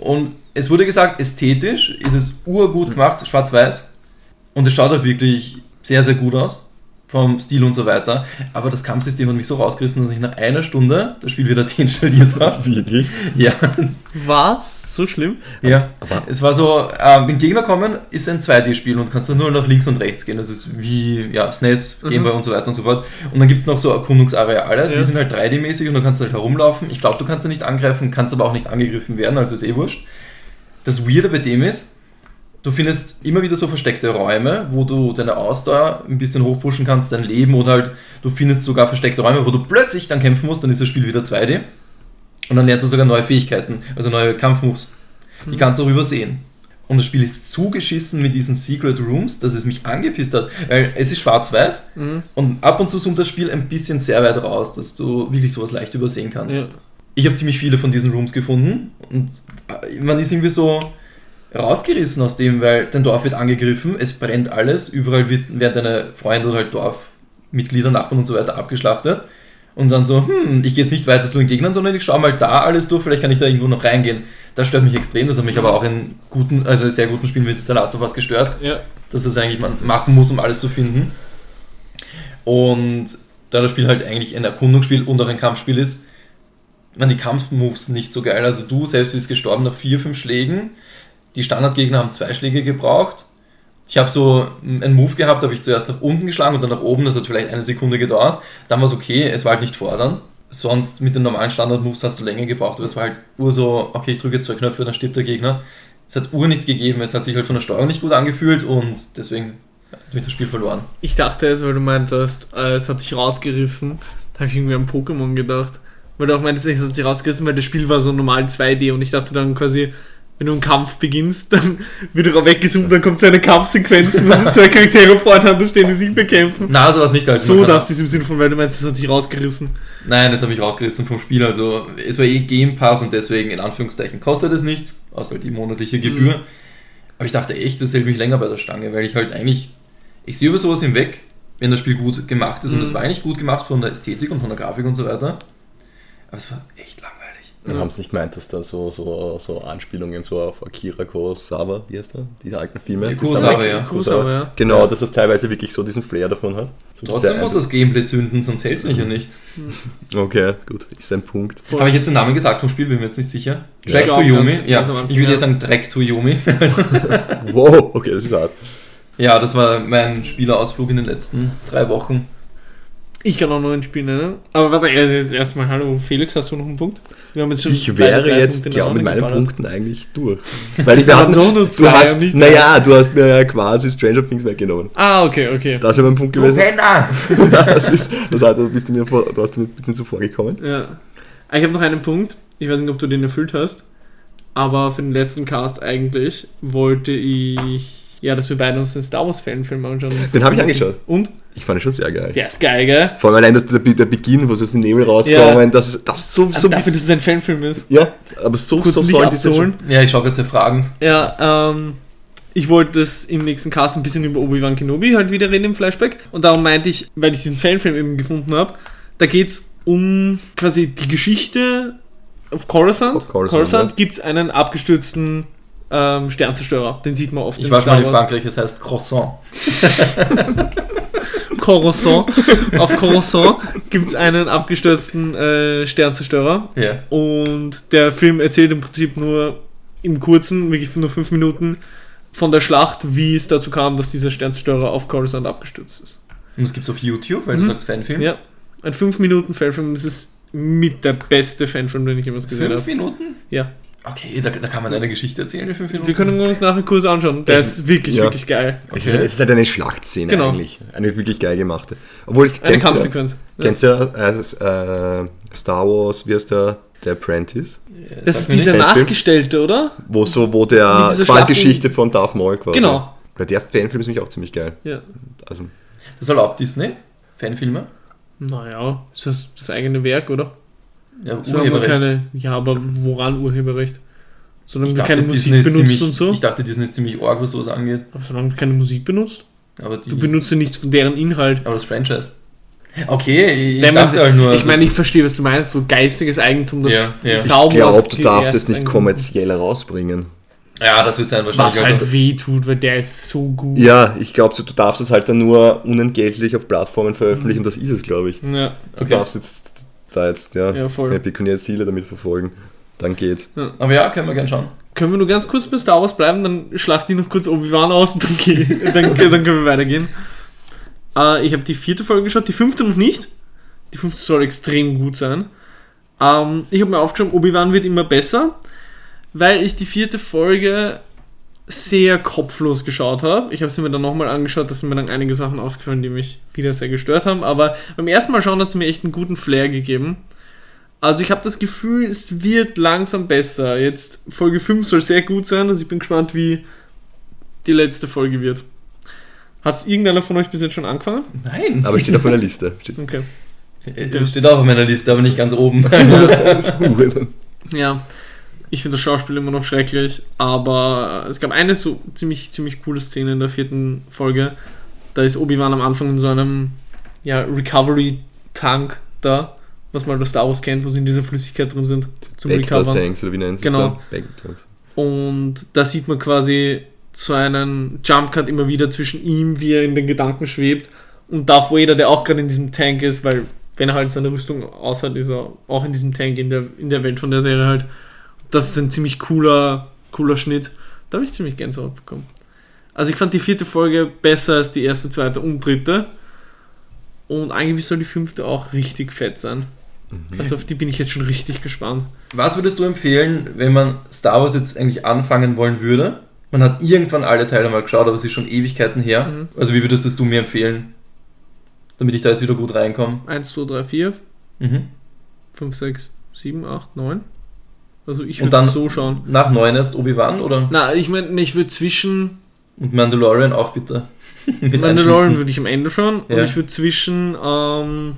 Und es wurde gesagt, ästhetisch ist es urgut gemacht, schwarz-weiß. Und es schaut auch wirklich sehr, sehr gut aus. Vom Stil und so weiter. Aber das Kampfsystem hat mich so rausgerissen, dass ich nach einer Stunde das Spiel wieder [LAUGHS] deinstalliert habe. Wirklich? Ja, Was? So schlimm? ja. Aber- Es war so, ähm, wenn Gegner kommen, ist ein 2D-Spiel und kannst dann nur nach links und rechts gehen. Das ist wie ja, SNES, Mhm. Gameboy und so weiter und so fort. Und dann gibt es noch so Erkundungsareale, Ja. die sind halt 3D-mäßig und du kannst halt herumlaufen. Ich glaube, du kannst ja nicht angreifen, kannst aber auch nicht angegriffen werden, also ist eh wurscht. Das Weirde bei dem ist, du findest immer wieder so versteckte Räume, wo du deine Ausdauer ein bisschen hochpushen kannst, dein Leben oder halt, du findest sogar versteckte Räume, wo du plötzlich dann kämpfen musst, dann ist das Spiel wieder 2D. Und dann lernst du sogar neue Fähigkeiten, also neue Kampfmoves. Die kannst du auch übersehen. Und das Spiel ist zugeschissen mit diesen Secret Rooms, dass es mich angepisst hat. Weil es ist schwarz-weiß Mhm. und ab und zu zoomt das Spiel ein bisschen sehr weit raus, dass du wirklich sowas leicht übersehen kannst. Ja. Ich habe ziemlich viele von diesen Rooms gefunden und äh, man ist irgendwie so rausgerissen aus dem, weil dein Dorf wird angegriffen, es brennt alles, überall wird, werden deine Freunde oder halt Dorfmitglieder, Nachbarn und so weiter abgeschlachtet. Und dann so, hm, ich gehe jetzt nicht weiter zu den Gegnern, sondern ich schaue mal da alles durch, vielleicht kann ich da irgendwo noch reingehen. Das stört mich extrem, das hat mich aber auch in guten, also sehr guten Spielen mit The Last of Us gestört Ja. dass das eigentlich man machen muss, um alles zu finden. Und da das Spiel halt eigentlich ein Erkundungsspiel und auch ein Kampfspiel ist, man die Kampfmoves nicht so geil. Also du selbst bist gestorben nach vier, fünf Schlägen. Die Standardgegner haben zwei Schläge gebraucht. Ich habe so einen Move gehabt, habe ich zuerst nach unten geschlagen und dann nach oben, das hat vielleicht eine Sekunde gedauert. Dann war es okay, es war halt nicht fordernd. sonst mit den normalen Standard-Moves hast du länger gebraucht, aber es war halt ur so, okay, ich drücke zwei Knöpfe, dann stirbt der Gegner. Es hat ur nichts gegeben, es hat sich halt von der Steuerung nicht gut angefühlt und deswegen habe ich das Spiel verloren. Ich dachte es, weil du meintest, äh, es hat dich rausgerissen. Da habe ich irgendwie an Pokémon gedacht. Weil du auch meintest, es hat sich rausgerissen, weil das Spiel war so normal 2D und ich dachte dann quasi, wenn du einen Kampf beginnst, dann wird er weggezoomt, dann kommt so eine Kampfsequenz, wo sie zwei Charaktere voreinander stehen, die sich bekämpfen. Na, sowas nicht. Also So dachte ich es im Sinne von, weil du meinst, es hat dich rausgerissen. Nein, das habe ich rausgerissen vom Spiel. Also es war eh Game Pass und deswegen in Anführungszeichen kostet es nichts, außer die monatliche Gebühr. Aber ich dachte echt, das hält mich länger bei der Stange, weil ich halt eigentlich, ich sehe über sowas hinweg, wenn das Spiel gut gemacht ist und Mhm. es war eigentlich gut gemacht von der Ästhetik und von der Grafik und so weiter. Aber es war echt Ja. haben sie nicht gemeint, dass da so, so, so Anspielungen so auf Akira Kurosawa, wie heißt er? Diese alten Filme. Kurosawa, ja. Kurosawa, ja. Genau, Ja. dass das teilweise wirklich so diesen Flair davon hat. So Trotzdem muss das Gameplay zünden, sonst hält es mich ja nicht. [LAUGHS] Okay, gut, ist ein Punkt. Habe ich jetzt den Namen gesagt vom Spiel, bin mir jetzt nicht sicher. Track to Yomi. ganz- Ja, ich würde ja. ja sagen Track to Yomi. [LAUGHS] Wow, okay, das ist hart. ja, das war mein Spielerausflug in den letzten drei Wochen. Ich kann auch noch ein Spiel nennen. Aber warte, äh, jetzt erstmal, hallo Felix, hast du noch einen Punkt? Wir haben jetzt schon Ich wäre drei jetzt, Punkte glaube mit meinen hintereinander Punkten eigentlich durch. Weil ich, wir hatten, haben doch nur du zwei, hast, nicht naja, du hast mir ja quasi Stranger Things weggenommen. Ah, okay, okay. Das wäre mein Punkt gewesen. Penner! [LAUGHS] Das ist, das heißt, du bist du mir, vor, du hast mir, bist mir zuvor gekommen. Ja. Ich habe noch einen Punkt. Ich weiß nicht, ob du den erfüllt hast. Aber für den letzten Cast eigentlich wollte ich. Ja, dass wir beide uns den Star Wars Fanfilm anschauen. Den habe ich angeschaut. Und? Ich fand ihn schon sehr geil. Der ist geil, gell? Vor allem allein das, der, der Beginn, wo sie aus dem Nebel rauskommen, Ja. das ist das ist so, Also so dafür, dass es ein Fanfilm ist. Ja, aber so, Kurz so sollen diese abzuholen. Ja, ich schaue jetzt sehr fragend. Ja, ähm. Ich wollte das im nächsten Cast ein bisschen über Obi-Wan Kenobi halt wieder reden im Flashback. Und darum meinte ich, weil ich diesen Fanfilm eben gefunden habe, da geht es um quasi die Geschichte auf Coruscant. Auf Coruscant, ja. gibt es einen abgestürzten ähm, Sternzerstörer. Den sieht man oft Ich in war schon mal Star in Wars. Frankreich, es heißt Croissant. [LAUGHS] [LAUGHS] Coruscant. Auf Coruscant gibt es einen abgestürzten äh, Sternzerstörer. Ja. Und der Film erzählt im Prinzip nur im kurzen, wirklich nur fünf Minuten, von der Schlacht, wie es dazu kam, dass dieser Sternzerstörer auf Coruscant abgestürzt ist. Und das gibt's auf YouTube, weil du Mhm. sagst Fanfilm. Ja, ein 5 Minuten Fanfilm, das ist mit der beste Fanfilm, den ich jemals gesehen Fünf habe. Minuten? Ja, Okay, da, da kann man eine Geschichte erzählen in fünf Minuten. wir können uns nachher kurz anschauen. Der ist wirklich, ja. wirklich geil. Es, ist, Okay. es ist halt eine Schlachtszene Genau. eigentlich. Eine wirklich geil gemachte. Obwohl, Eine kennst du, Kampfsequenz. Ja. kennst du ja, äh, äh, Star Wars, wie heißt der? Der Apprentice? Ja, Das sag ist dieser? Nachgestellte, oder? Wo so, wo der dieser Qualgeschichte von Darth Maul quasi. Genau. Weil der Fanfilm ist nämlich auch ziemlich geil. Ja. Also, Das erlaubt Disney? Fanfilme? Naja, ist das das eigene Werk, oder? Ja, Urheberrecht. keine. Ja, aber woran Urheberrecht? Solange Ich du keine Musik Disney benutzt ziemlich, und so. ich dachte, Disney ist ziemlich arg, was sowas angeht. aber solange du keine Musik benutzt. Aber, die, Du benutzt ja nichts von deren Inhalt. aber das Franchise. Okay, ich Wenn man- dachte halt nur. ich meine, ich verstehe, was du meinst, so geistiges Eigentum, das Ja, ja. ich Star Wars glaube, du darfst es nicht kommerziell herausbringen. Ja, das wird sein wahrscheinlich. Was also, halt weh tut, weil der ist so gut. Ja, ich glaube, du darfst es halt dann nur unentgeltlich auf Plattformen veröffentlichen das ist es, glaube ich. Ja, Du Okay. darfst jetzt da jetzt ja, ja voll. keine pekuniäre Ziele damit verfolgen. Dann geht's. aber ja, können wir gerne schauen. Können wir nur ganz kurz bei Star Wars bleiben, dann schlacht die noch kurz Obi-Wan aus und dann, geh, [LAUGHS] dann, dann können wir weitergehen. Äh, ich habe die vierte Folge geschaut, die fünfte noch nicht. Die fünfte soll extrem gut sein. Ähm, ich habe mir aufgeschrieben, Obi-Wan wird immer besser, weil ich die vierte Folge sehr kopflos geschaut habe. Ich habe sie mir dann nochmal angeschaut, da sind mir dann einige Sachen aufgefallen, die mich wieder sehr gestört haben. Aber beim ersten Mal schauen hat es mir echt einen guten Flair gegeben. Also ich habe das Gefühl, es wird langsam besser. Jetzt Folge 5 soll sehr gut sein, also ich bin gespannt, wie die letzte Folge wird. Hat es irgendeiner von euch bis jetzt schon angefangen? Nein. Aber steht auf meiner Liste. Steht. Okay. Es steht auch auf meiner Liste, aber nicht ganz oben. [LAUGHS] [LAUGHS] Ja, ich finde das Schauspiel immer noch schrecklich, aber es gab eine so ziemlich, ziemlich coole Szene in der vierten Folge. Da ist Obi-Wan am Anfang in so einem ja, Recovery-Tank da, was man bei Star Wars kennt, wo sie in dieser Flüssigkeit drin sind, zum Recovern. Tanks oder wie nennen sie Genau. glaub ich. Und da sieht man quasi so einen Jumpcut immer wieder zwischen ihm, wie er in den Gedanken schwebt, und Darth Vader, der auch gerade in diesem Tank ist, weil wenn er halt seine Rüstung aus hat, ist er auch in diesem Tank in der, in der Welt von der Serie halt. Das ist ein ziemlich cooler, cooler Schnitt. Da habe ich ziemlich Gänsehaut bekommen. Also ich fand die vierte Folge besser als die erste, zweite und dritte. Und eigentlich soll die fünfte auch richtig fett sein. Also auf die bin ich jetzt schon richtig gespannt. Was würdest du empfehlen, wenn man Star Wars jetzt eigentlich anfangen wollen würde? Man hat irgendwann alle Teile mal geschaut, aber es ist schon Ewigkeiten her. Mhm. Also wie würdest es du mir empfehlen, damit ich da jetzt wieder gut reinkomme? 1, 2, 3, 4, Mhm. 5, 6, 7, 8, 9. Also ich Und würde dann- so schauen. Nach 9 erst Obi-Wan oder? Na, ich meine, ich würde zwischen Und Mandalorian auch bitte. [LAUGHS] Mit Mandalorian würde ich am Ende schauen und Ja. ich würde zwischen, ähm,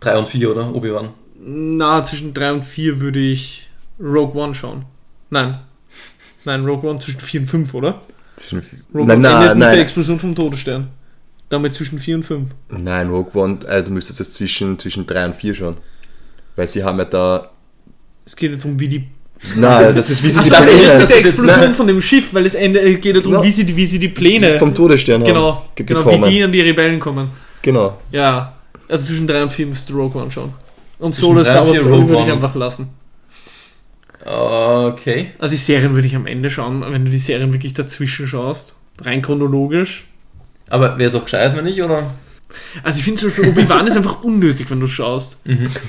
3 und 4 oder? Obi-Wan. na, zwischen 3 und 4 würde ich Rogue One schauen. Nein. Nein, Rogue One zwischen 4 und 5, oder? Rogue Nein, One endet nein, mit der nein, Explosion vom Todesstern. Damit zwischen 4 und 5. nein, Rogue One, äh, du müsstest jetzt zwischen, zwischen 3 und 4 schauen. Weil sie haben ja da. Es geht ja darum, wie die. Nein, das ist wie sie Ach die so, das Pläne der ist jetzt- Explosion nein. von dem Schiff, weil es es geht ja darum, Ja. wie, sie, wie sie die Pläne. vom Todesstern genau, haben ge- genau, bekommen. wie die an die Rebellen kommen. Genau. Ja, also zwischen 3 und 4 müsste Rogue One schauen. Und Zwischen Solo Star Wars Story würde ich einfach lassen. Okay. Also die Serien würde ich am Ende schauen, wenn du die Serien wirklich dazwischen schaust. Rein chronologisch. Aber wäre es auch gescheit, wenn nicht, oder? Also ich finde zum Beispiel Obi-Wan [LAUGHS] ist einfach unnötig, wenn du schaust.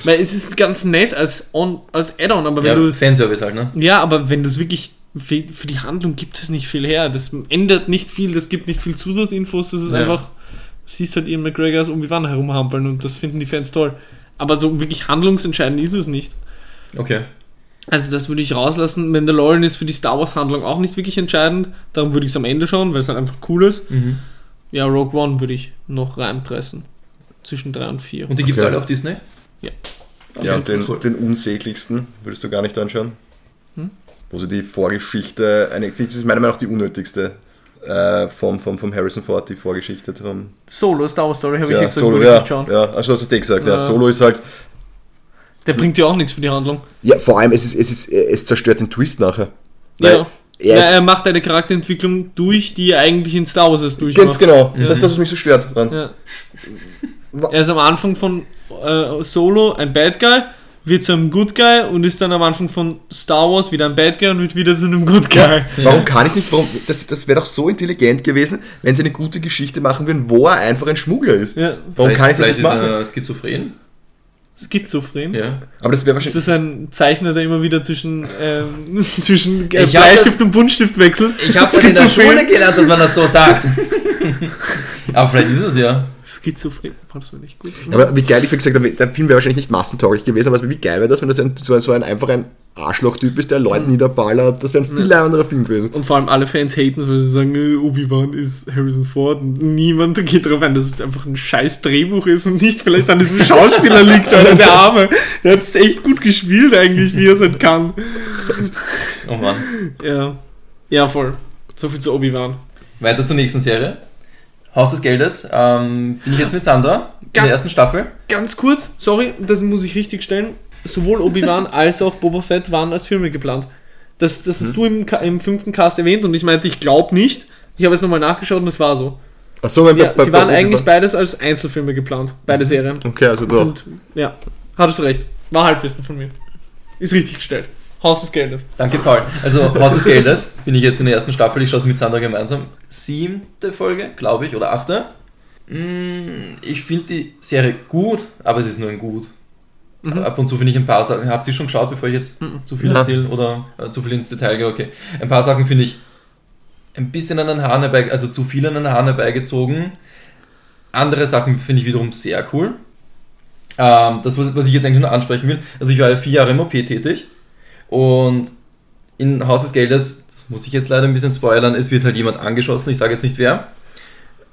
Weil es ist ganz nett als, on, als Add-on, aber wenn Ja, du. Fanservice halt, ne? Ja, aber wenn du es wirklich. Für für die Handlung gibt es nicht viel her. Das ändert nicht viel, das gibt nicht viel Zusatzinfos, das ist Ja. einfach. Siehst halt Ian McGregor als Obi-Wan herumhampeln und das finden die Fans toll. Aber so wirklich handlungsentscheidend ist es nicht. Okay. Also das würde ich rauslassen. Mandalorian ist für die Star Wars Handlung auch nicht wirklich entscheidend. Darum würde ich es am Ende schauen, weil es halt einfach cool ist. Mhm. Ja, Rogue One würde ich noch reinpressen. Zwischen 3 und 4. Und die gibt es Okay. alle auf Disney? Ja. Ja, Also, und den, cool. den unsäglichsten würdest du gar nicht anschauen. Hm? Wo sie die Vorgeschichte, eine, das ist meiner Meinung nach die unnötigste äh, vom, vom, vom Harrison Ford, die Vorgeschichte vom Solo, Star Wars Story, habe ich ja, ja gesagt, Solo, würde ich ja, nicht schauen. ja, also hast du eh gesagt, ja. Ja. Solo ist halt, Der bringt ja auch nichts für die Handlung. ja, vor allem, es, ist, es, ist, es zerstört den Twist nachher. Weil Ja. Er ja, ist, er macht eine Charakterentwicklung durch, die er eigentlich in Star Wars erst ganz durchmacht. genau, Ja. das ist das, was mich so stört dran. Ja. Er ist am Anfang von äh, Solo ein Bad Guy, wird zu einem Good Guy und ist dann am Anfang von Star Wars wieder ein Bad Guy und wird wieder zu einem Good Guy. Warum kann ich nicht, warum, das, das wäre doch so intelligent gewesen, wenn sie eine gute Geschichte machen würden, wo er einfach ein Schmuggler ist. Ja. Warum kann ich das vielleicht nicht machen? ist er schizophren? Schizophren. Ja. Aber das wäre Das wahrscheinlich. ist ein Zeichner, der immer wieder zwischen, ähm, [LAUGHS] zwischen äh, Bleistift das- und Buntstift wechselt. Ich habe das in der. Schule gelernt, dass man das so sagt. [LAUGHS] [LAUGHS] Aber vielleicht ist es ja. Schizophren. Das war nicht gut. Aber wie geil, ich gesagt, habe, der Film wäre wahrscheinlich nicht massentauglich gewesen, aber wie geil wäre das, wenn das ein, so, ein, so ein einfach ein Arschloch-Typ ist, der Leute niederballert. Das wäre ein viel anderer Film gewesen. Und vor allem alle Fans haten es, weil sie sagen, äh, Obi-Wan ist Harrison Ford und niemand geht darauf ein, dass es einfach ein scheiß Drehbuch ist und nicht vielleicht an diesem Schauspieler liegt, Alter, der Arme. Der hat es echt gut gespielt eigentlich, wie er es halt kann. Oh Mann. Ja. Ja, voll. So viel zu Obi-Wan. Weiter zur nächsten Serie. Haus des Geldes. Ähm, bin ich jetzt mit Sandra in Ganz- der ersten Staffel. Ganz kurz, sorry, das muss ich richtig stellen. Sowohl Obi-Wan [LAUGHS] als auch Boba Fett waren als Filme geplant. Das, das hast du im, im fünften Cast erwähnt und ich meinte, ich glaube nicht. Ich habe es nochmal nachgeschaut und es war so. Achso, weil Ja, sie waren eigentlich beides als Einzelfilme geplant, beide Serien. Okay, also Das doch. sind, ja, hattest du recht. War Halbwissen von mir. Ist richtig gestellt. Haus des Geldes. Danke, Paul. Also, Haus des Geldes bin ich jetzt in der ersten Staffel. Ich schaue es mit Sandra gemeinsam. Siebte Folge, glaube ich, oder achte. Mm, Ich finde die Serie gut, aber es ist nur ein Gut. Ab und zu finde ich ein paar Sachen. Habt ihr schon geschaut, bevor ich jetzt zu viel Ja. erzähle oder äh, zu viel ins Detail gehe? Okay. Ein paar Sachen finde ich ein bisschen an den Haaren herbei, also zu viel an den Haaren herbeigezogen. Andere Sachen finde ich wiederum sehr cool. Ähm, das, was was ich jetzt eigentlich nur ansprechen will, also ich war ja vier Jahre im OP tätig und in Haus des Geldes, das muss ich jetzt leider ein bisschen spoilern, es wird halt jemand angeschossen, ich sage jetzt nicht wer.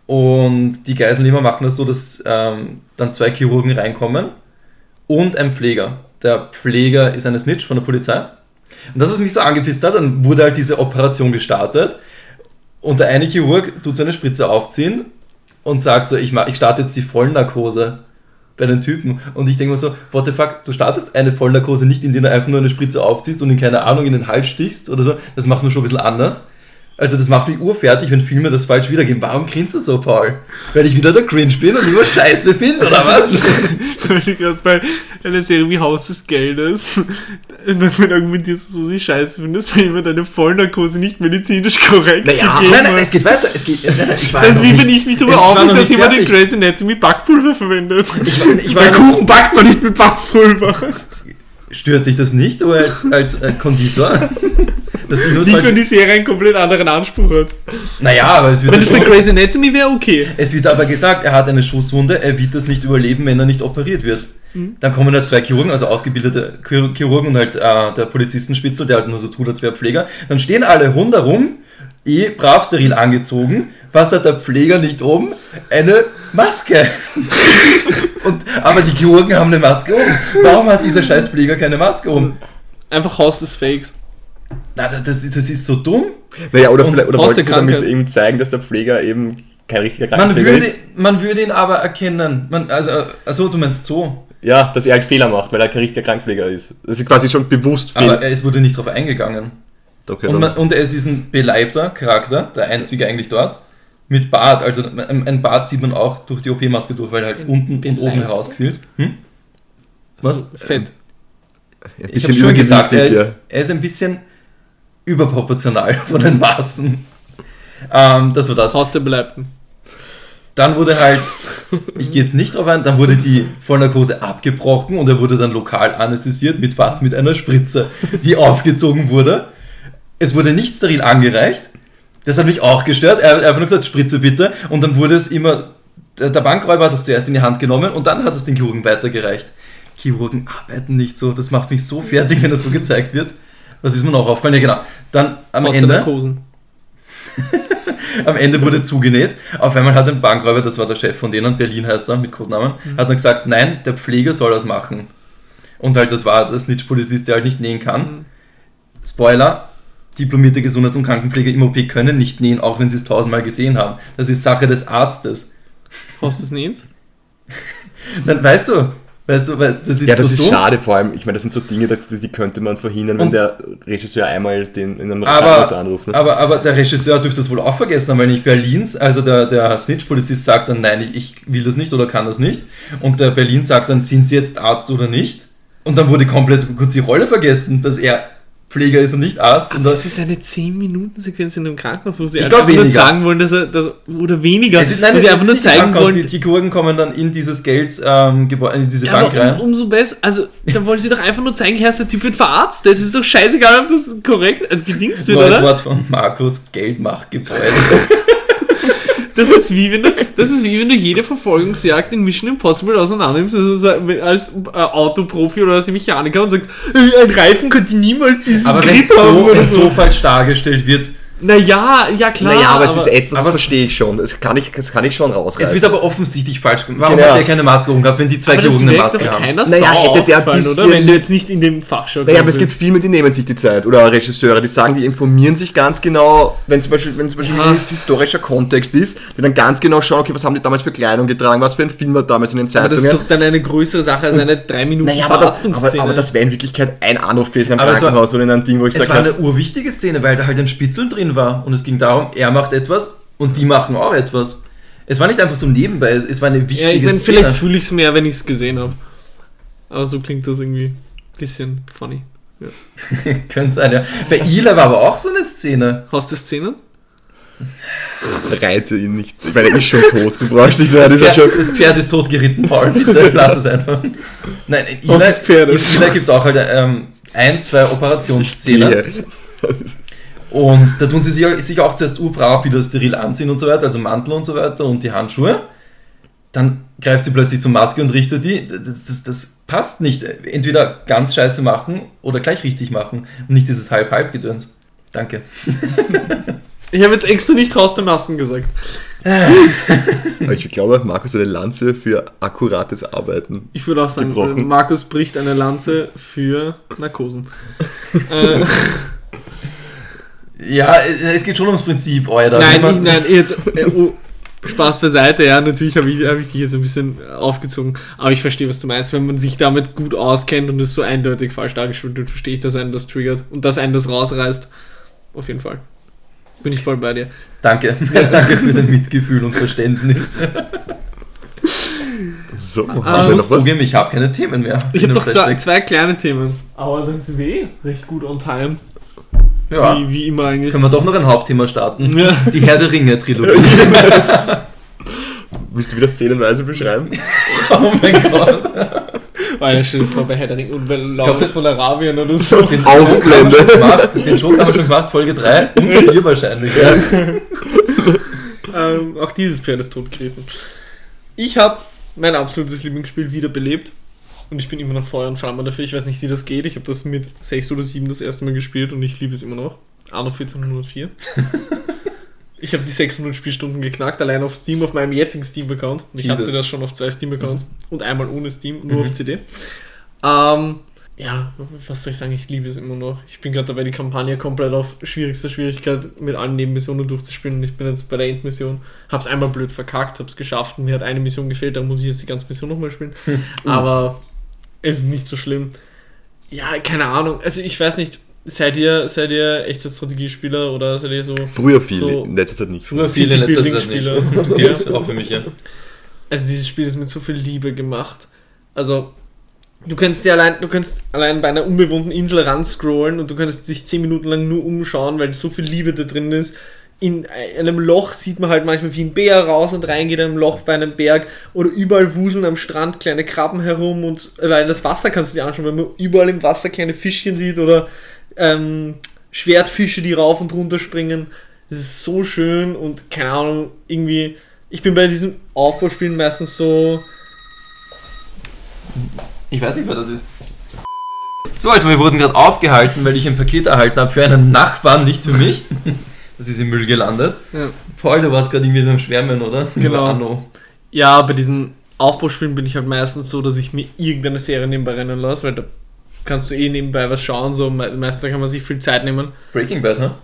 Und die Geiselnehmer machen das so, dass ähm, dann zwei Chirurgen reinkommen und ein Pfleger. Der Pfleger ist eine Snitch von der Polizei. Und das, was mich so angepisst hat, dann wurde halt diese Operation gestartet und der eine Chirurg tut seine Spritze aufziehen und sagt so, ich, ich starte jetzt die Vollnarkose bei den Typen. Und ich denke mir so, what the fuck, du startest eine Vollnarkose nicht, indem du einfach nur eine Spritze aufziehst und in keine Ahnung in den Hals stichst oder so. Das macht man schon ein bisschen anders. Also das macht mich urfertig, wenn Filme das falsch wiedergeben. Warum grinst du so, Paul? Weil ich wieder der Cringe bin und nur Scheiße finde, oder was? Weil [LAUGHS] ich gerade bei einer Serie wie Haus des Geldes damit argumentierst du so die Scheiße findest, weil jemand eine Vollnarkose nicht medizinisch korrekt Naja, gegeben Nein, nein, es geht weiter. Es geht, nein, ich war Das ist noch wie wenn ich mich ich darüber aufrege, dass jemand in fertig. Grey's Anatomy Backpulver verwendet. Ich war- ich war Bei Kuchen backt man nicht mit Backpulver. Stört dich das nicht, oder als, als äh, Konditor? [LAUGHS] Dass die Nicht, wenn die Serie einen komplett anderen Anspruch hat. naja, aber es wird, Wenn das bei Grey's Anatomy wäre, okay. es wird aber gesagt, er hat eine Schusswunde, er wird das nicht überleben, wenn er nicht operiert wird. Dann kommen da zwei Chirurgen, also ausgebildete Chir- Chirurgen und halt äh, der Polizistenspitzel, der halt nur so tut, als wäre Pfleger. Dann stehen alle rundherum, eh brav steril angezogen. Was hat der Pfleger nicht oben? Eine Maske. und, aber die Chirurgen haben eine Maske oben. Warum hat dieser scheiß Pfleger keine Maske oben? Einfach Haus des Fakes. Na, das, das ist- so dumm. Naja, oder, Und vielleicht, oder der sie damit eben zeigen, dass der Pfleger eben kein richtiger Man Krankenpfleger würde, ist? man würde ihn aber erkennen. Man, also, also, du meinst so. Ja, dass er halt Fehler macht, weil er kein richtiger Krankenpfleger ist. Das ist quasi schon bewusst Aber Fehler. es wurde nicht darauf eingegangen. Okay, Und, man, und es ist ein beleibter Charakter, der einzige eigentlich dort, mit Bart. Also ein Bart sieht man auch durch die OP-Maske durch, weil er halt Ein unten und oben herausquillt. Hm? Was? Also, fett. ein Ich habe schon gesagt, er ist, er ist ein bisschen überproportional [LAUGHS] von den Maßen. Ähm, das war das. Haus der Beleibten. Dann wurde halt, ich gehe jetzt nicht drauf ein, dann wurde die Vollnarkose abgebrochen und er wurde dann lokal anästhesiert. Mit was? Mit einer Spritze, die [LAUGHS] aufgezogen wurde. Es wurde nicht steril angereicht. Das hat mich auch gestört. Er hat einfach nur gesagt, Spritze bitte. Und dann wurde es immer, der Bankräuber hat das zuerst in die Hand genommen und dann hat es den Chirurgen weitergereicht. Chirurgen arbeiten nicht so. Das macht mich so fertig, wenn das so gezeigt wird. Was ist mir noch aufgefallen? Ja, genau. Dann am der Ende. [LAUGHS] Am Ende wurde zugenäht. Auf einmal hat ein Bankräuber, das war der Chef von denen, Berlin heißt er mit Codenamen, hat dann gesagt, nein, der Pfleger soll das machen. Und halt, das war der Snitch-Polizist, der halt nicht nähen kann. Spoiler, diplomierte Gesundheits- und Krankenpfleger im OP können nicht nähen, auch wenn sie es tausendmal gesehen haben. Das ist Sache des Arztes. Hast du es nicht? [LAUGHS] Dann weißt du, weißt du, weil das ist ja, das so ist dumm. schade, vor allem, ich meine, das sind so Dinge, die, die könnte man verhindern, wenn Und- der Regisseur einmal den in einem Krankenhaus anruft. Ne? aber, aber der Regisseur dürfte das wohl auch vergessen haben, weil nicht Berlins, also der, der Snitch-Polizist sagt dann, nein, ich will das nicht oder kann das nicht. Und der Berlin sagt dann, sind Sie jetzt Arzt oder nicht? Und dann wurde komplett kurz die Rolle vergessen, dass er Pfleger ist und nicht Arzt. Und Das das, ist eine 10-Minuten-Sequenz in einem Krankenhaus, wo sie einfach glaub, nur weniger. sagen wollen, dass er, dass, oder weniger, es ist, nein, wo sie einfach nur zeigen wollen, Die, die Chirurgen kommen dann in dieses Geld, ähm, in diese ja, Bank rein. um, umso besser, also dann wollen sie doch einfach nur zeigen, Herr, der Typ wird verarztet, das ist doch scheißegal, ob das korrekt äh, gedingst wird, Neues oder? Wort von Markus, Geld macht Gebäude. [LAUGHS] Das ist, wie wenn du, das ist wie wenn du jede Verfolgungsjagd in Mission Impossible auseinandernimmst, also so als äh, Autoprofi oder als Mechaniker und sagst, äh, ein Reifen könnte niemals diesen Aber wenn Grip haben wenn's so. so falsch dargestellt wird, Naja, ja klar. naja, aber, es ist etwas, aber das verstehe ich schon. Das kann ich, das kann ich schon rausreißen. Es wird aber offensichtlich falsch gemacht. Warum Genau. hat der keine Maske umgehabt, wenn die zwei aber das Chirurgen eine Maske haben? keiner Naja, Sau hätte der ein auffallen, oder? bisschen- Wenn du jetzt nicht in dem Fachjargon Naja, aber es gibt. Filme, die nehmen sich die Zeit. Oder Regisseure, die sagen, die informieren sich ganz genau, wenn zum Beispiel, wenn zum Beispiel Ja. ein historischer Kontext ist, die dann ganz genau schauen, okay, was haben die damals für Kleidung getragen, was für ein Film war damals in den Aber das Zeitungen. ist doch dann eine größere Sache als eine 3 Minuten naja, aber das, aber, aber das wäre in Wirklichkeit ein Anruf gewesen am Aber es war- Krankenhaus oder in einem Ding, wo ich Es sage, war eine urwichtige Szene, weil da halt ein Spitzel drin war und es ging darum, er macht etwas und die machen auch etwas. Es war nicht einfach so nebenbei, es, es war eine wichtige ja, ich mein, Szene. vielleicht fühle ich es mehr, wenn ich es gesehen habe. Aber so klingt das irgendwie ein bisschen funny. [LAUGHS] Könnte sein, ja. Bei Ila war aber auch so eine Szene. Hast du Szenen? reite ihn nicht, weil er ist schon tot, du brauchst nicht mehr, Das das Pferd, schon... das Pferd ist tot geritten, Paul, bitte, [LAUGHS] lass es einfach. Nein, in Ila gibt es auch halt ähm, ein, zwei Operationsszenen. Und da tun sie sich, sich auch zuerst urbrav wieder steril anziehen und so weiter, also Mantel und so weiter und die Handschuhe. Dann greift sie plötzlich zur Maske und richtet die. Das, das, das passt nicht. Entweder ganz scheiße machen oder gleich richtig machen. Und nicht dieses Halb-Halb-Gedöns. Danke. [LAUGHS] Ich habe jetzt extra nicht Haus der Masken gesagt. Ich glaube, Markus hat eine Lanze für akkurates Arbeiten. Ich würde auch sagen, Gebrochen. Markus bricht eine Lanze für Narkosen. äh, [LAUGHS] Ja, es geht schon ums Prinzip, Alter. nein, ich, nein, jetzt äh, oh, Spaß beiseite, ja, natürlich habe ich, hab ich dich jetzt ein bisschen aufgezogen, aber ich verstehe, was du meinst. Wenn man sich damit gut auskennt und es so eindeutig falsch dargestellt wird, verstehe ich, dass einen das triggert und dass einen das rausreißt. Auf jeden Fall. Bin ich voll bei dir. Danke. [LAUGHS] Danke für dein Mitgefühl und Verständnis. So, haben Ich wir muss noch was? zugeben, ich habe keine Themen mehr. Ich habe doch zwei, zwei kleine Themen. Aber das ist weh recht gut on time. Ja. Wie, wie immer eigentlich. Können wir doch noch ein Hauptthema starten? Ja. [LAUGHS] Die Herr der Ringe-Trilogie. [LAUGHS] Willst du wieder szenenweise beschreiben? [LAUGHS] oh mein Gott. Weil er steht vor bei Herr der Ringe und bei Lawrence das- von Arabien oder so. Den Aufblende. Joke haben wir schon gemacht. Den Joke haben wir schon gemacht, Folge 3. Und hier wahrscheinlich. Ja. Ähm, auch dieses Pferd ist totgeritten. Ich habe mein absolutes Lieblingsspiel wiederbelebt. Und ich bin immer noch Feuer und Flamme dafür. Ich weiß nicht, wie das geht. Ich habe das mit 6 oder 7 das erste Mal gespielt und ich liebe es immer noch. Anno 1404. [LAUGHS] ich habe die 600 Spielstunden geknackt, allein auf Steam, auf meinem jetzigen Steam-Account. Ich Jesus. hatte das schon auf zwei Steam-Accounts und einmal ohne Steam, nur auf CD. Ähm, ja, was soll ich sagen, ich liebe es immer noch. Ich bin gerade dabei, die Kampagne komplett auf schwierigster Schwierigkeit mit allen Nebenmissionen durchzuspielen und ich bin jetzt bei der Endmission. Hab's einmal blöd verkackt, hab's geschafft und mir hat eine Mission gefehlt, da muss ich jetzt die ganze Mission nochmal spielen. [LAUGHS] Aber es ist nicht so schlimm. Ja, keine Ahnung. Also ich weiß nicht, seid ihr, seid ihr Echtzeitstrategiespieler oder seid ihr so Früher viel, So- in letzter Zeit nicht. Früher Viele in letzter Zeit nicht. Geht [LAUGHS] [LAUGHS] auch für mich, ja. Also dieses Spiel ist mit so viel Liebe gemacht. Also du könntest dir allein, du könntest allein bei einer unbewohnten Insel ranscrollen und du könntest dich 10 Minuten lang nur umschauen, weil so viel Liebe da drin ist. In einem Loch sieht man halt manchmal wie ein Bär raus und reingeht in einem Loch bei einem Berg oder überall wuseln am Strand kleine Krabben herum und weil das Wasser kannst du dir anschauen, wenn man überall im Wasser kleine Fischchen sieht oder ähm, Schwertfische, die rauf und runter springen. Es ist so schön und keine Ahnung, irgendwie. Ich bin bei diesen Aufbauspielen meistens so. Ich weiß nicht, wer das ist. So, also wir wurden gerade aufgehalten, weil ich ein Paket erhalten habe für einen Nachbarn, nicht für mich. [LAUGHS] Das ist im Müll gelandet. Ja, Paul, du warst gerade irgendwie beim Schwärmen, oder? Genau. Anno. ja bei diesen Aufbauspielen bin ich halt meistens so, dass ich mir irgendeine Serie nebenbei rennen lasse, weil da kannst du eh nebenbei was schauen. So, me- meistens kann man sich viel Zeit nehmen. Breaking Bad, ne?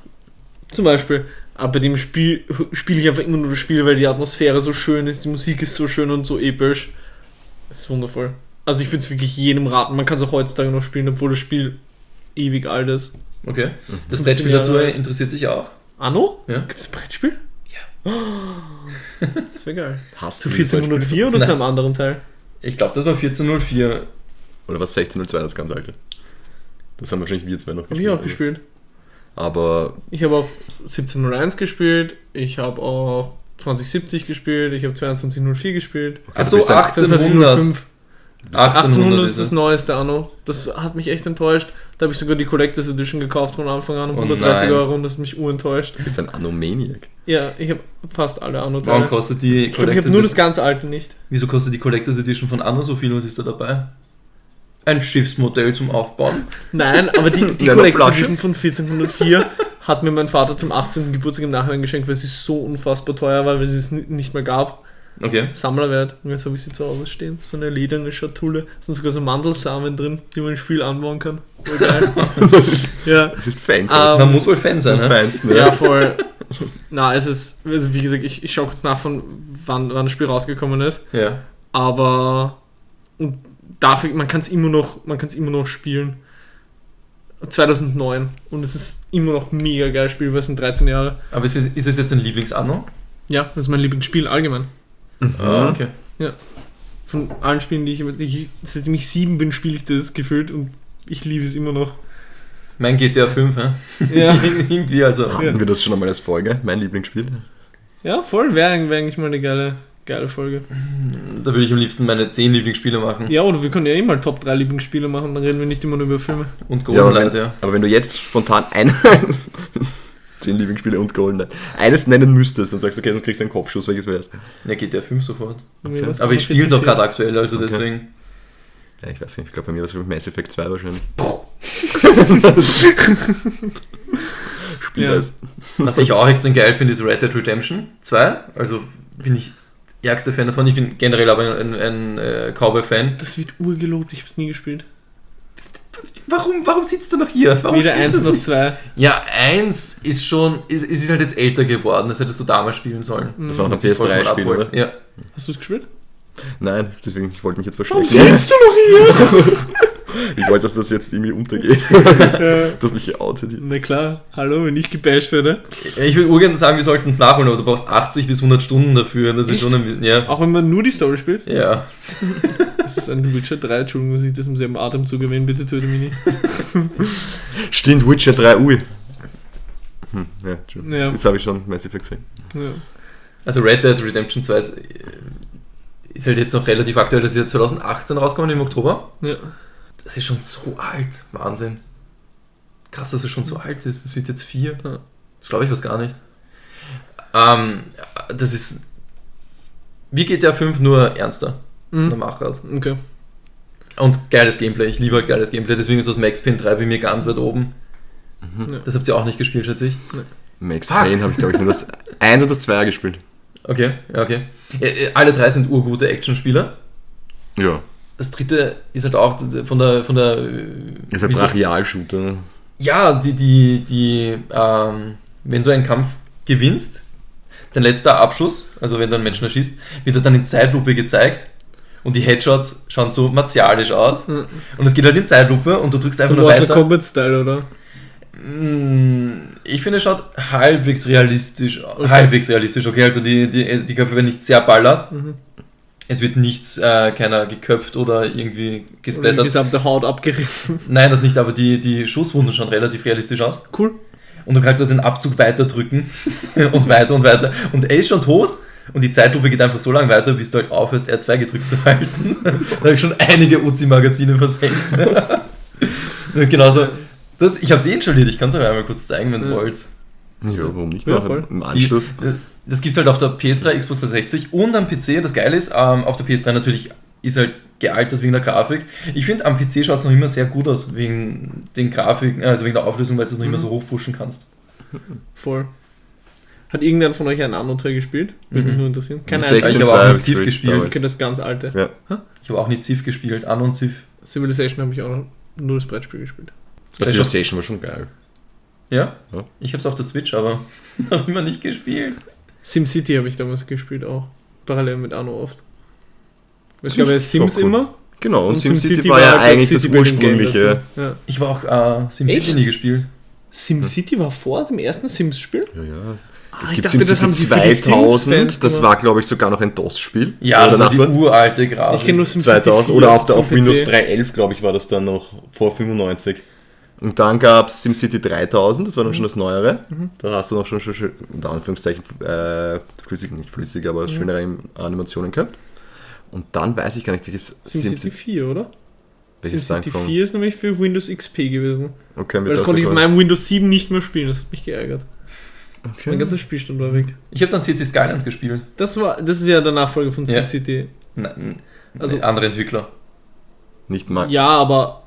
Zum Beispiel. Aber bei dem Spiel spiele ich einfach immer nur das Spiel, weil die Atmosphäre so schön ist, die Musik ist so schön und so episch. Es ist wundervoll. Also ich würde es wirklich jedem raten. Man kann es auch heutzutage noch spielen, obwohl das Spiel ewig alt ist. Okay. Das 15 Brettspiel dazu interessiert dich auch? Anno? Ja. Gibt es ein Brettspiel? Ja. [GASPS] Das wäre geil. [LAUGHS] Hast du dieses 1404 oder Nein. zu einem anderen Teil? Ich glaube, das war 1404. Beispiel? Oder was 1602, das ganz alte? Das haben wahrscheinlich wir zwei noch Habe ich auch gespielt. Aber Ich habe auch 1701 gespielt, ich habe auch 2070 gespielt, ich habe 2204 gespielt. Achso, bist ein- 1800. 1805. 1800 ist das neueste Anno. Das hat mich echt enttäuscht. Da habe ich sogar die Collectors Edition gekauft von Anfang an um Oh 130 nein. Euro und das hat mich urenttäuscht. du bist ein Anomaniac. Ja, ich habe fast alle Warum Anno-Teile. kostet die Ich glaube, ich habe Collectors nur das ganz alte nicht. Wieso kostet die Collectors Edition von Anno so viel? Was ist da dabei? Ein Schiffsmodell zum Aufbauen. [LAUGHS] Nein, aber die, [LAUGHS] die Collectors. Edition von 1404 hat mir mein Vater zum 18. Geburtstag im Nachhinein geschenkt, weil sie so unfassbar teuer war, weil sie es ni- nicht mehr gab. Okay. Sammlerwert. Und jetzt habe ich sie zu Hause stehen. So eine lederne Schatulle. Da sind sogar so Mandelsamen drin, die man im Spiel anbauen kann. Geil. [LAUGHS] ja. Das ist Fan. Ah, Man muss wohl Fan sein, ne? Fans, ne? ja, voll. Na, es ist, also wie gesagt, ich, ich schaue kurz nach, von wann, wann das Spiel rausgekommen ist. Ja. Aber und dafür, man kann es immer noch, man kann es immer noch spielen. 2009 und es ist immer noch mega geil Spiel, weil es sind 13 Jahre. Aber ist es, ist es jetzt ein Lieblings-Anno? Ja, das ist mein Lieblingsspiel allgemein. Ah, okay. Von allen Spielen, die ich, ich seitdem ich sieben bin, spiele ich das gefühlt und ich liebe es immer noch. Mein GTA 5, hä? Ja, [LAUGHS] Irgendwie, also. Hatten wir das schon einmal als Folge? Mein Lieblingsspiel? ja voll, wäre wär eigentlich mal eine geile, geile Folge. Da würde ich am liebsten meine 10 Lieblingsspiele machen. Ja, oder wir können ja eh mal Top 3 Lieblingsspiele machen, dann reden wir nicht immer nur über Filme. Und Ja, aber, Goldenlight, wenn, ja. aber wenn du jetzt spontan ein [LAUGHS] zehn Lieblingsspiele und Golden eines nennen müsstest und sagst, okay, sonst kriegst du einen Kopfschuss, welches wär's? Ja, GTA 5 sofort. Irgendwie was Aber ich spiele es auch 14. gerade aktuell, also Okay. deswegen. Ja, ich weiß nicht, ich glaube bei mir war es Mass Effect 2 wahrscheinlich. [LAUGHS] Spiel Ja. das. Was ich auch extrem geil finde, ist Red Dead Redemption 2. Also bin ich ärgster Fan davon. Ich bin generell aber ein, ein, äh, Cowboy-Fan. Das wird urgelobt, ich habe es nie gespielt. Warum, warum sitzt du noch hier? Warum Weder eins noch nicht? zwei. Ja, eins ist schon, ist, es ist halt jetzt älter geworden. Das hättest du damals spielen sollen. Das war noch ein Hat sich voll mal PS3-Spiel, abholen. oder? Ja. Hast du es gespielt? Nein, deswegen, ich wollte mich jetzt Warum verstecken. sitzt du noch hier? [LAUGHS] [LAUGHS] Ich wollte, dass das jetzt irgendwie untergeht. [LAUGHS] [LAUGHS] Du hast mich geoutet. Na klar, hallo, wenn ich gebasht werde. Ich will urgern sagen, wir sollten es nachholen, aber du brauchst 80 bis 100 Stunden dafür. Das ist Echt? schon ein, ja. Auch wenn man nur die Story spielt. Ja. Das ist ein Witcher 3, Entschuldigung, dass ich das im selben Atemzug erwähne, bitte töte mich nicht. Stimmt, Witcher 3 Ui. Hm, ja, Entschuldigung. Ja. Jetzt habe ich schon Mass Effect gesehen. Ja. Also Red Dead Redemption 2 ist, ist halt jetzt noch relativ aktuell. Das ist ja 2018 rausgekommen im Oktober. Ja. Das ist schon so alt. Wahnsinn. Krass, dass es schon so alt ist. Das wird jetzt vier. Das glaube ich was gar nicht. Ähm, das ist. Wie geht der 5 nur ernster? Mhm. Machart. Okay. Und geiles Gameplay. Ich liebe halt geiles Gameplay. Deswegen ist das Max Payne 3 bei mir ganz weit oben. Ja. Das habt ihr auch nicht gespielt, schätze ich. Max Fuck. Payne habe ich, glaube ich, nur das [LAUGHS] 1 und das 2 gespielt. Okay, ja, okay. Ja, äh, alle drei sind urgute Actionspieler. Ja. Das dritte ist halt auch von der. Von der Ist ein so- Brachial-Shooter. Ja, die, die, die, ähm, wenn du einen Kampf gewinnst, dein letzter Abschuss, also wenn du einen Menschen erschießt, wird er dann in Zeitlupe gezeigt und die Headshots schauen so martialisch aus Ja. und es geht halt in Zeitlupe und du drückst So einfach nur Mortal weiter. Kombat-Style, oder? Mm, Ich finde, es schaut halbwegs realistisch aus. Okay. Halbwegs realistisch, okay, also die, die, die Köpfe werden nicht sehr ballert. Mhm. Es wird nichts, äh, keiner geköpft oder irgendwie Oder die gesplattert. gesamte Haut abgerissen. [LAUGHS] Nein, das nicht, aber die, die Schusswunden schauen relativ realistisch aus. Cool. Und du kannst halt den Abzug weiter drücken [LAUGHS] und weiter und weiter. Und er ist schon tot und die Zeitlupe geht einfach so lange weiter, bis du halt aufhörst, R2 gedrückt zu halten. [LAUGHS] da habe ich schon einige Uzi-Magazine versenkt. Und Genauso. Das, ich habe es eh installiert, ich kann es euch einmal kurz zeigen, wenn ihr Ja. wollt. Ja, warum nicht? Ja. Im Anschluss. Die, das gibt es halt auf der PS3, Xbox 360 und am PC. Das Geile ist, ähm, auf der PS3 natürlich ist halt gealtert wegen der Grafik. Ich finde, am PC schaut es noch immer sehr gut aus wegen den Grafiken, also wegen der Auflösung, weil du es noch immer Mhm. so hochpushen kannst. [LAUGHS] Voll. Hat irgendwer von euch ein Anno 3 gespielt? Würde mich Mhm. nur interessieren. Kein Die einziger. 16 Ich habe auch mit Civ gespielt. Okay, das ganz alte. Ja. Ich habe auch nie Civ gespielt, An und Civ. Civilization habe ich auch noch nur das Brettspiel gespielt. Das Civilization war schon geil. Ja? Ja. Ich habe es auf der Switch, aber [LAUGHS] noch immer nicht gespielt. SimCity habe ich damals gespielt auch. Parallel mit Anno oft. Es gab ja Sims cool. immer. Genau, und, und SimCity war ja eigentlich das City-Building-Game ursprüngliche. Ja. Ich habe auch äh, SimCity nie gespielt. SimCity war vor dem ersten Sims-Spiel? Ja, ja. Ah, Es ich gibt dachte, das haben SimCity sie für die Sims-Fans 2000, das war glaube ich sogar noch ein DOS-Spiel. Ja, das war die uralte Grafik. Ich kenne nur SimCity 2000 4 oder auf, der, auf Windows PC. 3.11 glaube ich war das dann noch vor 95. Und dann gab es SimCity 3000, das war dann schon das Neuere. Da hast du noch schon, schon, schon unter Anführungszeichen äh, flüssig, nicht flüssig, aber schönere Animationen gehabt. Und dann weiß ich gar nicht, welches SimCity 4, oder? welches SimCity kommt. 4 ist nämlich für Windows XP gewesen. Okay, mit Weil das das konnte ich auf meinem Windows 7 nicht mehr spielen, das hat mich geärgert. Mein okay. ganzer Spielstand war weg. Ich habe dann City Skylines gespielt. Das war, das ist ja der Nachfolger von Ja. SimCity. Nein, Also- also andere Entwickler. Nicht mal. Ja, aber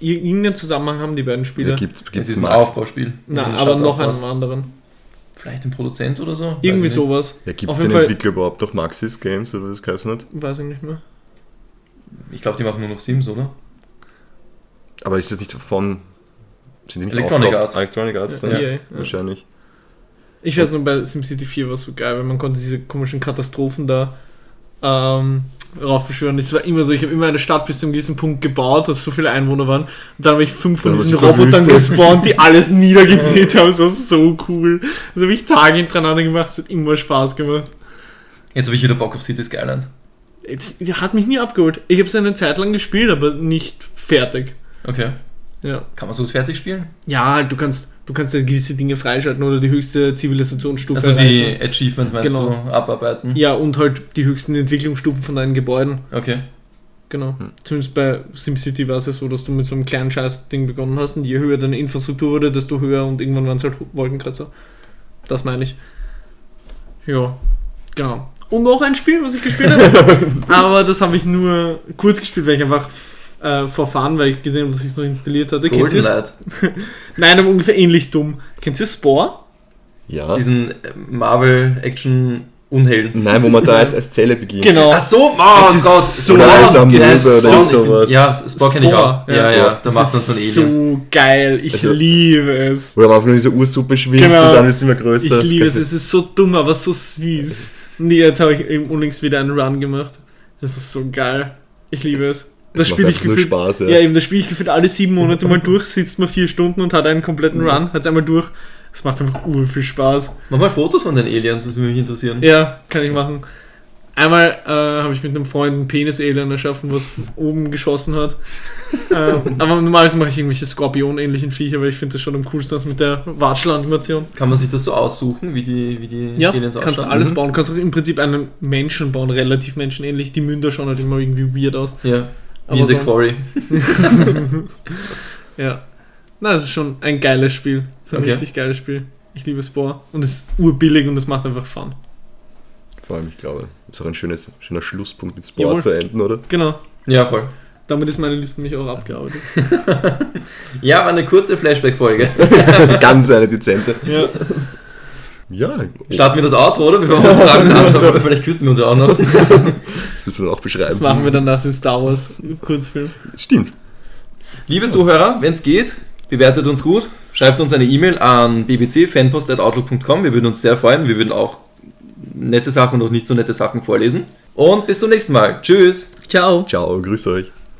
irgendeinen Zusammenhang haben die beiden Spiele. Ja, gibt, Es gibt's ist ein. Aufbauspiel. Dem aber noch einen anderen. Vielleicht ein Produzent oder so? Irgendwie nicht. sowas. Ja, gibt es den Fall- Entwickler überhaupt noch Maxis Games oder was das geheißen hat? Weiß ich nicht mehr. Ich glaube, die machen nur noch Sims, oder? Aber ist das nicht von. Sind die nicht Electronic aufgekauft? Arts. Electronic Arts, Ja, dann? EA, ja. Wahrscheinlich. Ich weiß nur, bei SimCity 4 war es so geil, weil man konnte diese komischen Katastrophen da ähm, raufbeschwören. Es war immer so, ich habe immer eine Stadt bis zu einem gewissen Punkt gebaut, dass so viele Einwohner waren. Und dann habe ich fünf von Dann diesen Robotern gespawnt, die alles [LAUGHS] niedergenäht haben. Das war so cool. Das habe ich Tage hintereinander gemacht, es hat immer Spaß gemacht. Jetzt habe ich wieder Bock auf City Skylines. Jetzt, hat mich nie abgeholt. Ich habe es eine Zeit lang gespielt, aber nicht fertig. Okay. Ja. Kann man sowas fertig spielen? Ja, halt, du kannst, du kannst ja gewisse Dinge freischalten oder die höchste Zivilisationsstufe Also die erreichen. Achievements meinst Genau. du abarbeiten? Ja, und halt die höchsten Entwicklungsstufen von deinen Gebäuden. Okay. Genau. Zumindest bei SimCity war es ja so, dass du mit so einem kleinen Scheiß-Ding begonnen hast und je höher deine Infrastruktur wurde, desto höher und irgendwann waren es halt Wolkenkratzer. Das meine ich. Ja, genau. Und noch ein Spiel, was ich gespielt habe. [LAUGHS] aber das habe ich nur kurz gespielt, weil ich einfach äh, verfahren, weil ich gesehen habe, dass ich es noch installiert hatte. Kennt Golden? Light. [LAUGHS] Nein, aber ungefähr ähnlich dumm. Kennt ihr Spore? Ja. Diesen äh, Marvel-Action-Unhelden. Nein, wo man da [LAUGHS] als, als Zelle beginnt. Genau. Ach so, oh Das ist Gott. so Oder als Amöbe oder so- sowas. Ja, Spore kenne ich auch. Ja, ja, ja, da macht man das so ein Alien. so geil. Ich Also- liebe es. Oder man auf nur diese Ursuppe schwimmt Genau. und dann ist es immer größer. Ich liebe es, es ist so dumm, aber so süß. Nee, jetzt habe ich eben unlängst wieder einen Run gemacht. Das ist so geil. Ich liebe es. Das spiele ich gefühlt. Spaß, ja. ja. eben, das spiele ich gefühlt alle sieben Monate mal durch, sitzt man vier Stunden und hat einen kompletten Mhm. Run, hat es einmal durch. Es macht einfach ur viel Spaß. Mach mal Fotos von den Aliens, das würde mich interessieren. Ja, kann ich machen. Einmal äh, habe ich mit einem Freund einen Penis-Alien erschaffen, was oben geschossen hat. äh, [LAUGHS] aber normalerweise mache ich irgendwelche Skorpion-ähnlichen Viecher, weil ich finde das schon am coolsten aus mit der Watschel-Animation. Kann man sich das so aussuchen, wie die, wie die Ja, Aliens kannst du ausschauen? alles Mhm. bauen. Kannst auch im Prinzip einen Menschen bauen, relativ menschenähnlich. Die Münder schauen halt immer irgendwie weird aus. Ja, wie in The Quarry. [LAUGHS] Ja. Na, es ist schon ein geiles Spiel. Es ist ein Okay. richtig geiles Spiel. Ich liebe Spore. Und es ist urbillig und es macht einfach Fun. Vor allem, ich glaube, ist auch ein schönes, schöner Schlusspunkt mit Sport Jawohl. zu enden, oder? Genau. Ja, voll. Damit ist meine Liste nämlich auch abgearbeitet. [LAUGHS] Ja, war eine kurze Flashback-Folge. [LAUGHS] Ganz eine dezente. Ja. Ja, Starten wir das Outro, oder? Bevor wir uns [LAUGHS] fragen, aber vielleicht küssen wir uns ja auch noch. das müssen wir dann auch beschreiben. Das machen wir dann nach dem Star Wars Kurzfilm. Stimmt. Liebe Zuhörer, wenn es geht, bewertet uns gut, schreibt uns eine E-Mail an bbcfanpost.outlook.com. Wir würden uns sehr freuen. Wir würden auch nette Sachen und auch nicht so nette Sachen vorlesen. Und bis zum nächsten Mal. Tschüss. Ciao. Ciao, grüß euch.